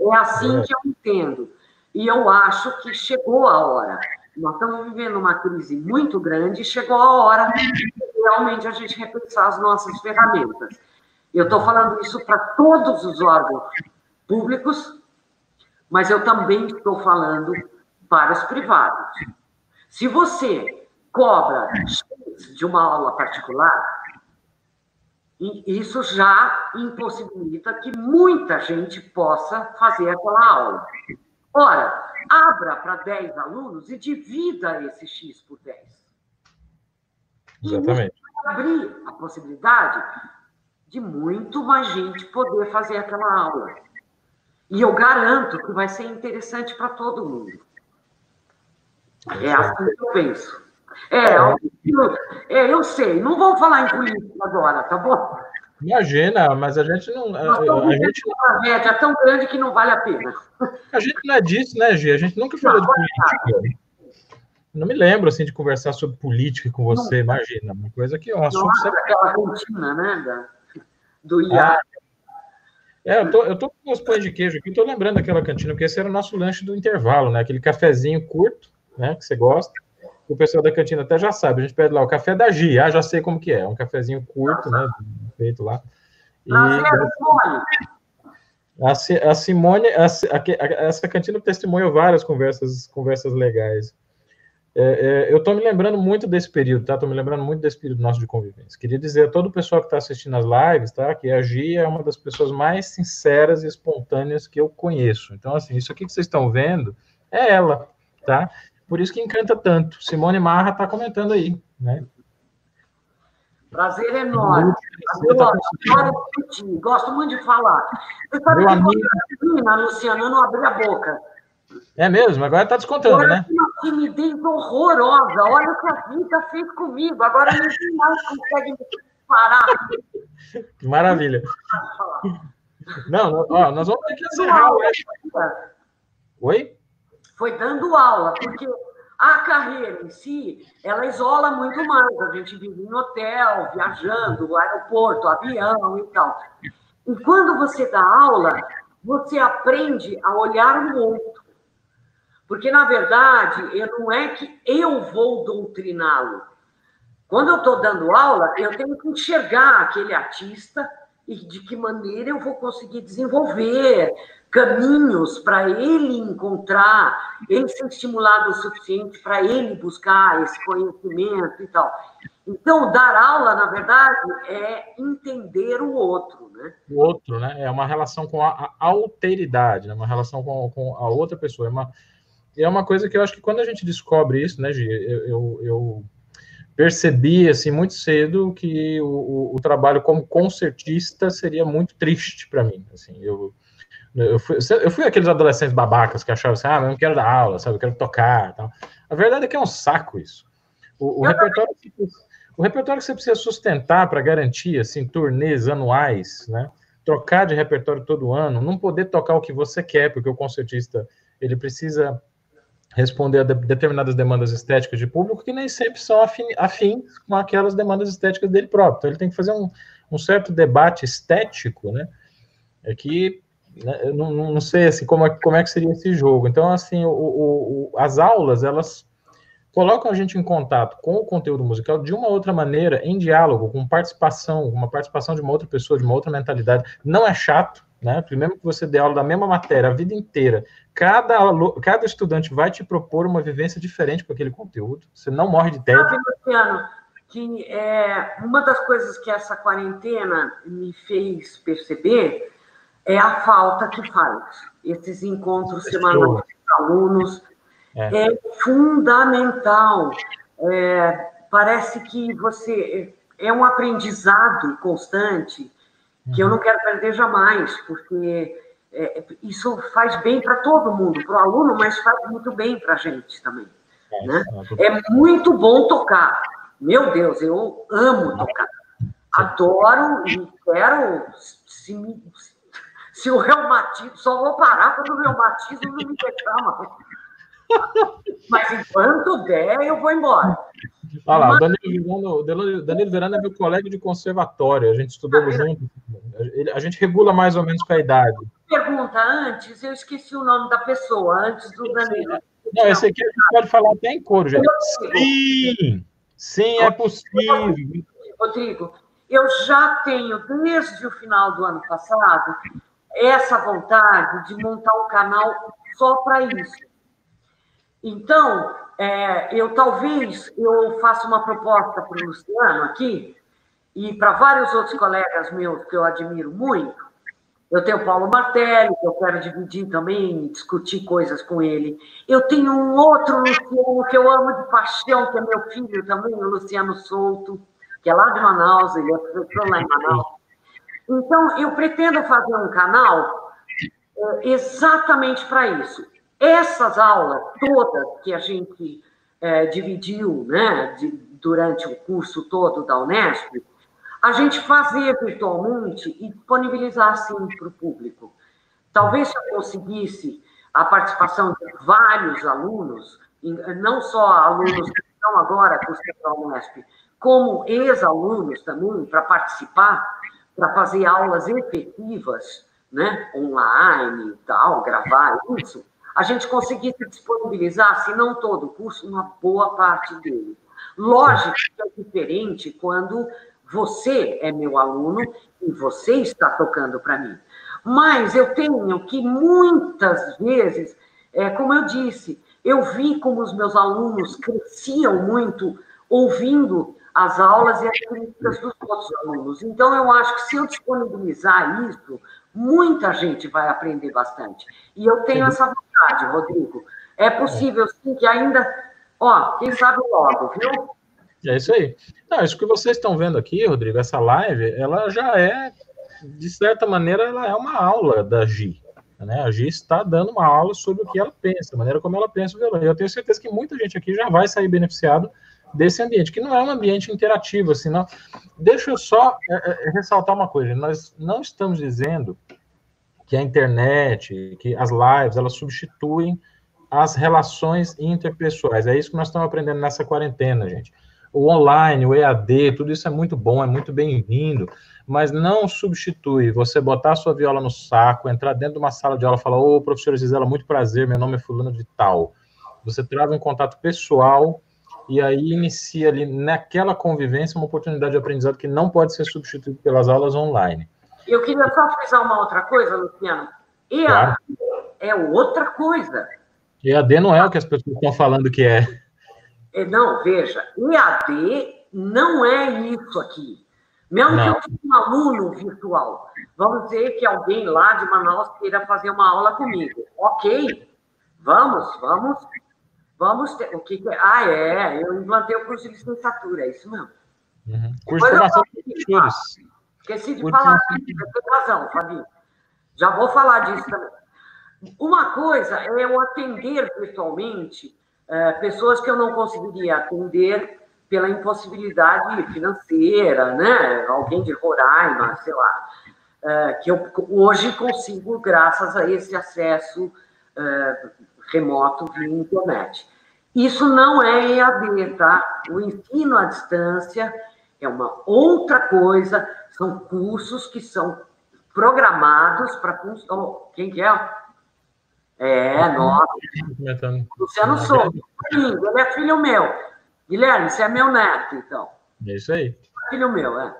É assim que eu entendo. E eu acho que chegou a hora. Nós estamos vivendo uma crise muito grande chegou a hora de realmente a gente repensar as nossas ferramentas. Eu estou falando isso para todos os órgãos públicos, mas eu também estou falando para os privados. Se você cobra de uma aula particular, isso já impossibilita que muita gente possa fazer aquela aula. Ora, abra para 10 alunos e divida esse X por 10. Exatamente. E abrir a possibilidade de muito mais gente poder fazer aquela aula. E eu garanto que vai ser interessante para todo mundo. É assim que eu penso. É, eu, é, eu sei. Não vou falar em política agora, tá bom? Imagina, mas a gente não. A, a gente... Uma tragédia tão grande que não vale a pena. A gente não é disso, né, Gê? A gente nunca falou não, de política. Não me lembro assim de conversar sobre política com você, não. imagina. Uma coisa que é um assunto. Nossa, aquela cantina, né? Do IA. Ah, é, eu tô, eu tô com os pães de queijo aqui, tô lembrando daquela cantina, porque esse era o nosso lanche do intervalo, né? Aquele cafezinho curto, né? Que você gosta o pessoal da cantina até já sabe, a gente pede lá o café da Gia, ah, já sei como que é, é um cafezinho curto, né, feito lá. E a, a Simone, a, a, essa cantina testemunhou várias conversas, conversas legais. É, é, eu estou me lembrando muito desse período, tá? Estou me lembrando muito desse período nosso de convivência. Queria dizer a todo o pessoal que está assistindo as lives, tá? Que a Gia é uma das pessoas mais sinceras e espontâneas que eu conheço. Então, assim, isso aqui que vocês estão vendo é ela, tá? Por isso que encanta tanto. Simone Marra está comentando aí, né? Prazer enorme. Prazer tá. Gosto muito de falar. Você sabe Meu que amigo... Luciana, eu não abri a boca. É mesmo? Agora está descontando, Agora, né? Uma timidez horrorosa. Olha o que a vida fez comigo. Agora ninguém mais consegue me parar. Que maravilha. Não, ó, nós vamos ter que encerrar. Oi? foi dando aula, porque a carreira em si, ela isola muito mais. A gente vive em hotel, viajando, aeroporto, avião e tal. E quando você dá aula, você aprende a olhar no outro. Porque, na verdade, eu, não é que eu vou doutriná-lo. Quando eu estou dando aula, eu tenho que enxergar aquele artista e de que maneira eu vou conseguir desenvolver caminhos para ele encontrar, ele ser estimulado o suficiente para ele buscar esse conhecimento e tal. Então, dar aula, na verdade, é entender o outro, né? O outro, né? É uma relação com a, alteridade, né? uma relação com, com a outra pessoa. É uma, é uma coisa que eu acho que quando a gente descobre isso, né, Gi, eu, eu, eu percebi assim muito cedo que o, o, o, trabalho como concertista seria muito triste para mim. Assim, eu, eu fui, eu fui aqueles adolescentes babacas que achavam assim, ah, eu não quero dar aula, sabe, eu quero tocar, tal. A verdade é que é um saco isso. O, o repertório, o repertório que você precisa sustentar para garantir assim turnês anuais, né? Trocar de repertório todo ano, não poder tocar o que você quer, porque o concertista ele precisa responder a de, determinadas demandas estéticas de público que nem sempre são afins com aquelas demandas estéticas dele próprio. Então, ele tem que fazer um, um certo debate estético, né? É que né, eu não, não sei assim, como, é, como é que seria esse jogo. Então, assim, o, o, o, as aulas, elas colocam a gente em contato com o conteúdo musical de uma outra maneira, em diálogo, com participação, uma participação de uma outra pessoa, de uma outra mentalidade. Não é chato, né? Primeiro que você dê aula da mesma matéria a vida inteira, cada, cada estudante vai te propor uma vivência diferente com aquele conteúdo. Você não morre de tédio. Luciano, que é, uma das coisas que essa quarentena me fez perceber é a falta que faz. Esses encontros semanais com alunos é, é fundamental. É, parece que você é um aprendizado constante que eu não quero perder jamais, porque é, isso faz bem para todo mundo, para o aluno, mas faz muito bem para a gente também. É, né? É muito bom tocar. Meu Deus, eu amo tocar. Adoro e quero. Se, se o reumatismo. Só vou parar quando o reumatismo não me deixar mais. Mas enquanto der, eu vou embora. Olha lá, o Danilo Verano, Danilo Verano é meu colega de conservatório, a gente estudou ah, junto. A gente regula mais ou menos com a idade. Pergunta antes, eu esqueci o nome da pessoa, antes do Danilo. Não, esse aqui a gente pode falar até em coro, gente. Sim, sim, é possível. Rodrigo, eu já tenho, desde o final do ano passado, essa vontade de montar um canal só para isso. Então, é, eu talvez eu faça uma proposta para o Luciano aqui e para vários outros colegas meus que eu admiro muito. Eu tenho o Paulo Martelli, que eu quero dividir também, discutir coisas com ele. Eu tenho um outro Luciano que eu amo de paixão, que é meu filho também, o Luciano Souto, que é lá de Manaus, ele é professor lá em Manaus. Então, eu pretendo fazer um canal é, exatamente para isso essas aulas todas que a gente é, dividiu né, de, durante o curso todo da Unesp, a gente fazer virtualmente e disponibilizar assim para o público. Talvez se eu conseguisse a participação de vários alunos, não só alunos que estão agora com o Unesp, como ex-alunos também, para participar, para fazer aulas efetivas, né, online e tal, gravar isso, a gente conseguisse disponibilizar, se não todo o curso, uma boa parte dele. Lógico que é diferente quando você é meu aluno e você está tocando para mim. Mas eu tenho que muitas vezes, é, como eu disse, eu vi como os meus alunos cresciam muito ouvindo as aulas e as críticas dos outros alunos. Então, eu acho que se eu disponibilizar isso, muita gente vai aprender bastante. E eu tenho essa vontade, Rodrigo. É possível, sim, que ainda. Ó, quem sabe logo, viu? É isso aí. Não, isso que vocês estão vendo aqui, Rodrigo, essa live, ela já é, de certa maneira, ela é uma aula da Gi. Né? A Gi está dando uma aula sobre o que ela pensa, a maneira como ela pensa o violão. Eu tenho certeza que muita gente aqui já vai sair beneficiado desse ambiente, que não é um ambiente interativo, assim, não. Deixa eu só é, é, ressaltar uma coisa, nós não estamos dizendo que a internet, que as lives, elas substituem as relações interpessoais. É isso que nós estamos aprendendo nessa quarentena, gente. O online, o EAD, tudo isso é muito bom, é muito bem-vindo, mas não substitui você botar a sua viola no saco, entrar dentro de uma sala de aula e falar: Ô, professora Gisela, muito prazer, meu nome é Fulano de Tal. Você trava um contato pessoal e aí inicia ali naquela convivência uma oportunidade de aprendizado que não pode ser substituído pelas aulas online. Eu queria só frisar uma outra coisa, Luciano. EAD claro. é outra coisa. EAD não é o que as pessoas estão falando que é. é não, veja, EAD não é isso aqui. Mesmo não. que eu tenha um aluno virtual, vamos dizer que alguém lá de Manaus queira fazer uma aula comigo. Ok, vamos, vamos, vamos ter. O que, que é? Ah, é, eu implantei o curso de licenciatura, é isso mesmo. Uhum. Curso de formação de professores. Esqueci de falar, tem razão, Fabinho. Já vou falar disso também. Uma coisa é eu atender virtualmente é, pessoas que eu não conseguiria atender pela impossibilidade financeira, né? Alguém de Roraima, sei lá, é, que eu hoje consigo graças a esse acesso é, remoto via internet. Isso não é EAD, tá? O ensino à distância é uma outra coisa, são cursos que são programados para função. Quem que é? É, nossa. Luciano Souza. Ele é filho meu. Guilherme, você é meu neto, então. É isso aí. Filho meu, é.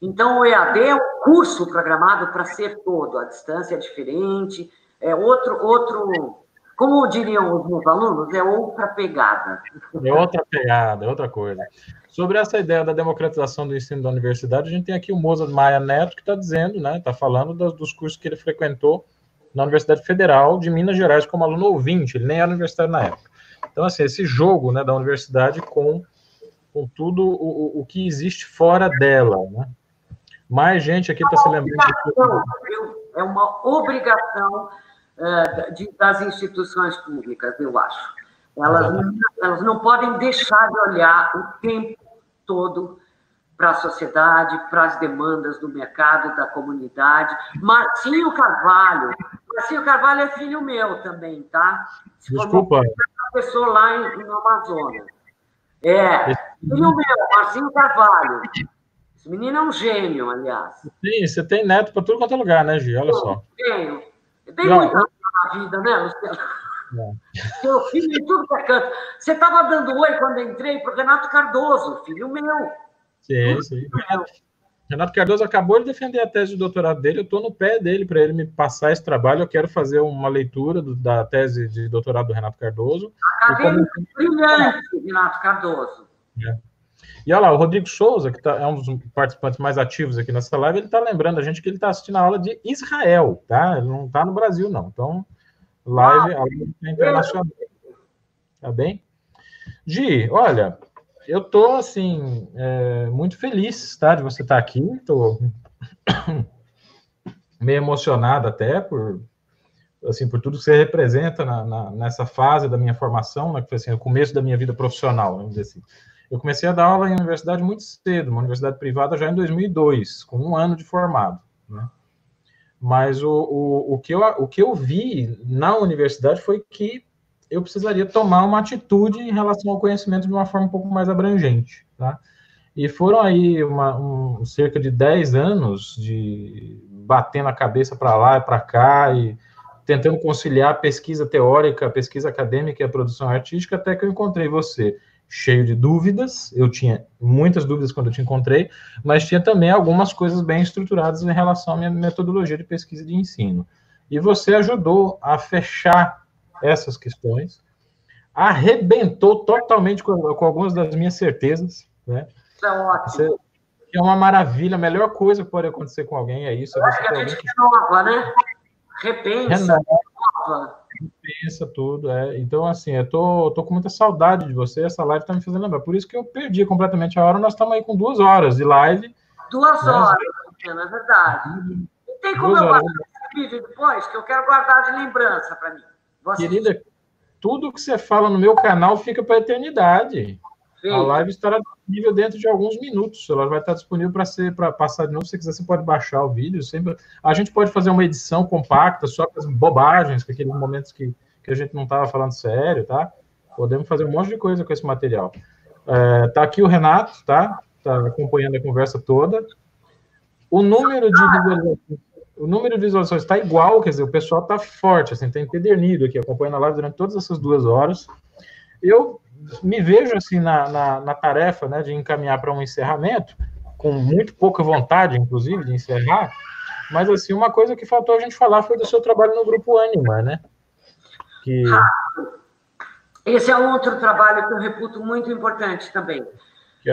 Então, o EAD é um curso programado para ser todo. A distância é diferente, é outro, outro, Como diriam os meus alunos, é outra pegada. É outra pegada, é outra coisa. Sobre essa ideia da democratização do ensino da universidade, a gente tem aqui o Moza Maia Neto, que está dizendo, né, está falando dos, dos cursos que ele frequentou na Universidade Federal de Minas Gerais como aluno ouvinte, ele nem era universitário na época. Então, assim, esse jogo né, da universidade com, com tudo o, o que existe fora dela, né? Mais gente aqui está se lembrando. É uma obrigação das instituições públicas, eu acho. Elas não, elas não podem deixar de olhar o tempo todo para a sociedade, para as demandas do mercado, da comunidade. Marcinho Carvalho, Marcinho Carvalho é filho meu também, tá? Desculpa. Professor lá em, no Amazonas. É, filho meu, Marcinho Carvalho. Esse menino é um gênio, aliás. Sim, você tem neto para tudo quanto é lugar, né, Gi? Olha só. Tenho. Tem Não, muita eu... na vida, né, Luciano? É. Meu filho em tudo que é canto. Você estava dando oi quando entrei para o Renato Cardoso, filho meu. Sim, sim. Renato Cardoso acabou de defender a tese de doutorado dele, eu estou no pé dele para ele me passar esse trabalho. Eu quero fazer uma leitura do, da tese de doutorado do Renato Cardoso. Acadêmico como... brilhante, Renato Cardoso. É. E olha lá, o Rodrigo Souza, que tá, é um dos participantes mais ativos aqui nessa live, ele está lembrando a gente que ele está assistindo a aula de Israel, tá? Ele não está no Brasil, não. Então, live, ah, é internacional. Tá bem? Gi, olha, eu tô, assim, é, muito feliz, tá? De você estar tá aqui. Tô meio emocionado até por, assim, por tudo que você representa na, na, nessa fase da minha formação, né? Que foi, assim, o começo da minha vida profissional, vamos dizer assim. Eu comecei a dar aula em universidade muito cedo, uma universidade privada já em 2002, com um ano de formado. Né? Mas o, o, o, que eu, o que eu vi na universidade foi que eu precisaria tomar uma atitude em relação ao conhecimento de uma forma um pouco mais abrangente. Tá? E foram aí uma, um, cerca de 10 anos de batendo a cabeça para lá e para cá e tentando conciliar a pesquisa teórica, a pesquisa acadêmica e a produção artística, até que eu encontrei você cheio de dúvidas. Eu tinha muitas dúvidas quando eu te encontrei, mas tinha também algumas coisas bem estruturadas em relação à minha metodologia de pesquisa de ensino. E você ajudou a fechar essas questões, arrebentou totalmente com, com algumas das minhas certezas, né? É ótimo. Você, é uma maravilha, a melhor coisa que pode acontecer com alguém é isso. É você a gente que... renova, né? Repensa, renova pensa tudo, é. Então, assim, eu tô, tô com muita saudade de você, essa live tá me fazendo lembrar. Por isso que eu perdi completamente a hora, nós estamos aí com duas horas de live. Duas né? horas, é verdade. E tem como duas eu guardar esse vídeo depois, que eu quero guardar de lembrança para mim. Querida, tudo que você fala no meu canal fica para a eternidade. A live estará disponível dentro de alguns minutos. Ela vai estar disponível para ser para passar de novo. Se você quiser, você pode baixar o vídeo. Sempre... A gente pode fazer uma edição compacta, só com as bobagens, com aqueles momentos que, que a gente não estava falando sério, tá? Podemos fazer um monte de coisa com esse material. É, tá aqui o Renato, tá? Tá acompanhando a conversa toda. O número de visualizações, o número de visualizações está igual, quer dizer, o pessoal está forte, assim, tem empedernido aqui, acompanhando a live durante todas essas duas horas. Eu me vejo assim na, na, na tarefa né, de encaminhar para um encerramento, com muito pouca vontade, inclusive, de encerrar, mas assim, uma coisa que faltou a gente falar foi do seu trabalho no grupo Anima, né? Que... Esse é outro trabalho que eu reputo muito importante também.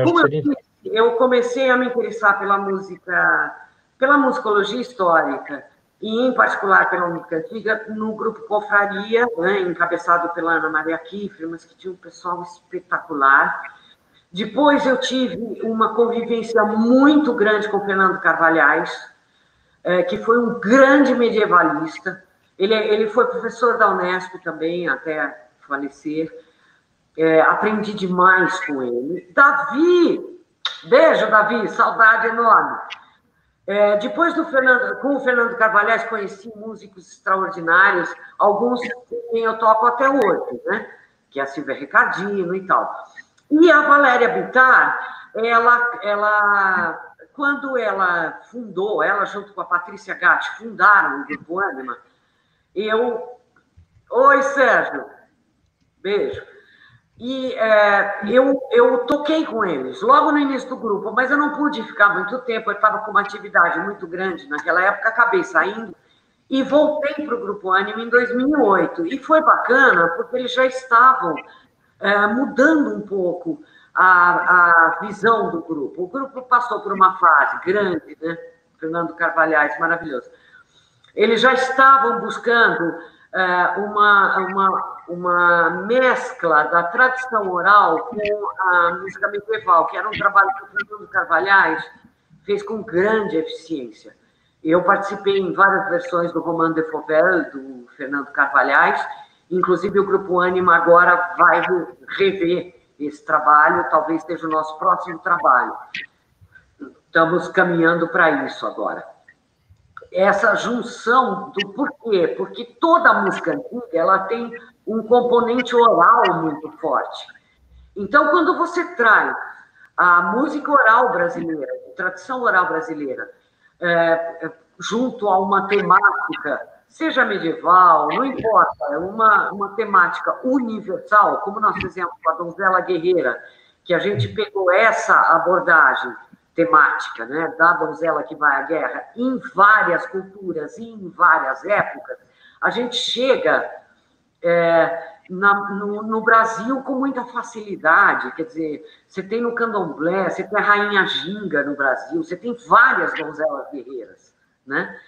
Como eu, disse, eu comecei a me interessar pela música, pela musicologia histórica, e em particular pela música antiga, no grupo Confraria, né, encabeçado pela Ana Maria Kiffer, mas que tinha um pessoal espetacular. Depois eu tive uma convivência muito grande com Fernando Carvalhais, é, que foi um grande medievalista. Ele, ele foi professor da Unesp também, até falecer. É, aprendi demais com ele. Davi, beijo, Davi, saudade enorme. É, depois do Fernando, com o Fernando Carvalhais, conheci músicos extraordinários, alguns quem eu toco até hoje, né? Que é a Silvia Ricardino e tal. E a Valéria Bittar, ela, ela, quando ela fundou, ela junto com a Patrícia Gatti fundaram o Grupo Anima, eu... Oi, Sérgio. Beijo. E é, eu, eu toquei com eles logo no início do grupo, mas eu não pude ficar muito tempo, eu estava com uma atividade muito grande naquela época, acabei saindo e voltei para o Grupo Anima em 2008. E foi bacana, porque eles já estavam é, mudando um pouco a, a visão do grupo. O grupo passou por uma fase grande, né? Fernando Carvalhais, maravilhoso. Eles já estavam buscando uma, uma, uma mescla da tradição oral com a música medieval, que era um trabalho que o Fernando Carvalhais fez com grande eficiência. Eu participei em várias versões do Roman de Fauvel, do Fernando Carvalhais, inclusive o Grupo Anima agora vai rever esse trabalho, talvez seja o nosso próximo trabalho. Estamos caminhando para isso agora. Essa junção do porquê? Porque toda música antiga ela tem um componente oral muito forte. Então, quando você traz a música oral brasileira, a tradição oral brasileira, é, é, junto a uma temática, seja medieval, não importa, é uma, uma temática universal, como nós fizemos com a Donzela Guerreira, que a gente pegou essa abordagem temática, né, da donzela que vai à guerra, em várias culturas e em várias épocas, a gente chega é, na, no, no, Brasil com muita facilidade. Quer dizer, você tem no candomblé, você tem a Rainha Ginga no Brasil, você tem várias donzelas guerreiras, né?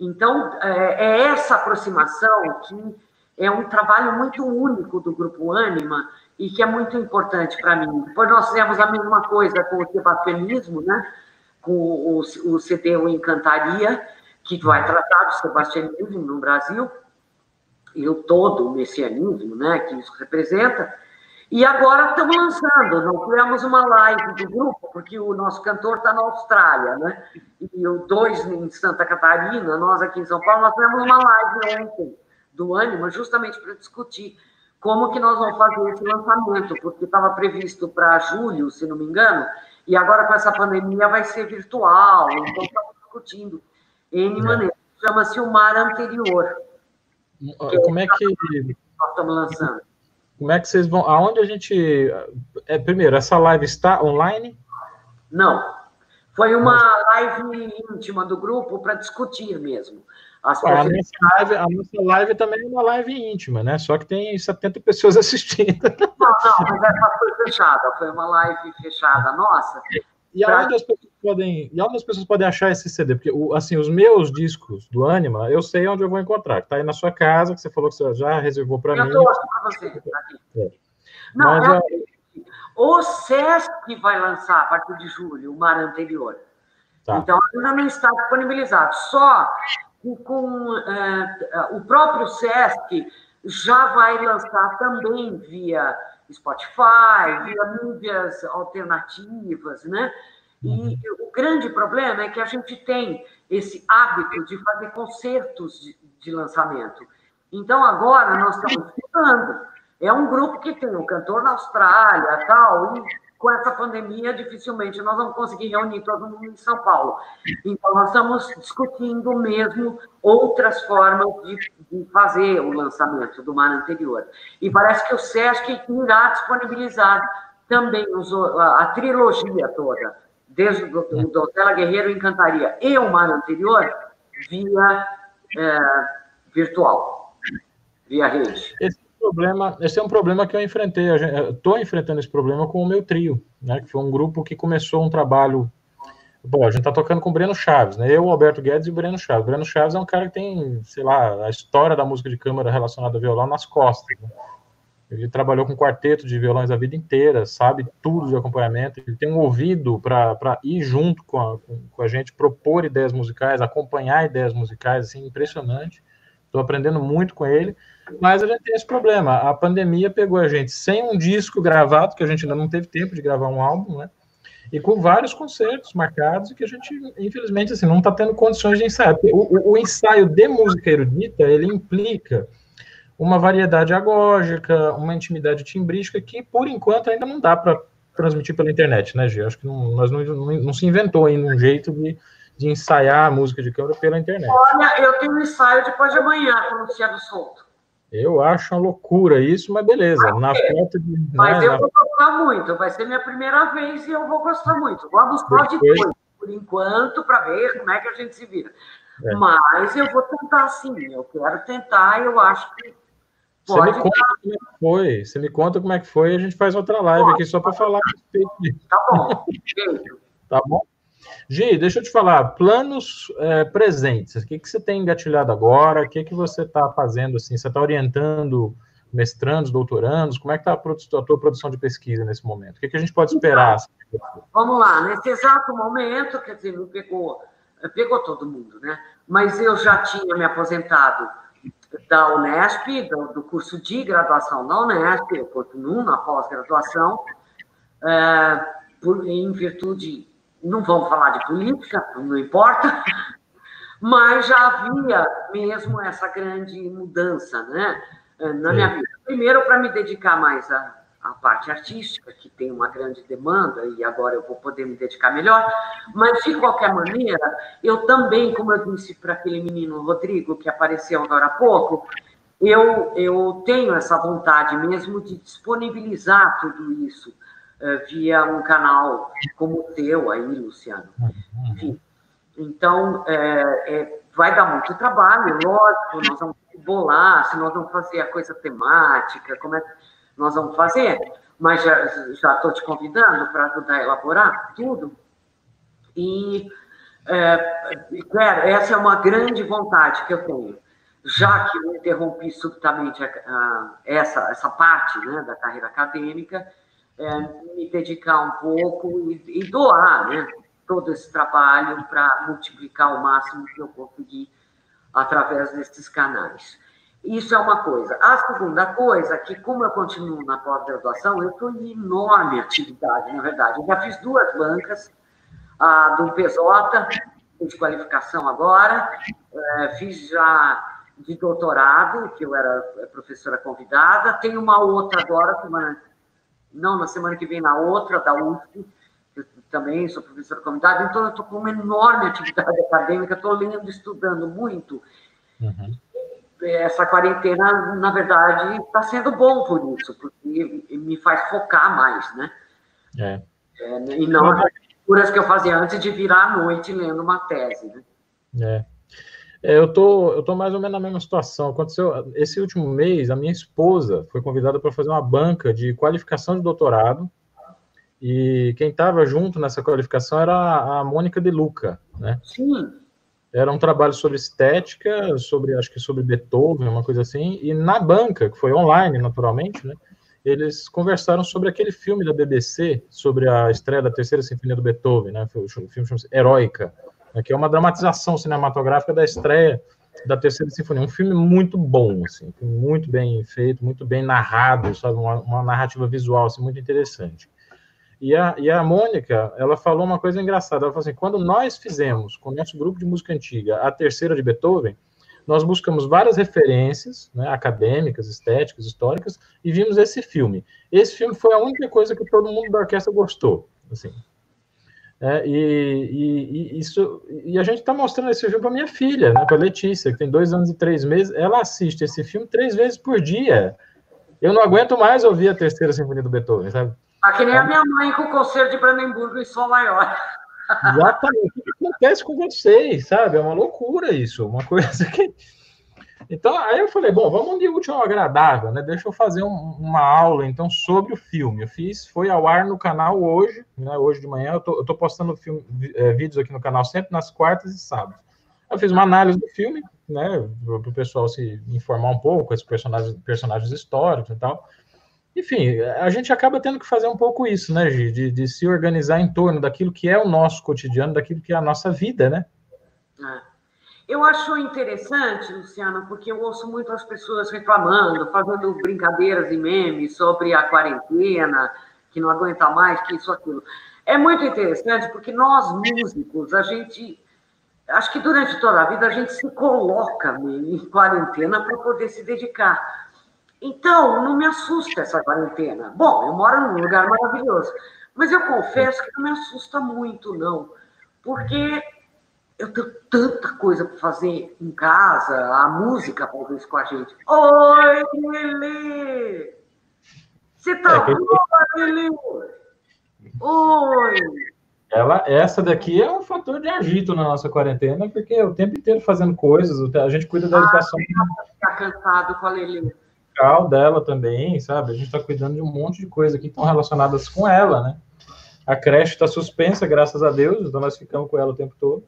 Então, é, é essa aproximação que é um trabalho muito único do Grupo Ânima e que é muito importante para mim. Depois nós fizemos a mesma coisa com o sebastianismo, né? com o, o CD O Encantaria, que vai tratar do sebastianismo no Brasil, e o todo o messianismo né, que isso representa. E agora estamos lançando, não tivemos uma live do grupo, porque o nosso cantor está na Austrália, né? E o dois em Santa Catarina, nós aqui em São Paulo, nós tivemos uma live ontem do Ânima, justamente para discutir como que nós vamos fazer esse lançamento, porque estava previsto para julho, se não me engano, e agora com essa pandemia vai ser virtual, então estamos discutindo N é. maneiras. Chama-se o Mar Anterior. Como é que. Nós estamos lançando. Como é que vocês vão. Aonde a gente. É, primeiro, essa live está online? Não. Foi uma live íntima do grupo para discutir mesmo. As a, nossa live, a nossa live também é uma live íntima, né? Só que tem 70 pessoas assistindo. Não, não, mas essa foi fechada, foi uma live fechada nossa. E pra... aonde, as pessoas podem, e aonde as pessoas podem achar esse CD? Porque, assim, os meus discos do Anima, eu sei onde eu vou encontrar. Está aí na sua casa, que você falou que você já reservou para mim. Eu trouxe para você. Tá é. Não, Mas, é... o SESC vai lançar a partir de julho, o mar anterior. Tá. Então, ainda não está disponibilizado. Só com é, o próprio SESC já vai lançar também via Spotify, via mídias alternativas, né? E uhum. o grande problema é que a gente tem esse hábito de fazer concertos de, de lançamento. Então, agora nós estamos ficando. É um grupo que tem um cantor na Austrália, tal, e com essa pandemia, dificilmente nós vamos conseguir reunir todo mundo em São Paulo. Então, nós estamos discutindo mesmo outras formas de, de fazer o lançamento do mar anterior. E parece que o SESC irá disponibilizar também os, a, a, trilogia toda, desde o do, Guerreiro Encantaria e o mar anterior, via é, virtual, via rede. Esse problema, esse é um problema que eu enfrentei. Estou enfrentando esse problema com o meu trio, né? Que foi um grupo que começou um trabalho. Bom, a gente está tocando com o Breno Chaves, né? Eu, Alberto Guedes e o Breno Chaves. O Breno Chaves é um cara que tem, sei lá, a história da música de câmara relacionada ao violão nas costas. Né? Ele trabalhou com quarteto de violões a vida inteira, sabe tudo de acompanhamento. Ele tem um ouvido para ir junto com a, com a gente, propor ideias musicais, acompanhar ideias musicais, assim, impressionante. Estou aprendendo muito com ele. Mas a gente tem esse problema. A pandemia pegou a gente sem um disco gravado, que a gente ainda não teve tempo de gravar um álbum, né? E com vários concertos marcados que a gente, infelizmente, assim, não está tendo condições de ensaiar. O, o, o, ensaio de música erudita, ele implica uma variedade agógica, uma intimidade timbrística que, por enquanto, ainda não dá para transmitir pela internet, né, Gê? Acho que não, nós não, não, não se inventou ainda um jeito de, de ensaiar a música de câmara pela internet. Olha, eu tenho um ensaio depois de amanhã com o Luciano Souto. Eu acho uma loucura isso, mas beleza. na foto de, mas né, eu na... vou gostar muito. Vai ser minha primeira vez e eu vou gostar muito. Vamos só depois, por enquanto, para ver como é que a gente se vira. É. Mas eu vou tentar sim, eu quero tentar, eu acho que pode. Você me conta dar. como é que foi, você me conta como é que foi e a gente faz outra live aqui só para falar a respeito disso. Tá bom, tá bom? Gi, deixa eu te falar, planos é, presentes, o que, que você tem engatilhado agora? O que, que você está fazendo assim? Você está orientando mestrandos, doutorandos? Como é que está a, tua produção de pesquisa nesse momento? O que, que a gente pode esperar? Então, vamos lá, nesse exato momento, quer dizer, me pegou, pegou todo mundo, né? Mas eu já tinha me aposentado da Unesp, do, do curso de graduação da Unesp, eu continuo na pós-graduação, é, em virtude não vamos falar de política, não importa, mas já havia mesmo essa grande mudança né, na minha vida. Primeiro, para me dedicar mais à, à parte artística, que tem uma grande demanda, e agora eu vou poder me dedicar melhor, mas de qualquer maneira, eu também, como eu disse para aquele menino Rodrigo, que apareceu agora há pouco, eu, eu tenho essa vontade mesmo de disponibilizar tudo isso via um canal como o teu aí, Luciano. Enfim, então, é, é, vai dar muito trabalho, lógico, nós vamos bolar, se nós vamos fazer a coisa temática, como é que nós vamos fazer, mas já estou te convidando para ajudar a elaborar tudo. E, é, essa é uma grande vontade que eu tenho. Já que eu interrompi subitamente a, a, essa, essa parte né, da carreira acadêmica, é, me dedicar um pouco e, e doar né, todo esse trabalho para multiplicar o máximo que eu conseguir através desses canais. Isso é uma coisa. A segunda coisa, que como eu continuo na pós-graduação, eu estou em enorme atividade, na verdade. Eu já fiz duas bancas, a do PJ, de qualificação agora, é, fiz já de doutorado, que eu era professora convidada, tem uma outra agora, que uma não na semana que vem, na outra, da UFP, eu também sou professora convidada, então eu estou com uma enorme atividade acadêmica, estou lendo, estudando muito. Uhum. Essa quarentena, na verdade, está sendo bom por isso, porque me faz focar mais, né? É. é e não as leituras que eu fazia antes de virar à noite lendo uma tese, né? É. É, eu tô, eu tô mais ou menos na mesma situação. Aconteceu esse último mês, a minha esposa foi convidada para fazer uma banca de qualificação de doutorado. E quem estava junto nessa qualificação era a Mônica de Luca, né? Sim. Era um trabalho sobre estética, sobre acho que sobre Beethoven, uma coisa assim. E na banca, que foi online, naturalmente, né? Eles conversaram sobre aquele filme da BBC sobre a estreia da terceira sinfonia do Beethoven, né? O filme chama-se Heróica né, que é uma dramatização cinematográfica da estreia da Terceira Sinfonia. Um filme muito bom, assim, muito bem feito, muito bem narrado, sabe, uma, uma narrativa visual assim, muito interessante. E a, e a Mônica, ela falou uma coisa engraçada. Ela falou assim: quando nós fizemos com o nosso grupo de música antiga a terceira de Beethoven, nós buscamos várias referências né, acadêmicas, estéticas, históricas, e vimos esse filme. Esse filme foi a única coisa que todo mundo da orquestra gostou. Assim, é, e, e, e, isso, e a gente está mostrando esse filme para minha filha, né, para Letícia, que tem dois anos e três meses. Ela assiste esse filme três vezes por dia. Eu não aguento mais ouvir a terceira sinfonia do Beethoven, sabe? Ah, que nem a minha mãe com o concerto de Brandenburgo em Sol Maior. Exatamente. O que acontece com vocês, sabe? É uma loucura isso. Uma coisa que então, aí eu falei, bom, vamos de útil agradável, né? Deixa eu fazer um, uma aula, então, sobre o filme. Eu fiz, foi ao ar no canal hoje, né? Hoje de manhã, eu tô, eu tô postando filme, é, vídeos aqui no canal sempre nas quartas e sábados. Eu fiz uma análise do filme, né? Para o pessoal se informar um pouco, esses personagens, personagens históricos e tal. Enfim, a gente acaba tendo que fazer um pouco isso, né, Gi? De, de se organizar em torno daquilo que é o nosso cotidiano, daquilo que é a nossa vida, né? É. Eu acho interessante, Luciana, porque eu ouço muito as pessoas reclamando, fazendo brincadeiras e memes sobre a quarentena, que não aguenta mais, que isso, aquilo. É muito interessante porque nós, músicos, a gente. Acho que durante toda a vida a gente se coloca em quarentena para poder se dedicar. Então, não me assusta essa quarentena. Bom, eu moro num lugar maravilhoso, mas eu confesso que não me assusta muito, não, porque eu tenho tanta coisa para fazer em casa, a música fazer isso com a gente. Oi, Lili! Você tá é, boa, Lili? Oi! Ela, essa daqui é um fator de agito na nossa quarentena, porque é o tempo inteiro fazendo coisas, a gente cuida da ah, educação. Está cansado com a Lelê. dela também, sabe? A gente está cuidando de um monte de coisas que estão relacionadas com ela, né? A creche está suspensa, graças a Deus, então nós ficamos com ela o tempo todo.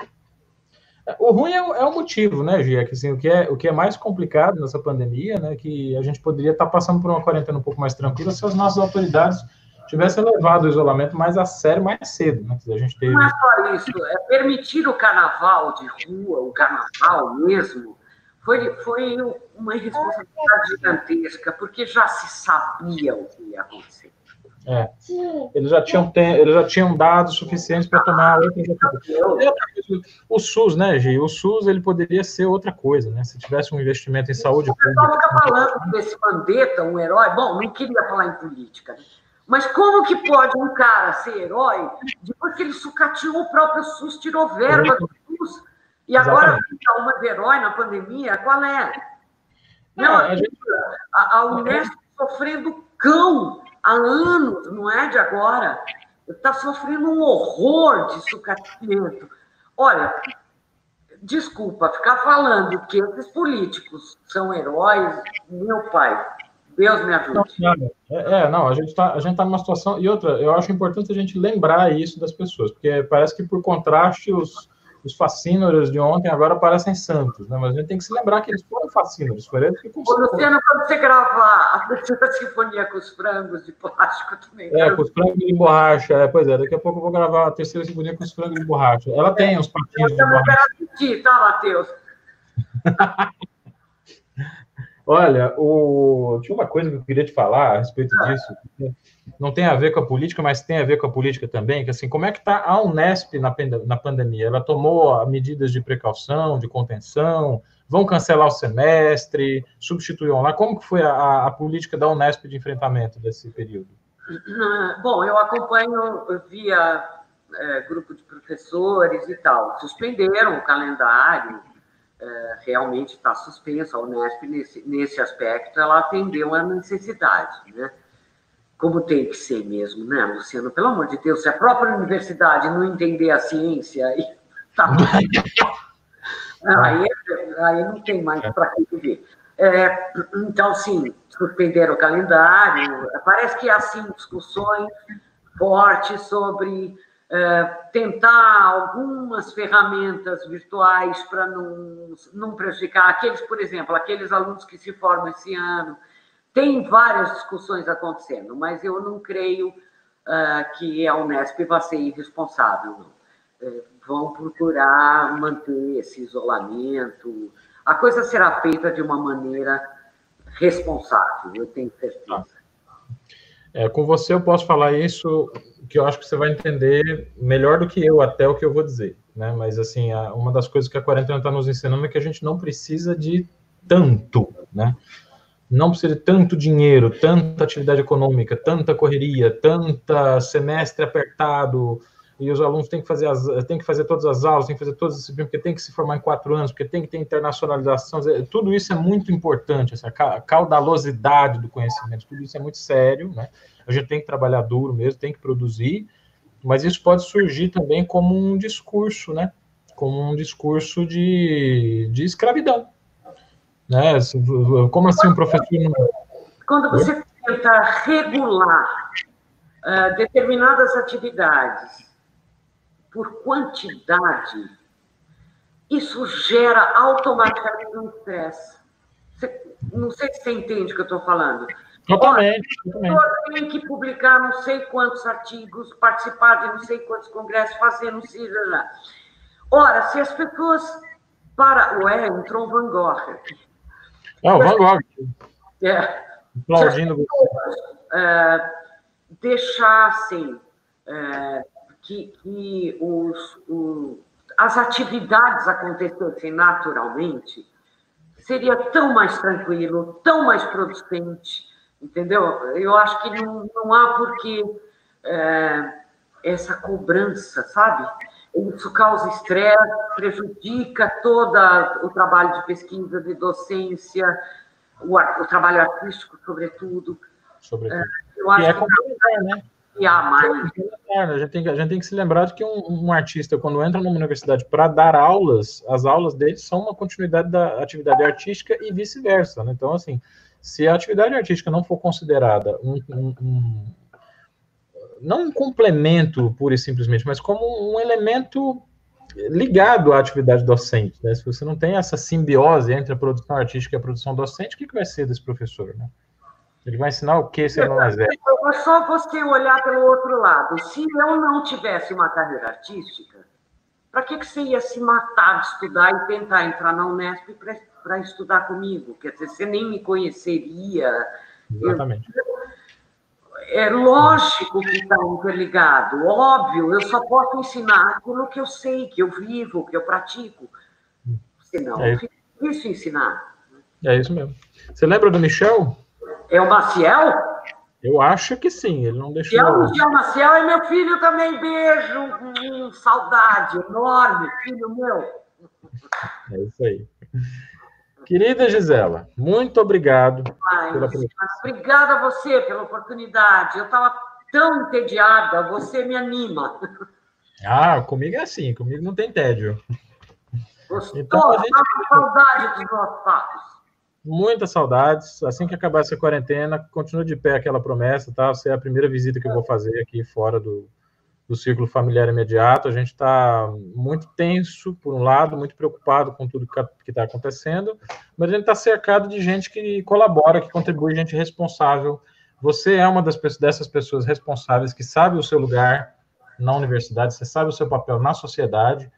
O ruim é, é o motivo, né, Gia? Que, assim, o, que é, o que é mais complicado nessa pandemia, né, que a gente poderia estar tá passando por uma quarentena um pouco mais tranquila se as nossas autoridades tivessem levado o isolamento mais a sério mais cedo. Né? A gente teve... Não é só isso, é permitir o carnaval de rua, o carnaval mesmo, foi, foi uma irresponsabilidade gigantesca, porque já se sabia o que ia acontecer. É. Eles já tinham eles já tinham dados suficientes para tomar outras atitudes. O SUS, né, Gi? O SUS ele poderia ser outra coisa, né? Se tivesse um investimento em saúde pública. Eu estava falando desse Mandetta, um herói. Bom, não queria falar em política, né? Mas como que pode um cara ser herói depois que ele sucateou o próprio SUS, tirou verba do SUS, e agora fica uma de herói na pandemia? Qual é? Não, a, a, a Unesco sofrendo cão há anos, não é de agora. Está sofrendo um horror de sucateamento. Olha, desculpa ficar falando que esses políticos são heróis, meu pai. Deus me ajude. É, é, não, a gente está tá numa situação. E outra, eu acho importante a gente lembrar isso das pessoas, porque parece que, por contraste, os, os fascínoras de ontem agora parecem santos, né? Mas a gente tem que se lembrar que eles foram fascínoras, foram eles que conseguiram. Luciano, quando você grava a terceira sinfonia com os frangos de plástico também. É, com os frangos de borracha, é, pois é, daqui a pouco eu vou gravar a terceira sinfonia com os frangos de borracha. Ela é, tem os patinhos de borracha. Eu quero assistir, tá, Matheus? Olha, o... tinha uma coisa que eu queria te falar a respeito ah. disso. Não tem a ver com a política, mas tem a ver com a política também. Que assim, como é que está a Unesp na, na pandemia? Ela tomou medidas de precaução, de contenção? Vão cancelar o semestre? Substituir online? Como que foi a, a política da Unesp de enfrentamento desse período? Bom, eu acompanho via é, grupo de professores e tal. Suspenderam o calendário é, realmente está suspensa. A Unesp, nesse, nesse aspecto, ela atendeu a necessidade, né? Como tem que ser mesmo, né, Luciano? Pelo amor de Deus, se a própria universidade não entender a ciência, aí, tá aí, aí não tem mais para que ver. É, então, sim, suspenderam o calendário. Parece que há, assim, discussões fortes sobre é, tentar algumas ferramentas virtuais para não, não prejudicar aqueles, por exemplo, aqueles alunos que se formam esse ano. Tem várias discussões acontecendo, mas eu não creio uh, que a Unesp vai ser irresponsável. É, vão procurar manter esse isolamento. A coisa será feita de uma maneira responsável, eu tenho certeza. É, com você eu posso falar isso, que eu acho que você vai entender melhor do que eu até o que eu vou dizer, né? Mas assim, uma das coisas que a quarentena está nos ensinando é que a gente não precisa de tanto, né? Não precisa de tanto dinheiro, tanta atividade econômica, tanta correria, tanta semestre apertado, e os alunos têm que fazer as, têm que fazer todas as aulas, têm que fazer todas as disciplinas, porque tem que se formar em quatro anos, porque tem que ter internacionalização, tudo isso é muito importante, essa caudalosidade do conhecimento, tudo isso é muito sério, né? A gente tem que trabalhar duro mesmo, tem que produzir, mas isso pode surgir também como um discurso, né? Como um discurso de, de escravidão, né? Como assim um professor... Quando você tenta regular uh, determinadas atividades por quantidade, isso gera automaticamente um estresse. Não sei se você entende o que eu estou falando. Totalmente. Olha, tem que publicar não sei quantos artigos, participar de não sei quantos congressos, fazer não sei lá. Ora, se as pessoas. Para. Ué, entrou o Van Gogh Ah, o Van Gogh. É. Aplaudindo você. É, deixassem. É, que, que os, o, as atividades acontecessem naturalmente, seria tão mais tranquilo, tão mais producente, entendeu? Eu acho que não, não há porque é, essa cobrança, sabe? Isso causa estresse, prejudica todo o trabalho de pesquisa, de docência, o, o trabalho artístico, sobretudo. Sobretudo. É, eu acho e é que... né? criar mais. A gente, tem, a gente tem que se lembrar de que um, um artista, quando entra numa universidade para dar aulas, as aulas dele são uma continuidade da atividade artística e vice-versa. Né? Então, assim, se a atividade artística não for considerada um, um, um não um complemento pura e simplesmente, mas como um elemento ligado à atividade docente. Né? Se você não tem essa simbiose entre a produção artística e a produção docente, o que, que vai ser desse professor? Né? Ele vai ensinar o que se ele não é velho? É só você olhar pelo outro lado. Se eu não tivesse uma carreira artística, para que, que você ia se matar de estudar e tentar entrar na Unesp para estudar comigo? Quer dizer, você nem me conheceria. Exatamente. Eu, é lógico que está interligado, óbvio, eu só posso ensinar aquilo que eu sei, que eu vivo, que eu pratico. Senão, é fica difícil ensinar. É isso mesmo. Você lembra do Michel? É o Maciel? Eu acho que sim, ele não deixou. É o Michel Maciel é meu filho também, beijo, hum, saudade enorme, filho meu. É isso aí. Querida Gisela, muito obrigado Ai, pela Obrigada a você pela oportunidade. Eu estava tão entediada, você me anima. Ah, comigo é assim, comigo não tem tédio. Gostou? Então, a gente... saudade dos nossos papos. Muitas saudades. Assim que acabar essa quarentena, continua de pé aquela promessa, tá? Você é a primeira visita que eu vou fazer aqui fora do, do círculo familiar imediato. A gente está muito tenso, por um lado, muito preocupado com tudo que está acontecendo, mas a gente está cercado de gente que colabora, que contribui, gente responsável. Você é uma das, dessas pessoas responsáveis que sabe o seu lugar na universidade, você sabe o seu papel na sociedade.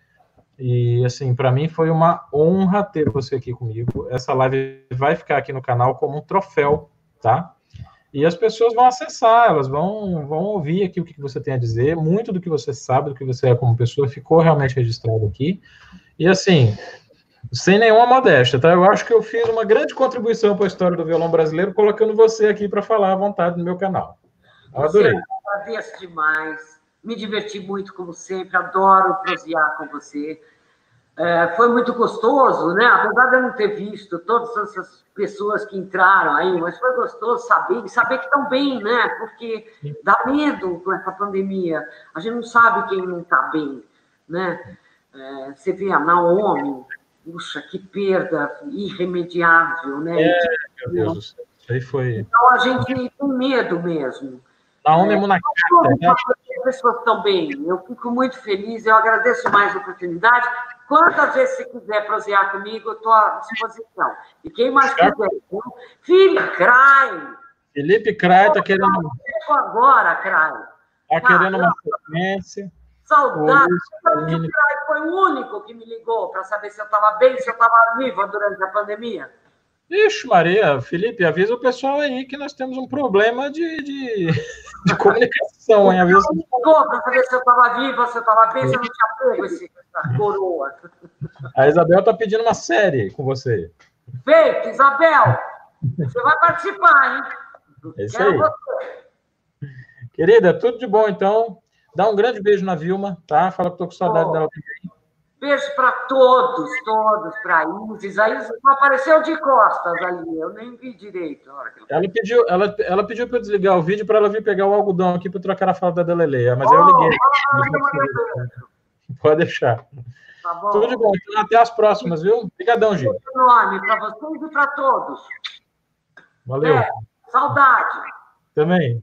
E, assim, para mim foi uma honra ter você aqui comigo. Essa live vai ficar aqui no canal como um troféu, tá? E as pessoas vão acessar, elas vão, vão ouvir aqui o que você tem a dizer. Muito do que você sabe, do que você é como pessoa, ficou realmente registrado aqui. E assim, sem nenhuma modéstia, tá? Eu acho que eu fiz uma grande contribuição para a história do violão brasileiro, colocando você aqui para falar à vontade no meu canal. Eu adorei. Você, agradeço demais. Me diverti muito, como sempre. Adoro prosear com você. É, foi muito gostoso, né? Apesar de eu não ter visto todas essas pessoas que entraram aí, mas foi gostoso saber, saber que estão bem, né? Porque dá medo com essa pandemia. A gente não sabe quem não está bem, né? É, você vê a Naomi, puxa, que perda irremediável, né? É, meu Deus do céu. Aí foi. Então a gente tem medo mesmo. Naomi é, Munakata, né? As pessoas estão bem. Eu fico muito feliz, eu agradeço mais a oportunidade. Quantas vezes você quiser prosear comigo, eu estou à disposição. E quem mais quiser, viu? Felipe Crai. Felipe Crai está querendo. Agora, Crai. Está querendo uma sequência. Saudade. O Crai foi o único que me ligou para saber se eu estava bem, se eu estava viva durante a pandemia. Ixi, Maria, Felipe, avisa o pessoal aí que nós temos um problema de, de, de comunicação, hein? Avisa. Para saber se eu estava viva, se eu estava bem, se eu não tinha pego essa coroa. A Isabel está pedindo uma série com você. Feito, Isabel. Você vai participar, hein? É isso aí. Você. Querida, tudo de bom, então. Dá um grande beijo na Vilma, tá? Fala que estou com saudade oh. dela também. Beijo para todos, todos, para a Isis. A Isis apareceu de costas ali, eu nem vi direito. Ela pediu, ela, ela pediu para eu desligar o vídeo para ela vir pegar o algodão aqui para trocar a fala da Deleleia, mas oh, eu liguei. Pode deixar. Tá bom. Tudo de bom. Então, até as próximas, viu? Obrigadão, Gil. Enorme para vocês e para todos. Valeu. É, saudade. Também.